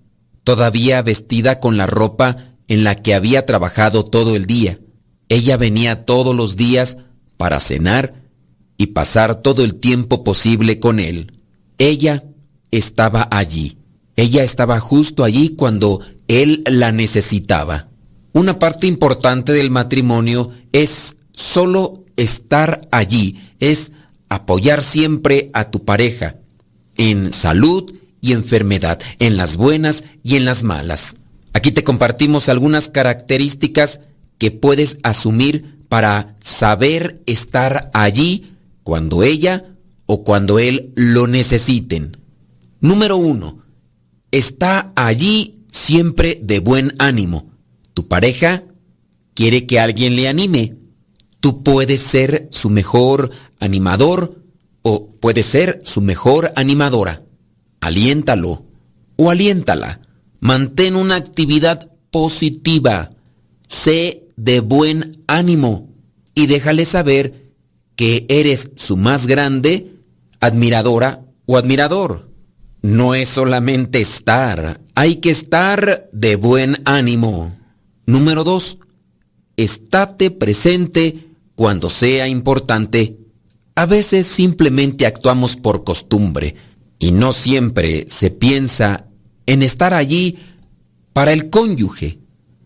C: todavía vestida con la ropa en la que había trabajado todo el día. Ella venía todos los días para cenar y pasar todo el tiempo posible con él. Ella estaba allí. Ella estaba justo allí cuando él la necesitaba. Una parte importante del matrimonio es solo estar allí, es apoyar siempre a tu pareja, en salud y enfermedad, en las buenas y en las malas. Aquí te compartimos algunas características que puedes asumir para saber estar allí cuando ella o cuando él lo necesiten. Número uno, está allí siempre de buen ánimo. Tu pareja quiere que alguien le anime. Tú puedes ser su mejor animador o puedes ser su mejor animadora. Aliéntalo o aliéntala. Mantén una actividad positiva. Sé de buen ánimo y déjale saber que eres su más grande admiradora o admirador. No es solamente estar, hay que estar de buen ánimo. Número dos, estate presente cuando sea importante. A veces simplemente actuamos por costumbre y no siempre se piensa en estar allí para el cónyuge.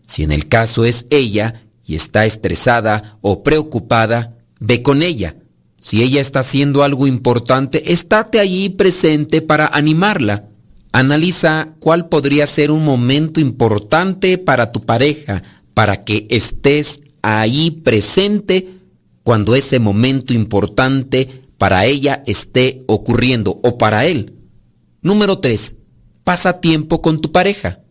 C: Si en el caso es ella y está estresada o preocupada, ve con ella. Si ella está haciendo algo importante, estate allí presente para animarla. Analiza cuál podría ser un momento importante para tu pareja, para que estés ahí presente cuando ese momento importante para ella esté ocurriendo o para él. Número 3. Pasa tiempo con tu pareja.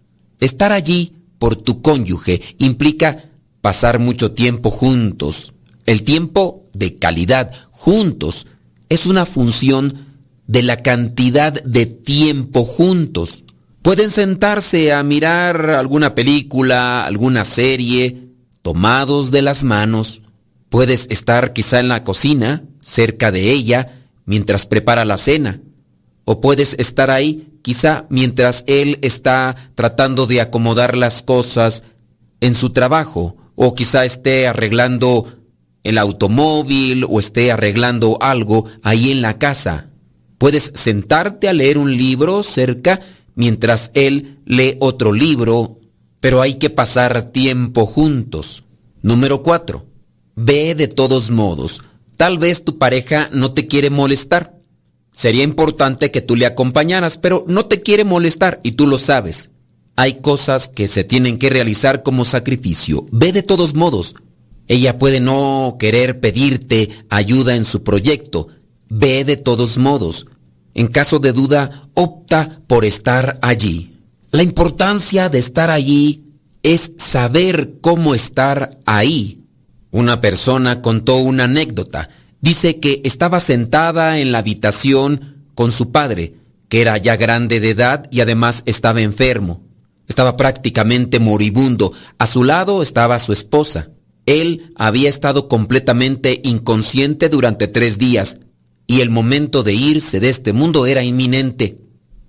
C: Estar allí por tu cónyuge implica pasar mucho tiempo juntos. El tiempo de calidad juntos es una función de la cantidad de tiempo juntos. Pueden sentarse a mirar alguna película, alguna serie, tomados de las manos. Puedes estar quizá en la cocina, cerca de ella, mientras prepara la cena. O puedes estar ahí quizá mientras él está tratando de acomodar las cosas en su trabajo, o quizá esté arreglando el automóvil o esté arreglando algo ahí en la casa. Puedes sentarte a leer un libro cerca mientras él lee otro libro, pero hay que pasar tiempo juntos. Número 4. Ve de todos modos. Tal vez tu pareja no te quiere molestar. Sería importante que tú le acompañaras, pero no te quiere molestar y tú lo sabes. Hay cosas que se tienen que realizar como sacrificio. Ve de todos modos. Ella puede no querer pedirte ayuda en su proyecto. Ve de todos modos. En caso de duda, opta por estar allí. La importancia de estar allí es saber cómo estar ahí. Una persona contó una anécdota. Dice que estaba sentada en la habitación con su padre, que era ya grande de edad y además estaba enfermo. Estaba prácticamente moribundo. A su lado estaba su esposa. Él había estado completamente inconsciente durante tres días y el momento de irse de este mundo era inminente.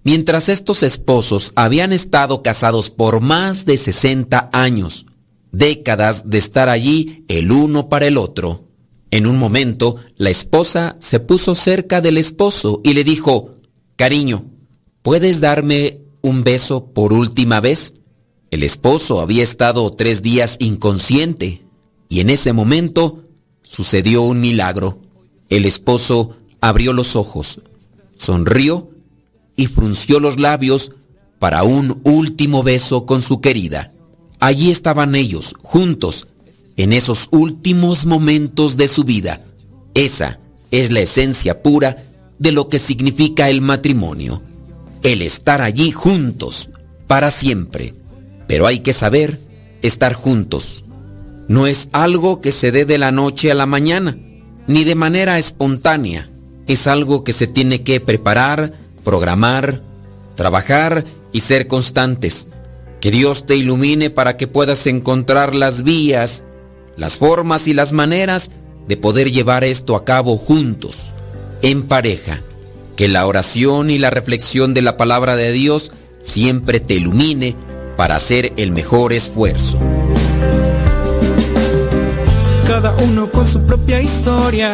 C: Mientras estos esposos habían estado casados por más de 60 años, décadas de estar allí el uno para el otro. En un momento, la esposa se puso cerca del esposo y le dijo, Cariño, ¿puedes darme un beso por última vez? El esposo había estado tres días inconsciente y en ese momento sucedió un milagro. El esposo abrió los ojos, sonrió y frunció los labios para un último beso con su querida. Allí estaban ellos, juntos, en esos últimos momentos de su vida. Esa es la esencia pura de lo que significa el matrimonio. El estar allí juntos, para siempre. Pero hay que saber estar juntos. No es algo que se dé de la noche a la mañana, ni de manera espontánea. Es algo que se tiene que preparar, programar, trabajar y ser constantes. Que Dios te ilumine para que puedas encontrar las vías, las formas y las maneras de poder llevar esto a cabo juntos, en pareja. Que la oración y la reflexión de la palabra de Dios siempre te ilumine para hacer el mejor esfuerzo.
M: Cada uno con su propia historia,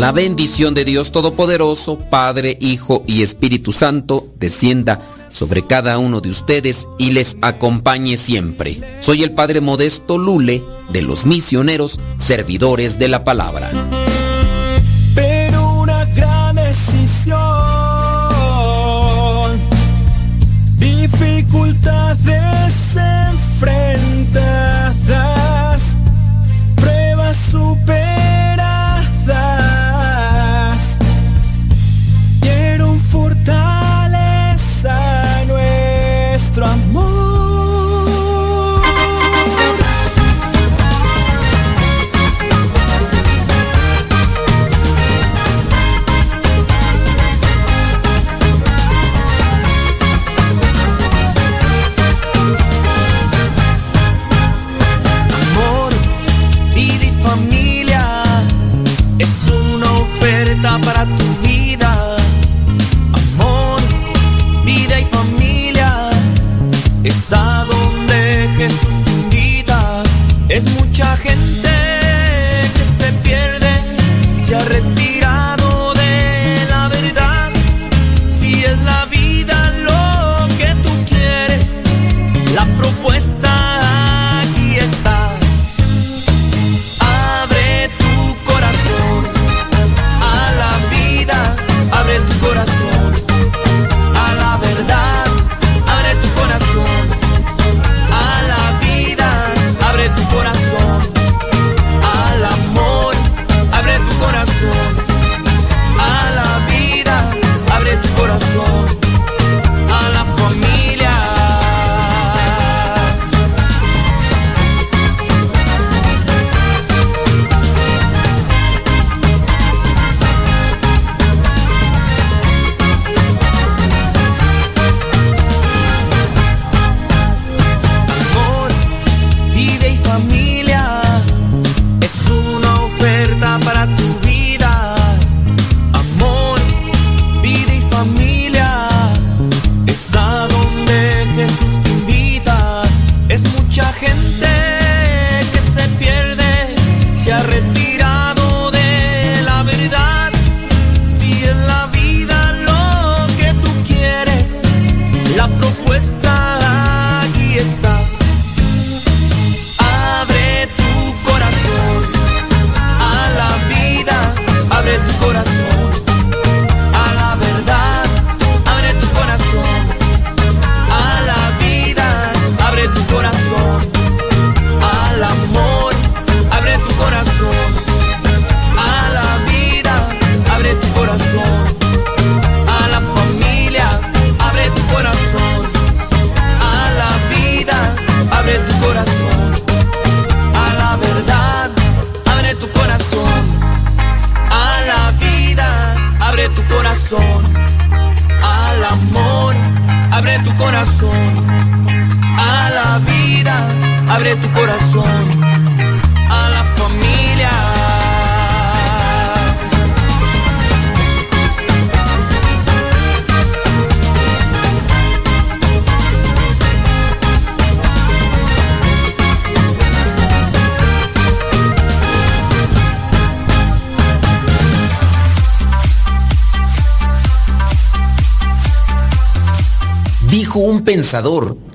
N: La bendición de Dios Todopoderoso, Padre, Hijo y Espíritu Santo, descienda sobre cada uno de ustedes y les acompañe siempre. Soy el Padre Modesto Lule de los misioneros, servidores de la palabra.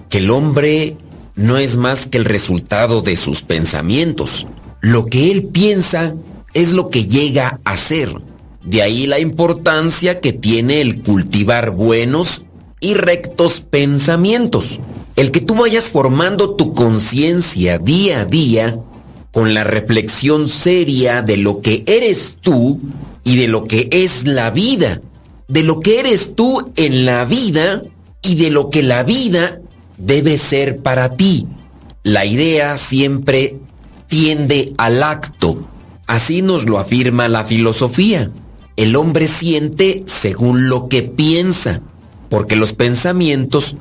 N: Que el hombre no es más que el resultado de sus pensamientos. Lo que él piensa es lo que llega a ser. De ahí la importancia que tiene el cultivar buenos y rectos pensamientos. El que tú vayas formando tu conciencia día a día con la reflexión seria de lo que eres tú y de lo que es la vida. De lo que eres tú en la vida y de lo que la vida debe ser para ti. La idea siempre tiende al acto. Así nos lo afirma la filosofía. El hombre siente según lo que piensa, porque los pensamientos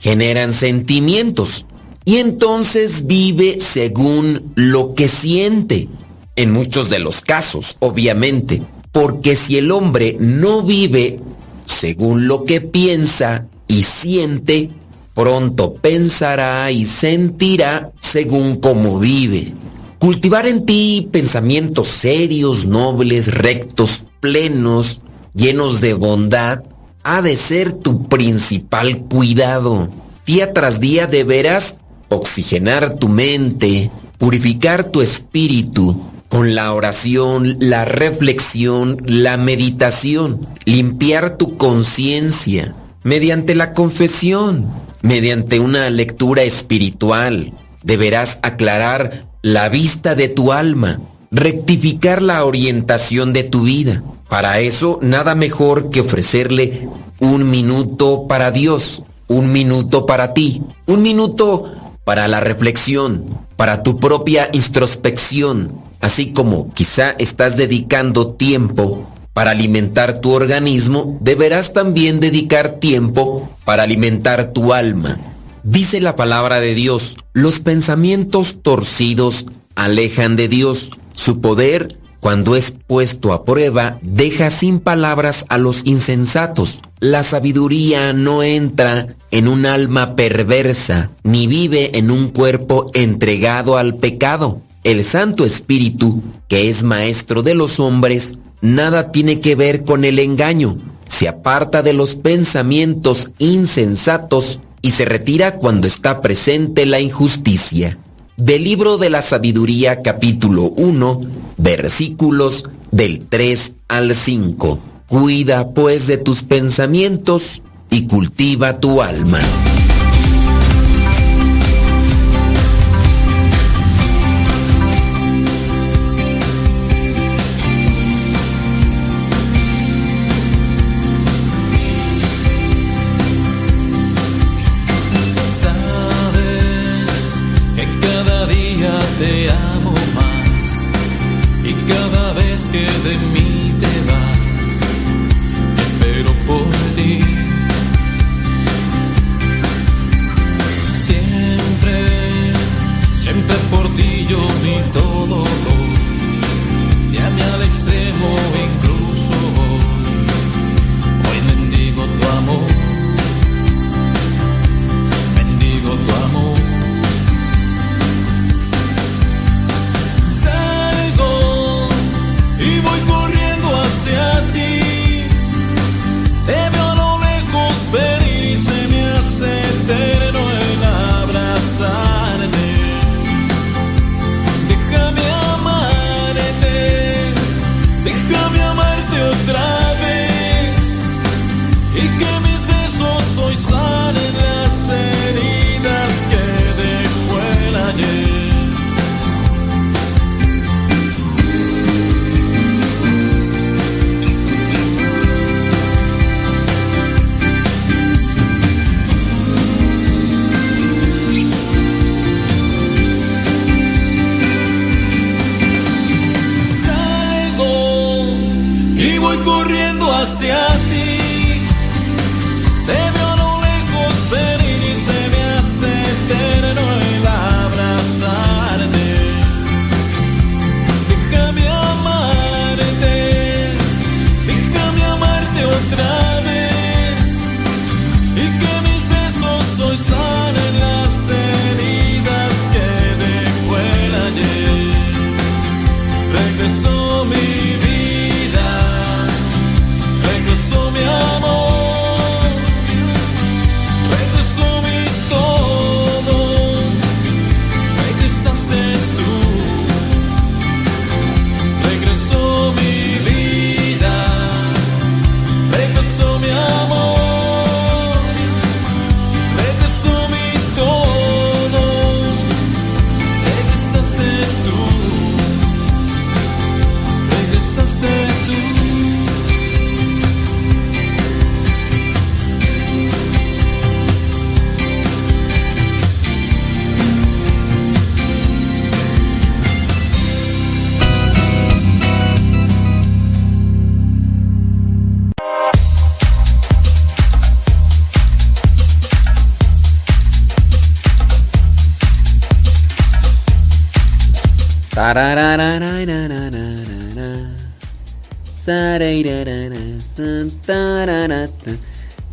N: generan sentimientos y entonces vive según lo que siente. En muchos de los casos, obviamente, porque si el hombre no vive según lo que piensa y siente,
C: Pronto pensará y sentirá según como vive. Cultivar en ti pensamientos serios, nobles, rectos, plenos, llenos de bondad, ha de ser tu principal cuidado. Día tras día deberás oxigenar tu mente, purificar tu espíritu con la oración, la reflexión, la meditación, limpiar tu conciencia mediante la confesión, mediante una lectura espiritual. Deberás aclarar la vista de tu alma, rectificar la orientación de tu vida. Para eso, nada mejor que ofrecerle un minuto para Dios, un minuto para ti, un minuto para la reflexión, para tu propia introspección, así como quizá estás dedicando tiempo para alimentar tu organismo, deberás también dedicar tiempo para alimentar tu alma. Dice la palabra de Dios, los pensamientos torcidos alejan de Dios. Su poder, cuando es puesto a prueba, deja sin palabras a los insensatos. La sabiduría no entra en un alma perversa, ni vive en un cuerpo entregado al pecado. El Santo Espíritu, que es maestro de los hombres, nada tiene que ver con el engaño. Se aparta de los pensamientos insensatos y se retira cuando está presente la injusticia. Del libro de la sabiduría capítulo 1, versículos del 3 al 5. Cuida pues de tus pensamientos y cultiva tu alma.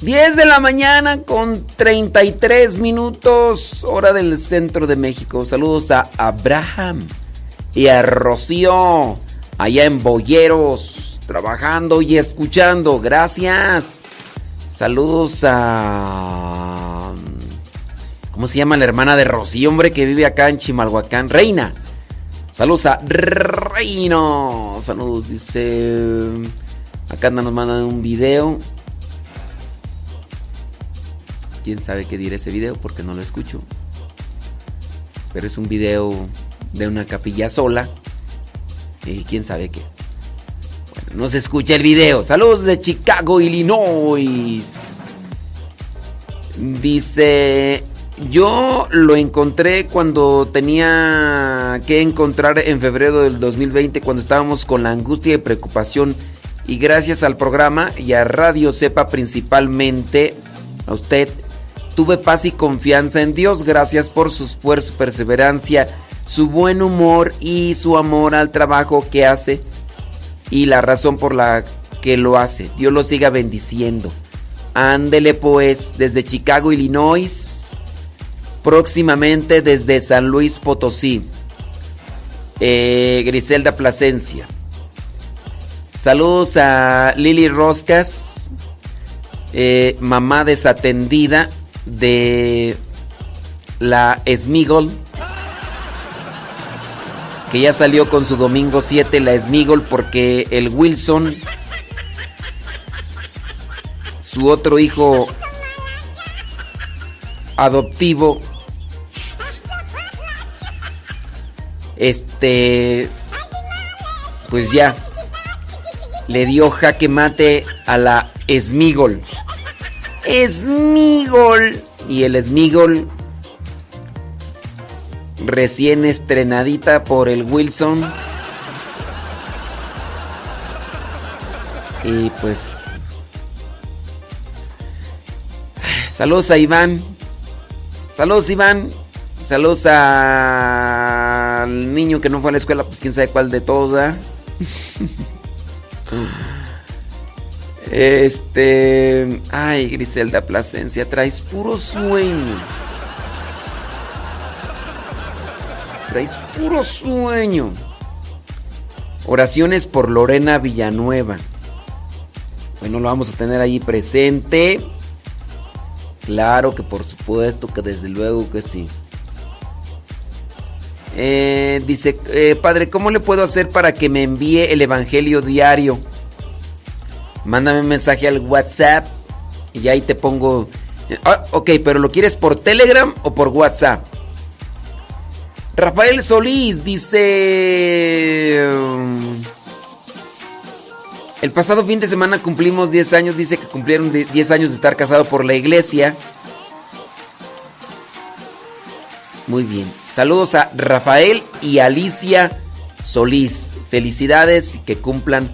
C: 10 de la mañana con 33 minutos, hora del centro de México. Saludos a Abraham y a Rocío, allá en Boyeros, trabajando y escuchando. Gracias. Saludos a... ¿Cómo se llama la hermana de Rocío, hombre, que vive acá en Chimalhuacán? Reina. Saludos a Reino. Saludos, dice... Acá nos mandan un video. Quién sabe qué dirá ese video porque no lo escucho. Pero es un video de una capilla sola. Y quién sabe qué. No se escucha el video. Saludos de Chicago, Illinois. Dice, yo lo encontré cuando tenía que encontrar en febrero del 2020, cuando estábamos con la angustia y preocupación. Y gracias al programa y a Radio Sepa principalmente, a usted, tuve paz y confianza en Dios. Gracias por su esfuerzo, perseverancia, su buen humor y su amor al trabajo que hace y la razón por la que lo hace. Dios lo siga bendiciendo. Ándele pues desde Chicago, Illinois, próximamente desde San Luis Potosí. Eh, Griselda Plasencia. Saludos a Lili Roscas, eh, mamá desatendida de la Smigol, que ya salió con su domingo 7, la Smigol, porque el Wilson, su otro hijo adoptivo, este, pues ya, le dio jaque mate a la Smigol. Smigol. Y el Smigol recién estrenadita por el Wilson. Y pues... Saludos a Iván. Saludos Iván. Saludos al niño que no fue a la escuela, pues quién sabe cuál de todos, ¿verdad? Este. Ay, Griselda Plasencia, traes puro sueño. Traes puro sueño. Oraciones por Lorena Villanueva. Bueno, lo vamos a tener ahí presente. Claro que por supuesto que desde luego que sí. Eh, dice, eh, padre, ¿cómo le puedo hacer para que me envíe el Evangelio diario? Mándame un mensaje al WhatsApp y ahí te pongo... Ah, ok, pero ¿lo quieres por Telegram o por WhatsApp? Rafael Solís dice... um, El pasado fin de semana cumplimos 10 años, dice que cumplieron de- 10 años de estar casado por la iglesia. Muy bien. Saludos a Rafael y Alicia Solís. Felicidades y que cumplan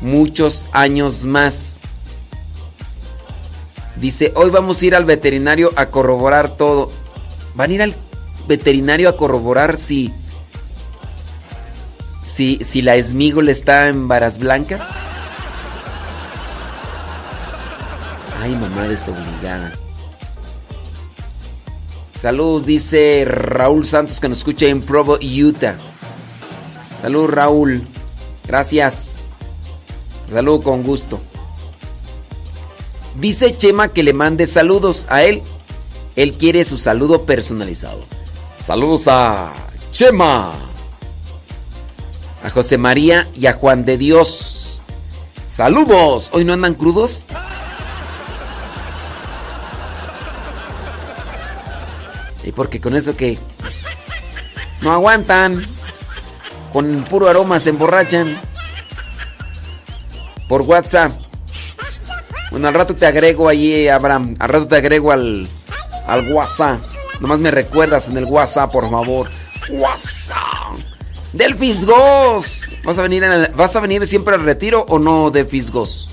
C: muchos años más. Dice, hoy vamos a ir al veterinario a corroborar todo. ¿Van a ir al veterinario a corroborar si... Si, si la esmígol está en varas blancas? Ay, mamá desobligada. Salud, dice Raúl Santos que nos escucha en Provo, Utah. Salud, Raúl. Gracias. Salud con gusto. Dice Chema que le mande saludos a él. Él quiere su saludo personalizado. Saludos a Chema. A José María y a Juan de Dios. Saludos. ¿Hoy no andan crudos? Y porque con eso que no aguantan. Con puro aroma se emborrachan. Por WhatsApp. Bueno, al rato te agrego ahí, Abraham. Al rato te agrego al, al WhatsApp. Nomás me recuerdas en el WhatsApp, por favor. WhatsApp. Del Fisgos. ¿Vas a venir, ¿Vas a venir siempre al retiro o no de Fisgos?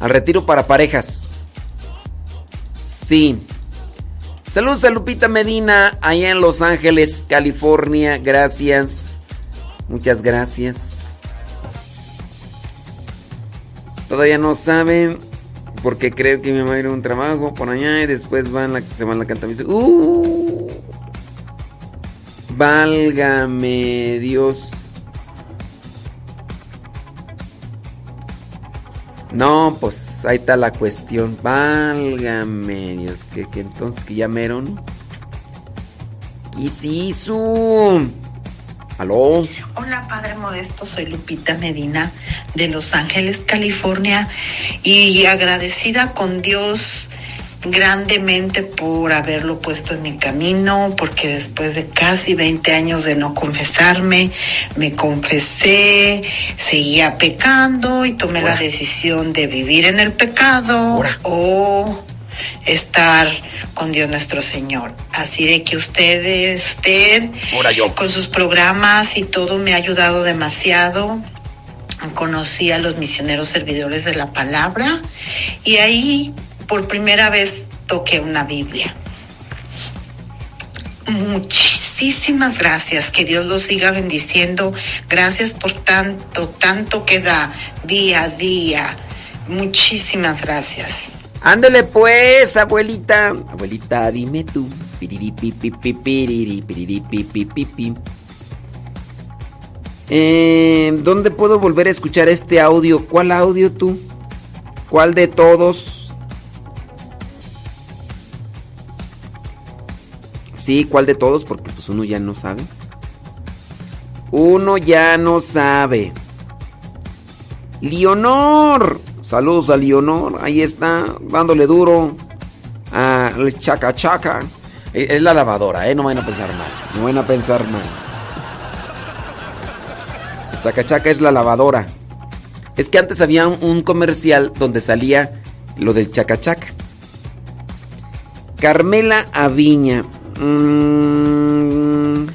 C: Al retiro para parejas. Sí. Saludos a Lupita Medina, allá en Los Ángeles, California. Gracias. Muchas gracias. Todavía no saben. porque creo que mi mamá ir a un trabajo por allá y después van se van la canta. Me dice, ¡Uh! Válgame Dios. No, pues ahí está la cuestión. Válgame Dios. Que, que entonces que llamaron. ¿Qué se hizo? ¿Aló?
T: Hola, Padre Modesto, soy Lupita Medina de Los Ángeles, California, y agradecida con Dios grandemente por haberlo puesto en mi camino, porque después de casi 20 años de no confesarme, me confesé, seguía pecando y tomé la decisión de vivir en el pecado o estar con Dios nuestro Señor. Así de que ustedes, usted,
C: yo.
T: con sus programas y todo me ha ayudado demasiado. Conocí a los misioneros servidores de la palabra y ahí por primera vez toqué una Biblia. Muchísimas gracias, que Dios los siga bendiciendo. Gracias por tanto, tanto que da día a día. Muchísimas gracias.
C: Ándele pues, abuelita. Abuelita, dime tú. Eh, ¿Dónde puedo volver a escuchar este audio? ¿Cuál audio tú? ¿Cuál de todos? Sí, ¿cuál de todos? Porque pues uno ya no sabe. Uno ya no sabe. Leonor. Saludos a Leonor. Ahí está, dándole duro al chaca chaca. Eh, Es la lavadora, ¿eh? No van a pensar mal. No van a pensar mal. Chaca chaca es la lavadora. Es que antes había un, un comercial donde salía lo del chaca chaca. Carmela Aviña. Mm.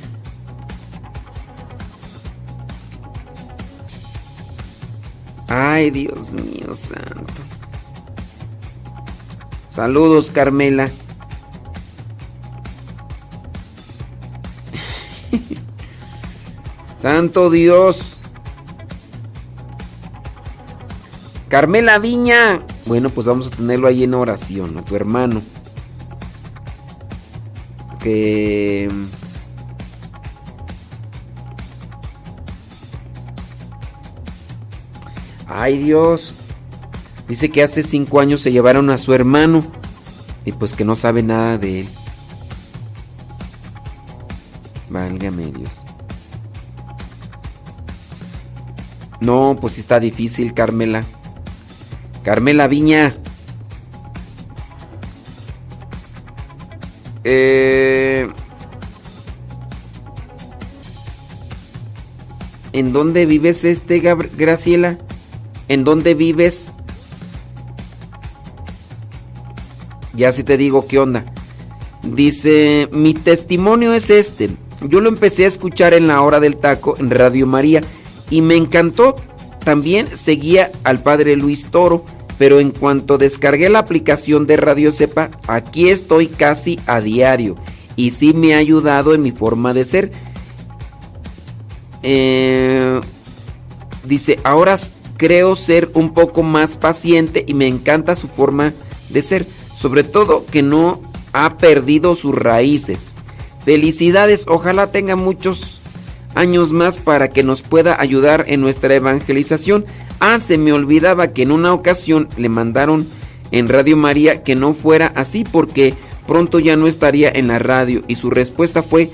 C: Ay, Dios mío santo. Saludos, Carmela. Santo Dios. Carmela Viña. Bueno, pues vamos a tenerlo ahí en oración, a tu hermano. Que... Ay Dios. Dice que hace cinco años se llevaron a su hermano. Y pues que no sabe nada de él. Válgame Dios. No, pues está difícil, Carmela. Carmela Viña. Eh, ¿En dónde vives este, Graciela? ¿En dónde vives? Ya si te digo qué onda. Dice, mi testimonio es este. Yo lo empecé a escuchar en la hora del taco en Radio María y me encantó. También seguía al padre Luis Toro, pero en cuanto descargué la aplicación de Radio Cepa, aquí estoy casi a diario y sí me ha ayudado en mi forma de ser. Eh, dice, ahora creo ser un poco más paciente y me encanta su forma de ser, sobre todo que no ha perdido sus raíces. Felicidades, ojalá tenga muchos años más para que nos pueda ayudar en nuestra evangelización. Ah, se me olvidaba que en una ocasión le mandaron en Radio María que no fuera así porque pronto ya no estaría en la radio y su respuesta fue,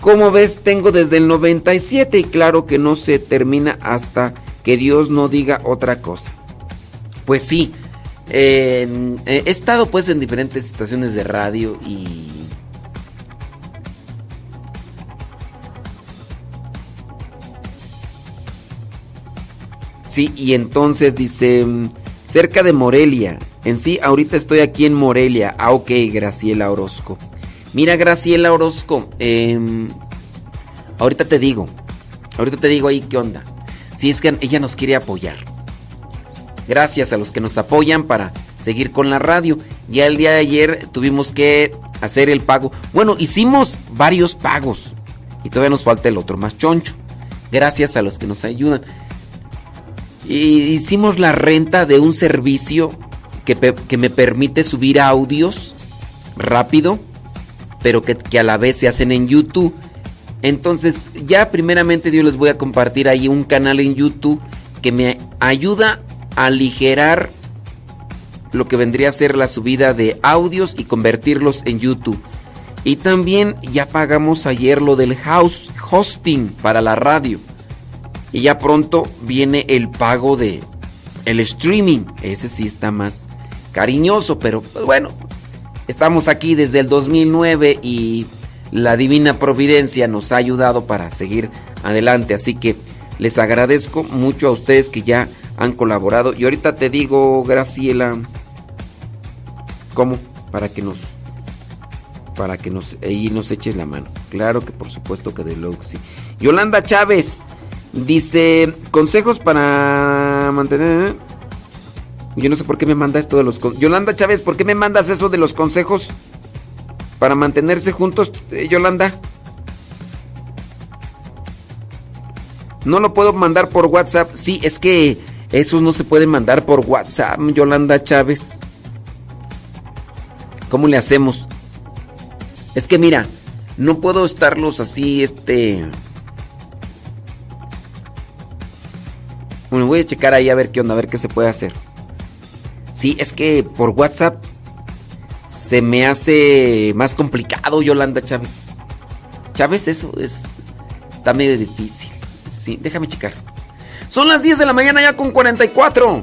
C: como ves, tengo desde el 97 y claro que no se termina hasta que Dios no diga otra cosa. Pues sí, he estado pues en diferentes estaciones de radio y... Y entonces dice, mm, cerca de Morelia. En sí, ahorita estoy aquí en Morelia. Ah, ok, Graciela Orozco. Mira, Graciela Orozco, em, ahorita te digo, ahorita te digo ahí qué onda. Si es que ella nos quiere apoyar. Gracias a los que nos apoyan para seguir con la radio. Ya el día de ayer tuvimos que hacer el pago. Bueno, hicimos varios pagos y todavía nos falta el otro más choncho. Gracias a los que nos ayudan. Hicimos la renta de un servicio que, que me permite subir audios rápido, pero que, que a la vez se hacen en YouTube. Entonces, ya primeramente Dios les voy a compartir ahí un canal en YouTube que me ayuda a aligerar lo que vendría a ser la subida de audios y convertirlos en YouTube. Y también ya pagamos ayer lo del house hosting para la radio. Y ya pronto viene el pago de el streaming. Ese sí está más cariñoso, pero pues, bueno, estamos aquí desde el 2009 y la divina providencia nos ha ayudado para seguir adelante. Así que les agradezco mucho a ustedes que ya han colaborado. Y ahorita te digo, Graciela, ¿cómo? Para que nos para que nos ahí nos eches la mano. Claro que por supuesto que de luego sí. Yolanda Chávez dice consejos para mantener yo no sé por qué me manda esto de los Yolanda Chávez, ¿por qué me mandas eso de los consejos para mantenerse juntos, eh, Yolanda? No lo puedo mandar por WhatsApp. Sí, es que esos no se pueden mandar por WhatsApp, Yolanda Chávez. ¿Cómo le hacemos? Es que mira, no puedo estarlos así, este... Bueno, voy a checar ahí a ver qué onda, a ver qué se puede hacer. Sí, es que por WhatsApp se me hace más complicado, Yolanda Chávez. Chávez, eso es... Está medio difícil. Sí, déjame checar. Son las 10 de la mañana ya con 44.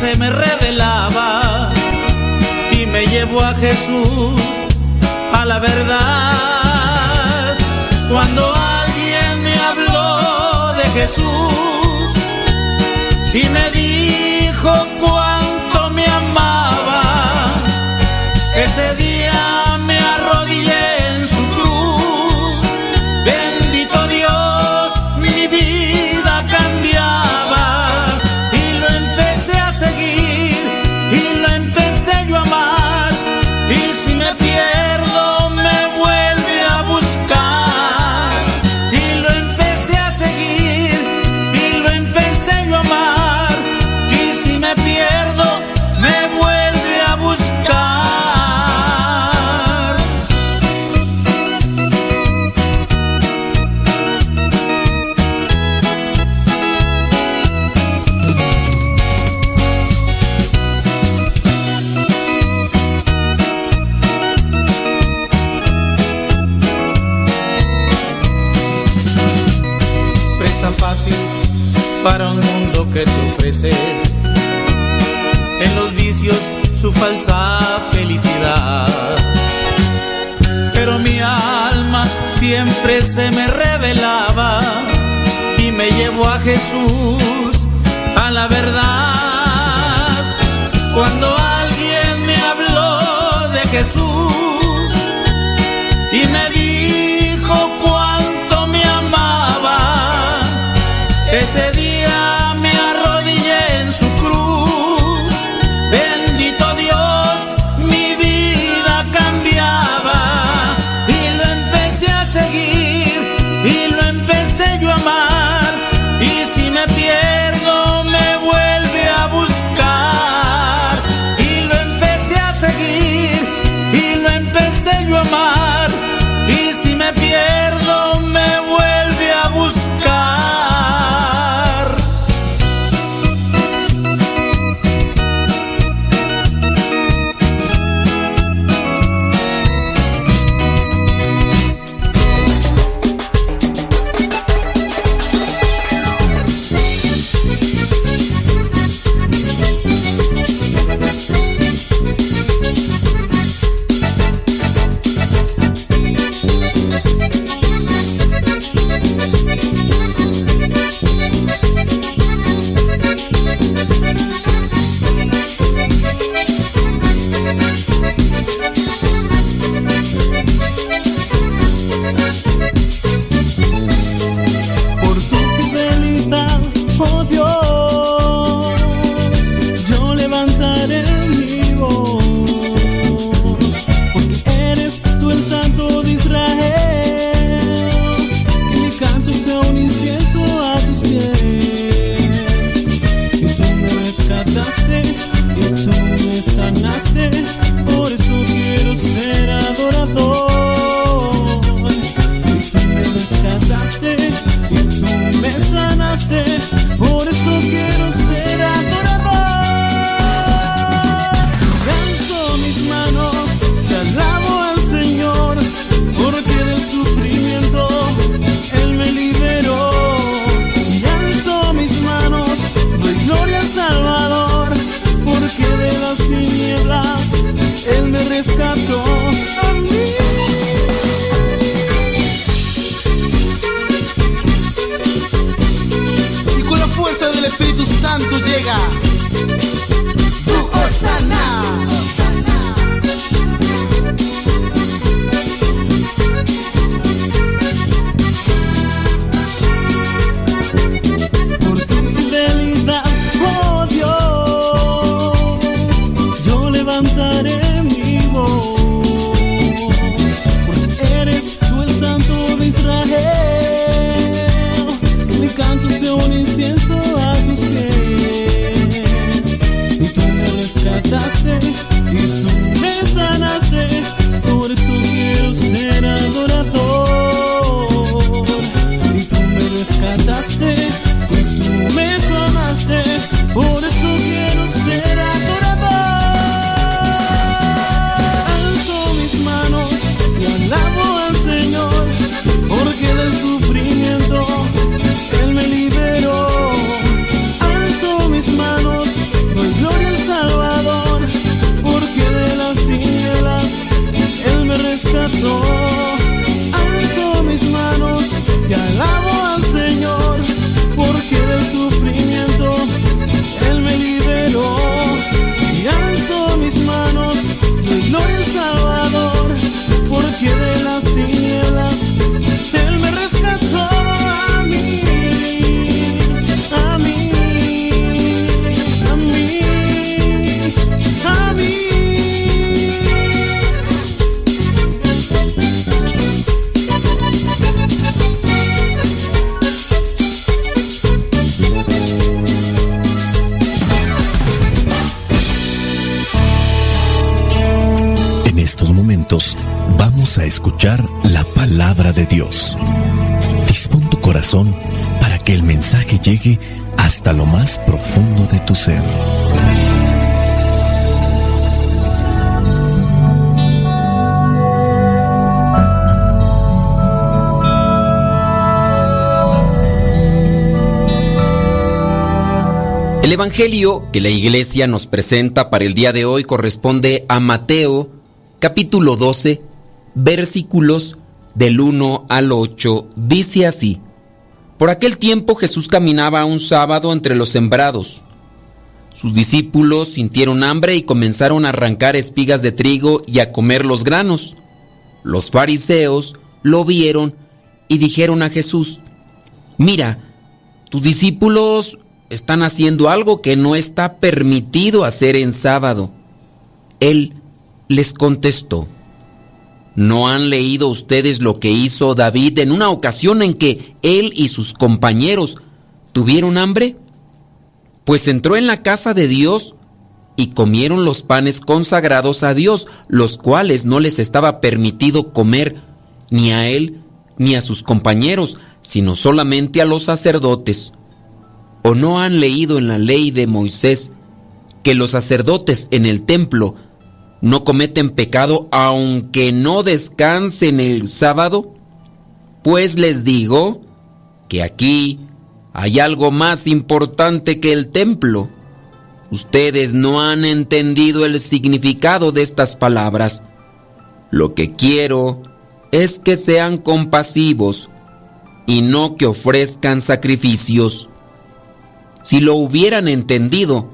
U: se me revelaba y me llevó a Jesús, a la verdad. Cuando alguien me habló de Jesús y me dijo cuánto se me revelaba y me llevó a Jesús, a la verdad.
V: El
C: Evangelio que la iglesia nos presenta para el día de hoy corresponde a Mateo capítulo 12 versículos del 1 al 8. Dice así, Por aquel tiempo Jesús caminaba un sábado entre los sembrados. Sus discípulos sintieron hambre y comenzaron a arrancar espigas de trigo y a comer los granos. Los fariseos lo vieron y dijeron a Jesús, Mira, tus discípulos están haciendo algo que no está permitido hacer en sábado. Él les contestó, ¿no han leído ustedes lo que hizo David en una ocasión en que él y sus compañeros tuvieron hambre? Pues entró en la casa de Dios y comieron los panes consagrados a Dios, los cuales no les estaba permitido comer ni a él ni a sus compañeros, sino solamente a los sacerdotes. ¿O no han leído en la ley de Moisés que los sacerdotes en el templo no cometen pecado aunque no descansen el sábado? Pues les digo que aquí hay algo más importante que el templo. Ustedes no han entendido el significado de estas palabras. Lo que quiero es que sean compasivos y no que ofrezcan sacrificios. Si lo hubieran entendido,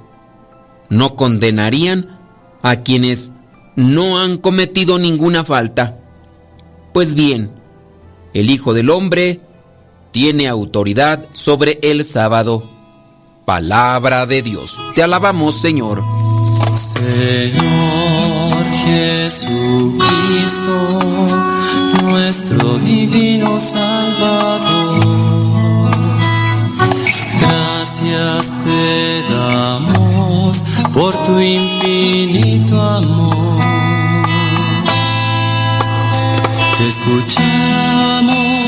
C: no condenarían a quienes no han cometido ninguna falta. Pues bien, el Hijo del Hombre tiene autoridad sobre el sábado. Palabra de Dios. Te alabamos, Señor.
W: Señor Jesucristo, nuestro divino Salvador, gracias te damos por tu infinito amor. Te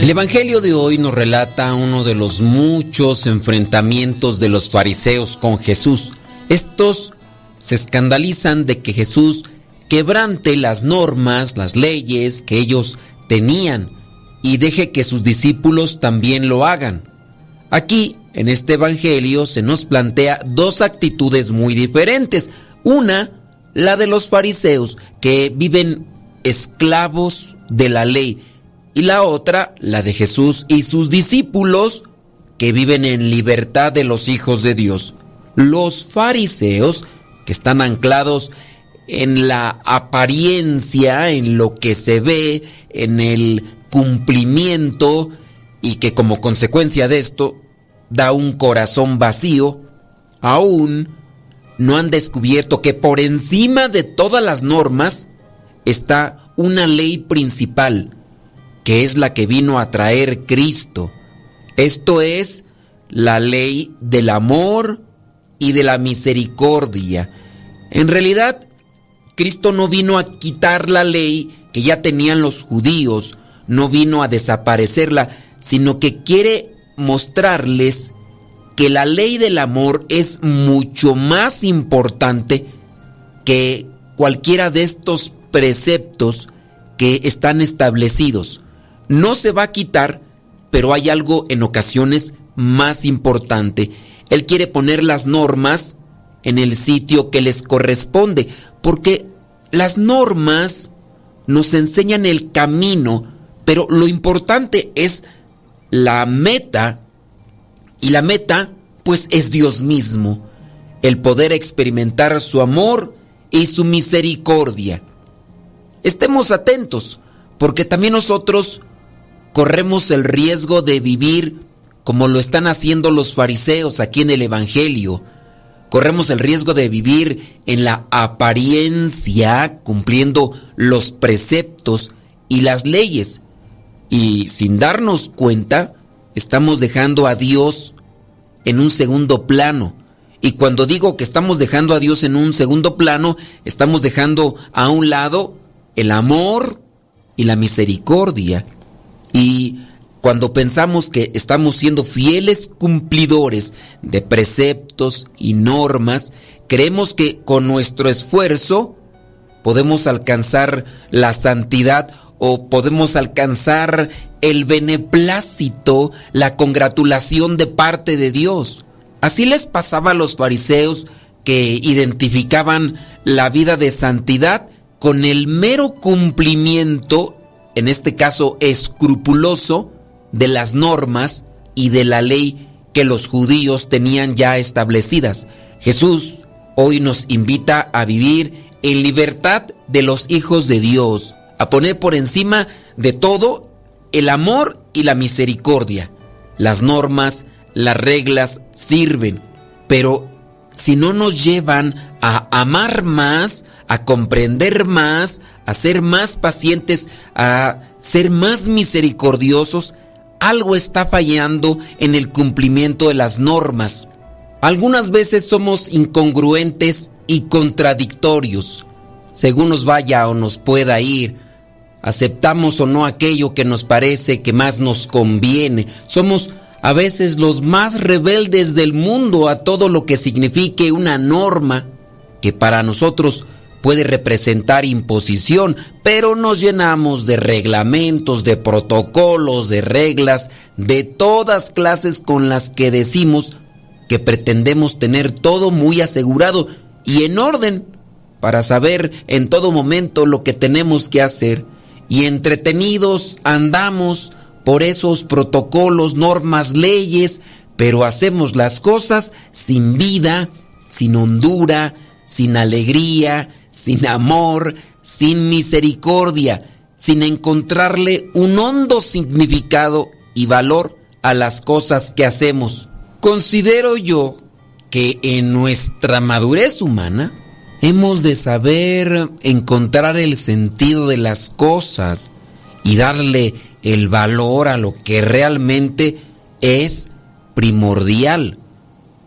W: El
C: Evangelio de hoy nos relata uno de los muchos enfrentamientos de los fariseos con Jesús. Estos se escandalizan de que Jesús quebrante las normas, las leyes que ellos tenían y deje que sus discípulos también lo hagan. Aquí, en este Evangelio, se nos plantea dos actitudes muy diferentes. Una, la de los fariseos, que viven esclavos de la ley. Y la otra, la de Jesús y sus discípulos, que viven en libertad de los hijos de Dios. Los fariseos, que están anclados en la apariencia, en lo que se ve, en el cumplimiento, y que como consecuencia de esto da un corazón vacío, aún no han descubierto que por encima de todas las normas está una ley principal, que es la que vino a traer Cristo. Esto es la ley del amor y de la misericordia. En realidad, Cristo no vino a quitar la ley que ya tenían los judíos, no vino a desaparecerla, sino que quiere mostrarles que la ley del amor es mucho más importante que cualquiera de estos preceptos que están establecidos. No se va a quitar, pero hay algo en ocasiones más importante. Él quiere poner las normas en el sitio que les corresponde, porque las normas nos enseñan el camino, pero lo importante es la meta, y la meta pues es Dios mismo, el poder experimentar su amor y su misericordia. Estemos atentos, porque también nosotros corremos el riesgo de vivir como lo están haciendo los fariseos aquí en el Evangelio. Corremos el riesgo de vivir en la apariencia, cumpliendo los preceptos y las leyes. Y sin darnos cuenta, estamos dejando a Dios en un segundo plano. Y cuando digo que estamos dejando a Dios en un segundo plano, estamos dejando a un lado el amor y la misericordia. Y cuando pensamos que estamos siendo fieles cumplidores de preceptos y normas, creemos que con nuestro esfuerzo podemos alcanzar la santidad o podemos alcanzar el beneplácito, la congratulación de parte de Dios. Así les pasaba a los fariseos que identificaban la vida de santidad con el mero cumplimiento, en este caso escrupuloso, de las normas y de la ley que los judíos tenían ya establecidas. Jesús hoy nos invita a vivir en libertad de los hijos de Dios a poner por encima de todo el amor y la misericordia. Las normas, las reglas sirven, pero si no nos llevan a amar más, a comprender más, a ser más pacientes, a ser más misericordiosos, algo está fallando en el cumplimiento de las normas. Algunas veces somos incongruentes y contradictorios, según nos vaya o nos pueda ir aceptamos o no aquello que nos parece que más nos conviene. Somos a veces los más rebeldes del mundo a todo lo que signifique una norma que para nosotros puede representar imposición, pero nos llenamos de reglamentos, de protocolos, de reglas, de todas clases con las que decimos que pretendemos tener todo muy asegurado y en orden para saber en todo momento lo que tenemos que hacer. Y entretenidos andamos por esos protocolos, normas, leyes, pero hacemos las cosas sin vida, sin hondura, sin alegría, sin amor, sin misericordia, sin encontrarle un hondo significado y valor a las cosas que hacemos. Considero yo que en nuestra madurez humana, Hemos de saber encontrar el sentido de las cosas y darle el valor a lo que realmente es primordial.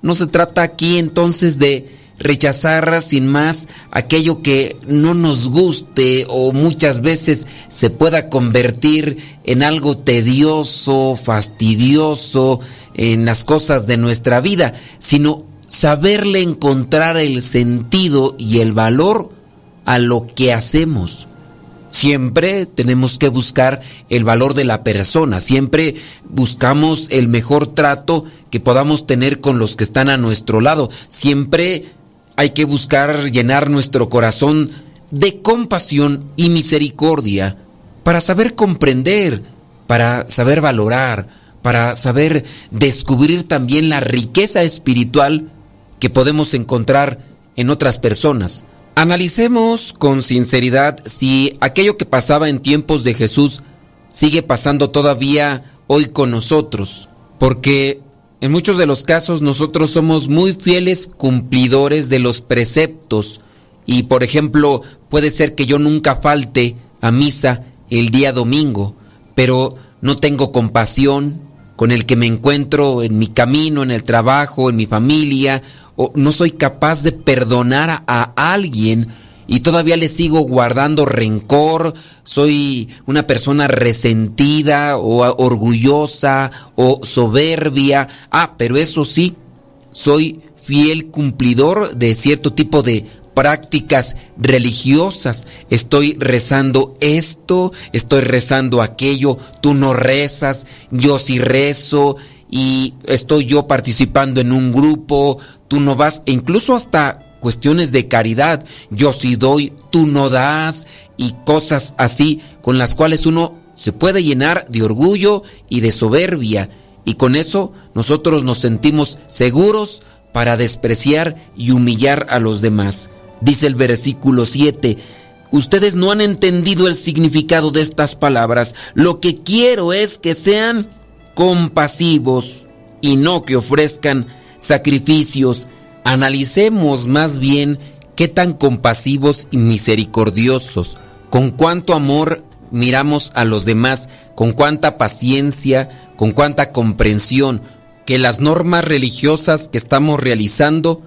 C: No se trata aquí entonces de rechazar sin más aquello que no nos guste o muchas veces se pueda convertir en algo tedioso, fastidioso en las cosas de nuestra vida, sino saberle encontrar el sentido y el valor a lo que hacemos. Siempre tenemos que buscar el valor de la persona, siempre buscamos el mejor trato que podamos tener con los que están a nuestro lado, siempre hay que buscar llenar nuestro corazón de compasión y misericordia para saber comprender, para saber valorar, para saber descubrir también la riqueza espiritual que podemos encontrar en otras personas. Analicemos con sinceridad si aquello que pasaba en tiempos de Jesús sigue pasando todavía hoy con nosotros, porque en muchos de los casos nosotros somos muy fieles cumplidores de los preceptos. Y por ejemplo puede ser que yo nunca falte a misa el día domingo, pero no tengo compasión con el que me encuentro en mi camino, en el trabajo, en mi familia, no soy capaz de perdonar a, alguien y todavía le sigo guardando rencor, soy una persona resentida o orgullosa o soberbia. Ah, pero eso sí, soy fiel cumplidor de cierto tipo de prácticas religiosas. Estoy rezando esto, estoy rezando aquello, tú no rezas, yo sí rezo y estoy yo participando en un grupo, tú no vas, e incluso hasta cuestiones de caridad, yo sí doy, tú no das y cosas así con las cuales uno se puede llenar de orgullo y de soberbia y con eso nosotros nos sentimos seguros para despreciar y humillar a los demás. Dice el versículo 7, ustedes no han entendido el significado de estas palabras, lo que quiero es que sean compasivos y no que ofrezcan sacrificios. Analicemos más bien qué tan compasivos y misericordiosos, con cuánto amor miramos a los demás, con cuánta paciencia, con cuánta comprensión, que las normas religiosas que estamos realizando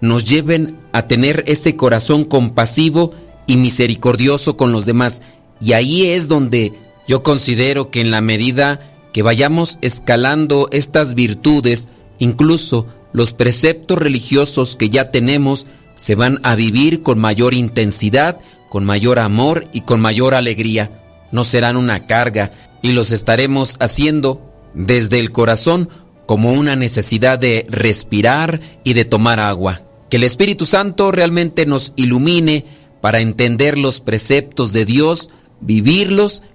C: nos lleven a tener ese corazón compasivo y misericordioso con los demás. Y ahí es donde yo considero que en la medida que vayamos escalando estas virtudes, incluso los preceptos religiosos que ya tenemos se van a vivir con mayor intensidad, con mayor amor y con mayor alegría. No serán una carga y los estaremos haciendo desde el corazón como una necesidad de respirar y de tomar agua. Que el Espíritu Santo realmente nos ilumine para entender los preceptos de Dios, vivirlos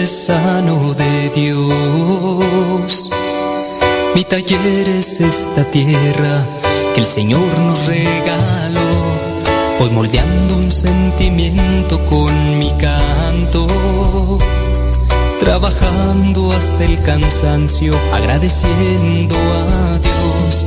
M: Artesano de Dios. Mi taller es esta tierra que el Señor nos regaló. Voy moldeando un sentimiento con mi canto. Trabajando hasta el cansancio, agradeciendo a Dios.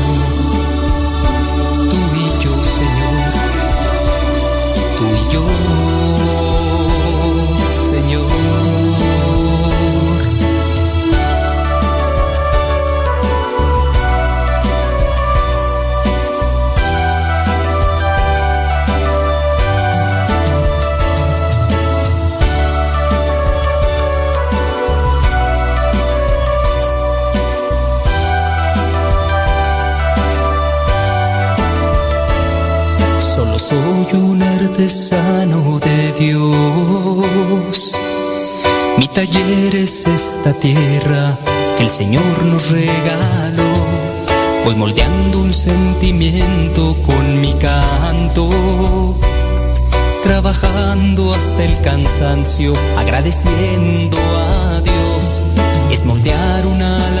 M: Soy un artesano de Dios. Mi taller es esta tierra que el Señor nos regaló. Voy moldeando un sentimiento con mi canto. Trabajando hasta el cansancio, agradeciendo a Dios. Es moldear una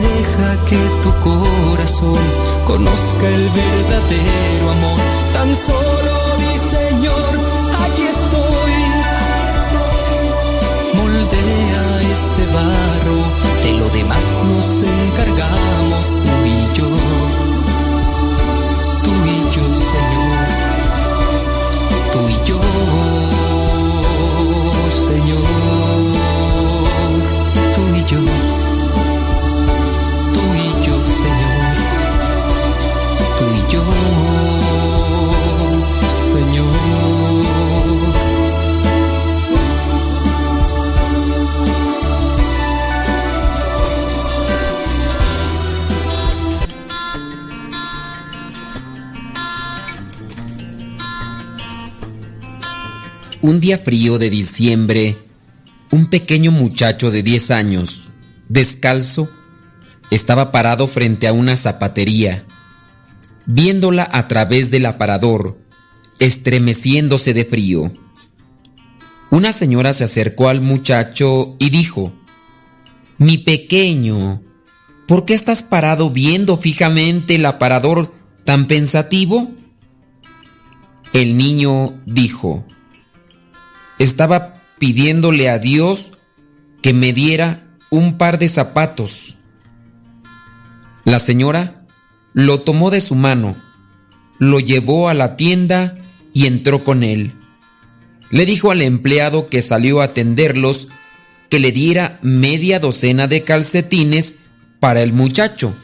M: deja que tu corazón conozca el verdadero amor. Tan solo di Señor, aquí estoy. Moldea este barro, de lo demás nos encargamos
C: Un día frío de diciembre, un pequeño muchacho de 10 años, descalzo, estaba parado frente a una zapatería, viéndola a través del aparador, estremeciéndose de frío. Una señora se acercó al muchacho y dijo, Mi pequeño, ¿por qué estás parado viendo fijamente el aparador tan pensativo? El niño dijo, estaba pidiéndole a Dios que me diera un par de zapatos. La señora lo tomó de su mano, lo llevó a la tienda y entró con él. Le dijo al empleado que salió a atenderlos que le diera media docena de calcetines para el muchacho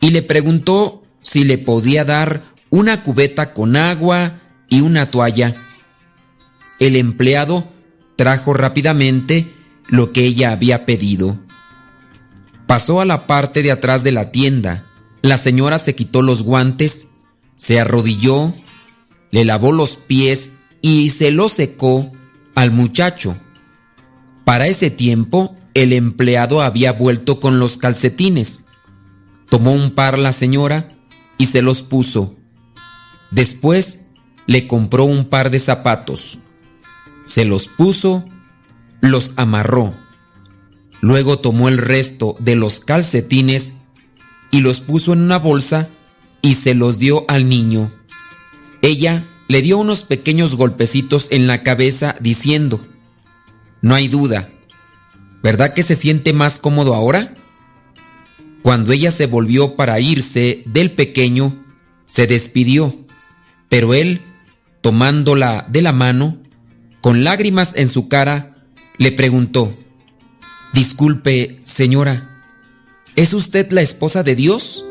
C: y le preguntó si le podía dar una cubeta con agua y una toalla. El empleado trajo rápidamente lo que ella había pedido. Pasó a la parte de atrás de la tienda. La señora se quitó los guantes, se arrodilló, le lavó los pies y se los secó al muchacho. Para ese tiempo, el empleado había vuelto con los calcetines. Tomó un par la señora y se los puso. Después le compró un par de zapatos. Se los puso, los amarró. Luego tomó el resto de los calcetines y los puso en una bolsa y se los dio al niño. Ella le dio unos pequeños golpecitos en la cabeza diciendo, No hay duda, ¿verdad que se siente más cómodo ahora? Cuando ella se volvió para irse del pequeño, se despidió, pero él, tomándola de la mano, con lágrimas en su cara, le preguntó, Disculpe, señora, ¿es usted la esposa de Dios?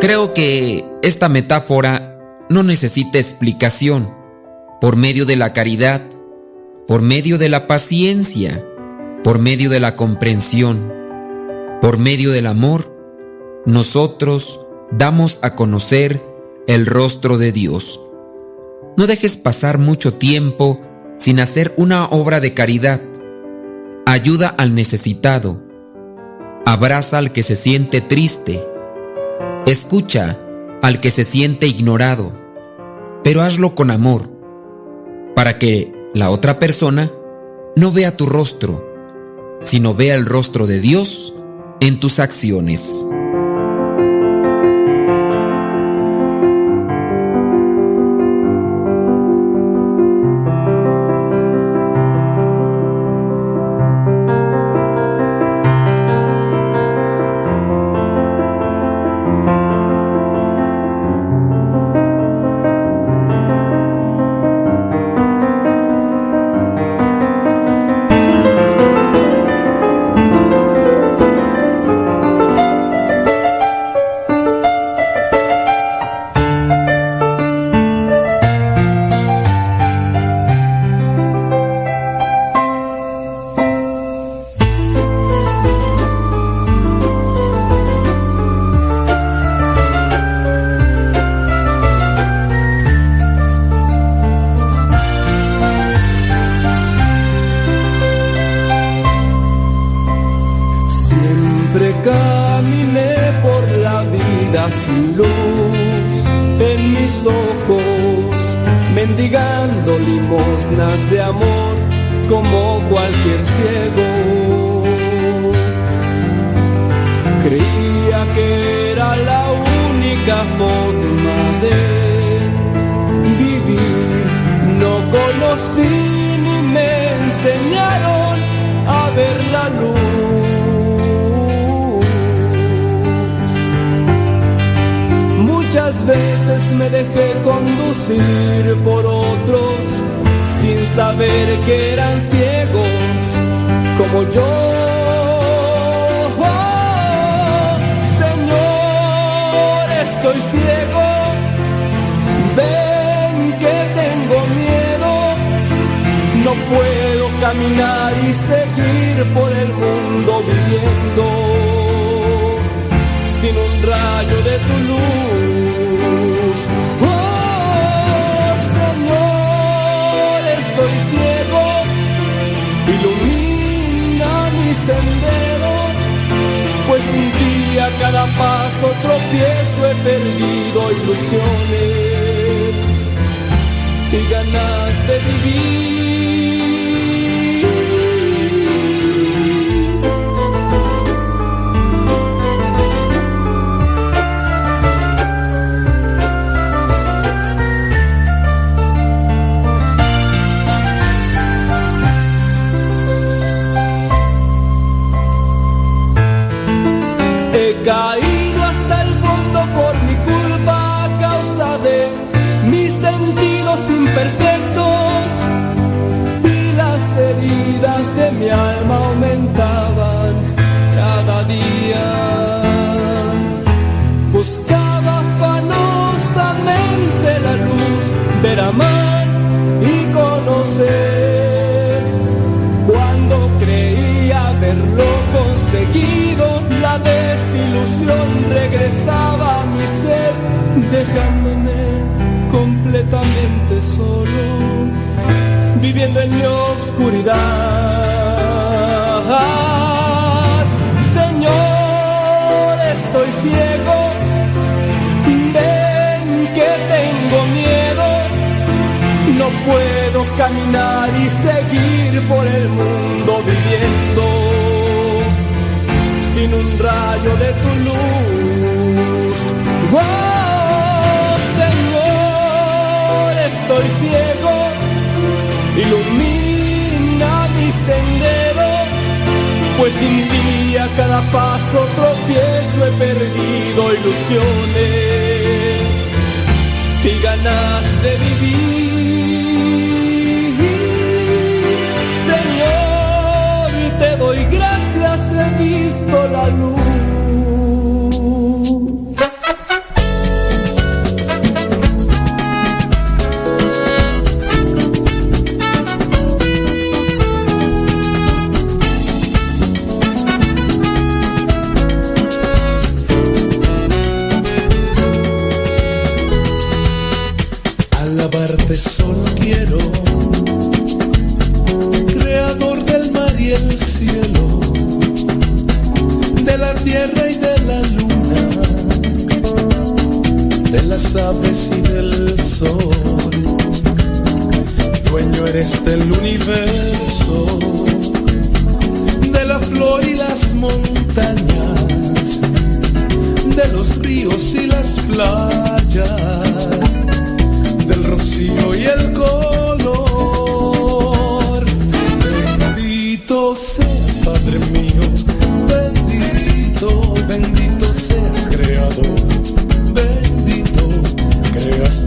C: Creo que esta metáfora no necesita explicación. Por medio de la caridad, por medio de la paciencia, por medio de la comprensión, por medio del amor, nosotros damos a conocer el rostro de Dios. No dejes pasar mucho tiempo sin hacer una obra de caridad. Ayuda al necesitado. Abraza al que se siente triste. Escucha al que se siente ignorado. Pero hazlo con amor, para que la otra persona no vea tu rostro, sino vea el rostro de Dios en tus acciones.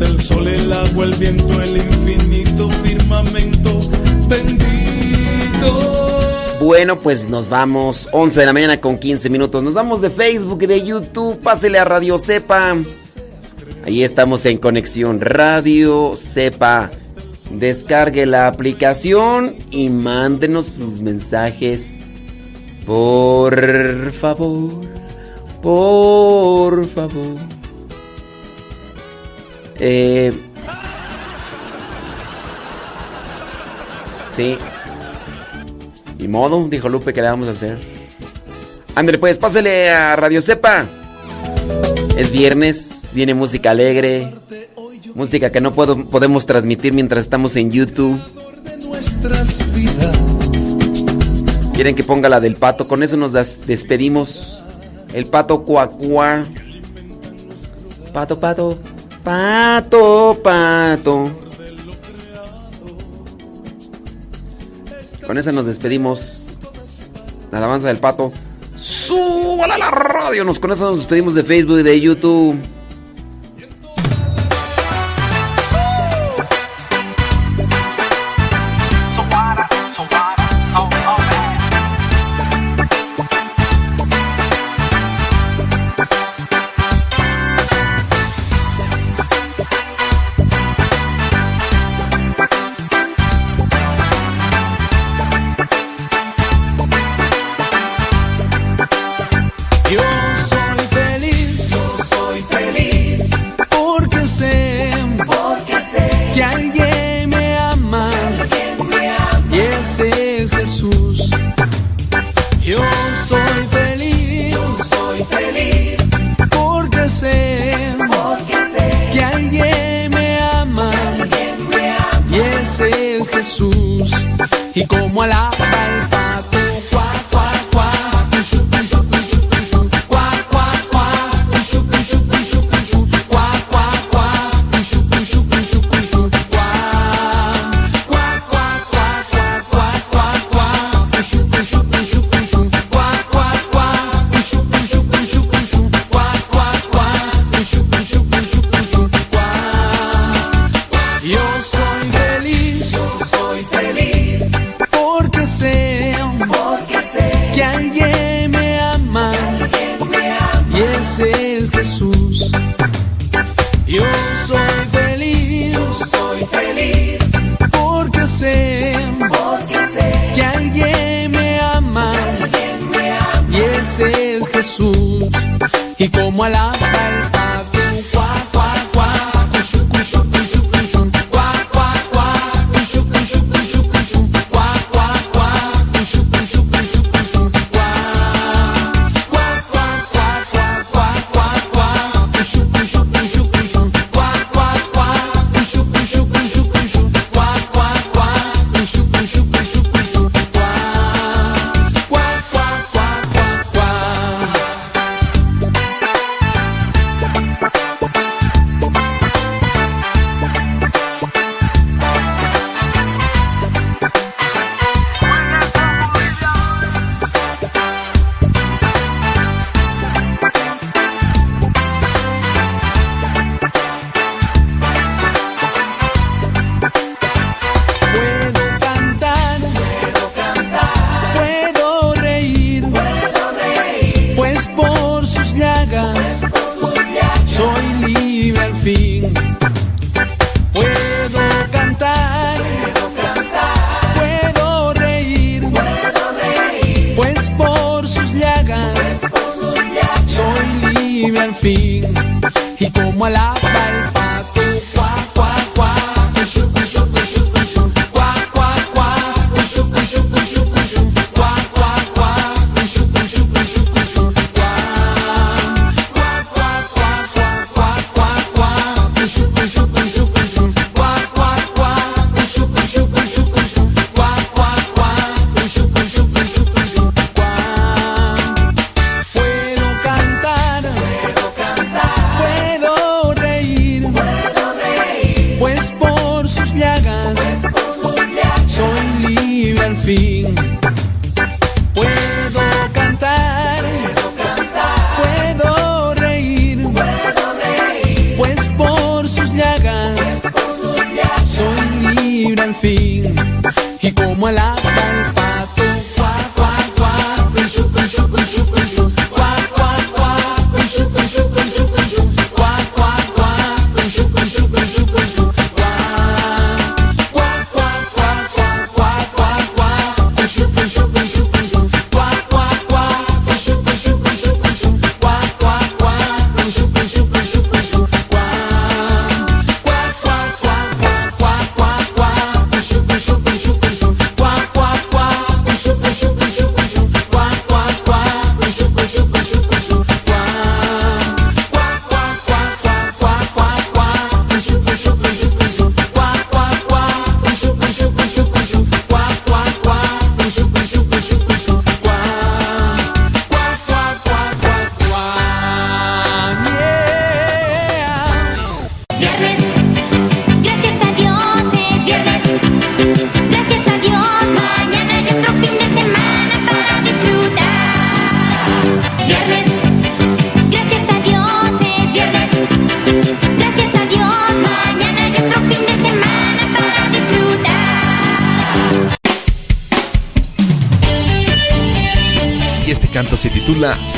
X: el
F: sol, el agua, el viento, el infinito firmamento bendito.
C: Bueno, pues nos vamos 11 de la mañana con 15 minutos. Nos vamos de Facebook y de YouTube. Pásele a Radio Sepa. Ahí estamos en conexión Radio Sepa. Descargue la aplicación y mándenos sus mensajes. Por favor, por favor. Eh, sí. Y modo, dijo Lupe, ¿qué le vamos a hacer?
Y: Ándale, pues, pásele a Radio Cepa. Es viernes, viene música alegre. Música que no puedo, podemos transmitir mientras estamos en YouTube. Quieren que ponga la del pato. Con eso nos despedimos. El pato cuacuá. Pato, pato. Pato, pato. Con eso nos despedimos. La alabanza del pato. Súbala a la radio. Nos, con eso nos despedimos de Facebook y de YouTube.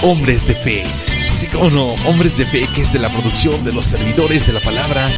Z: Hombres de Fe. Sí, como no, Hombres de Fe, que es de la producción de los servidores de la palabra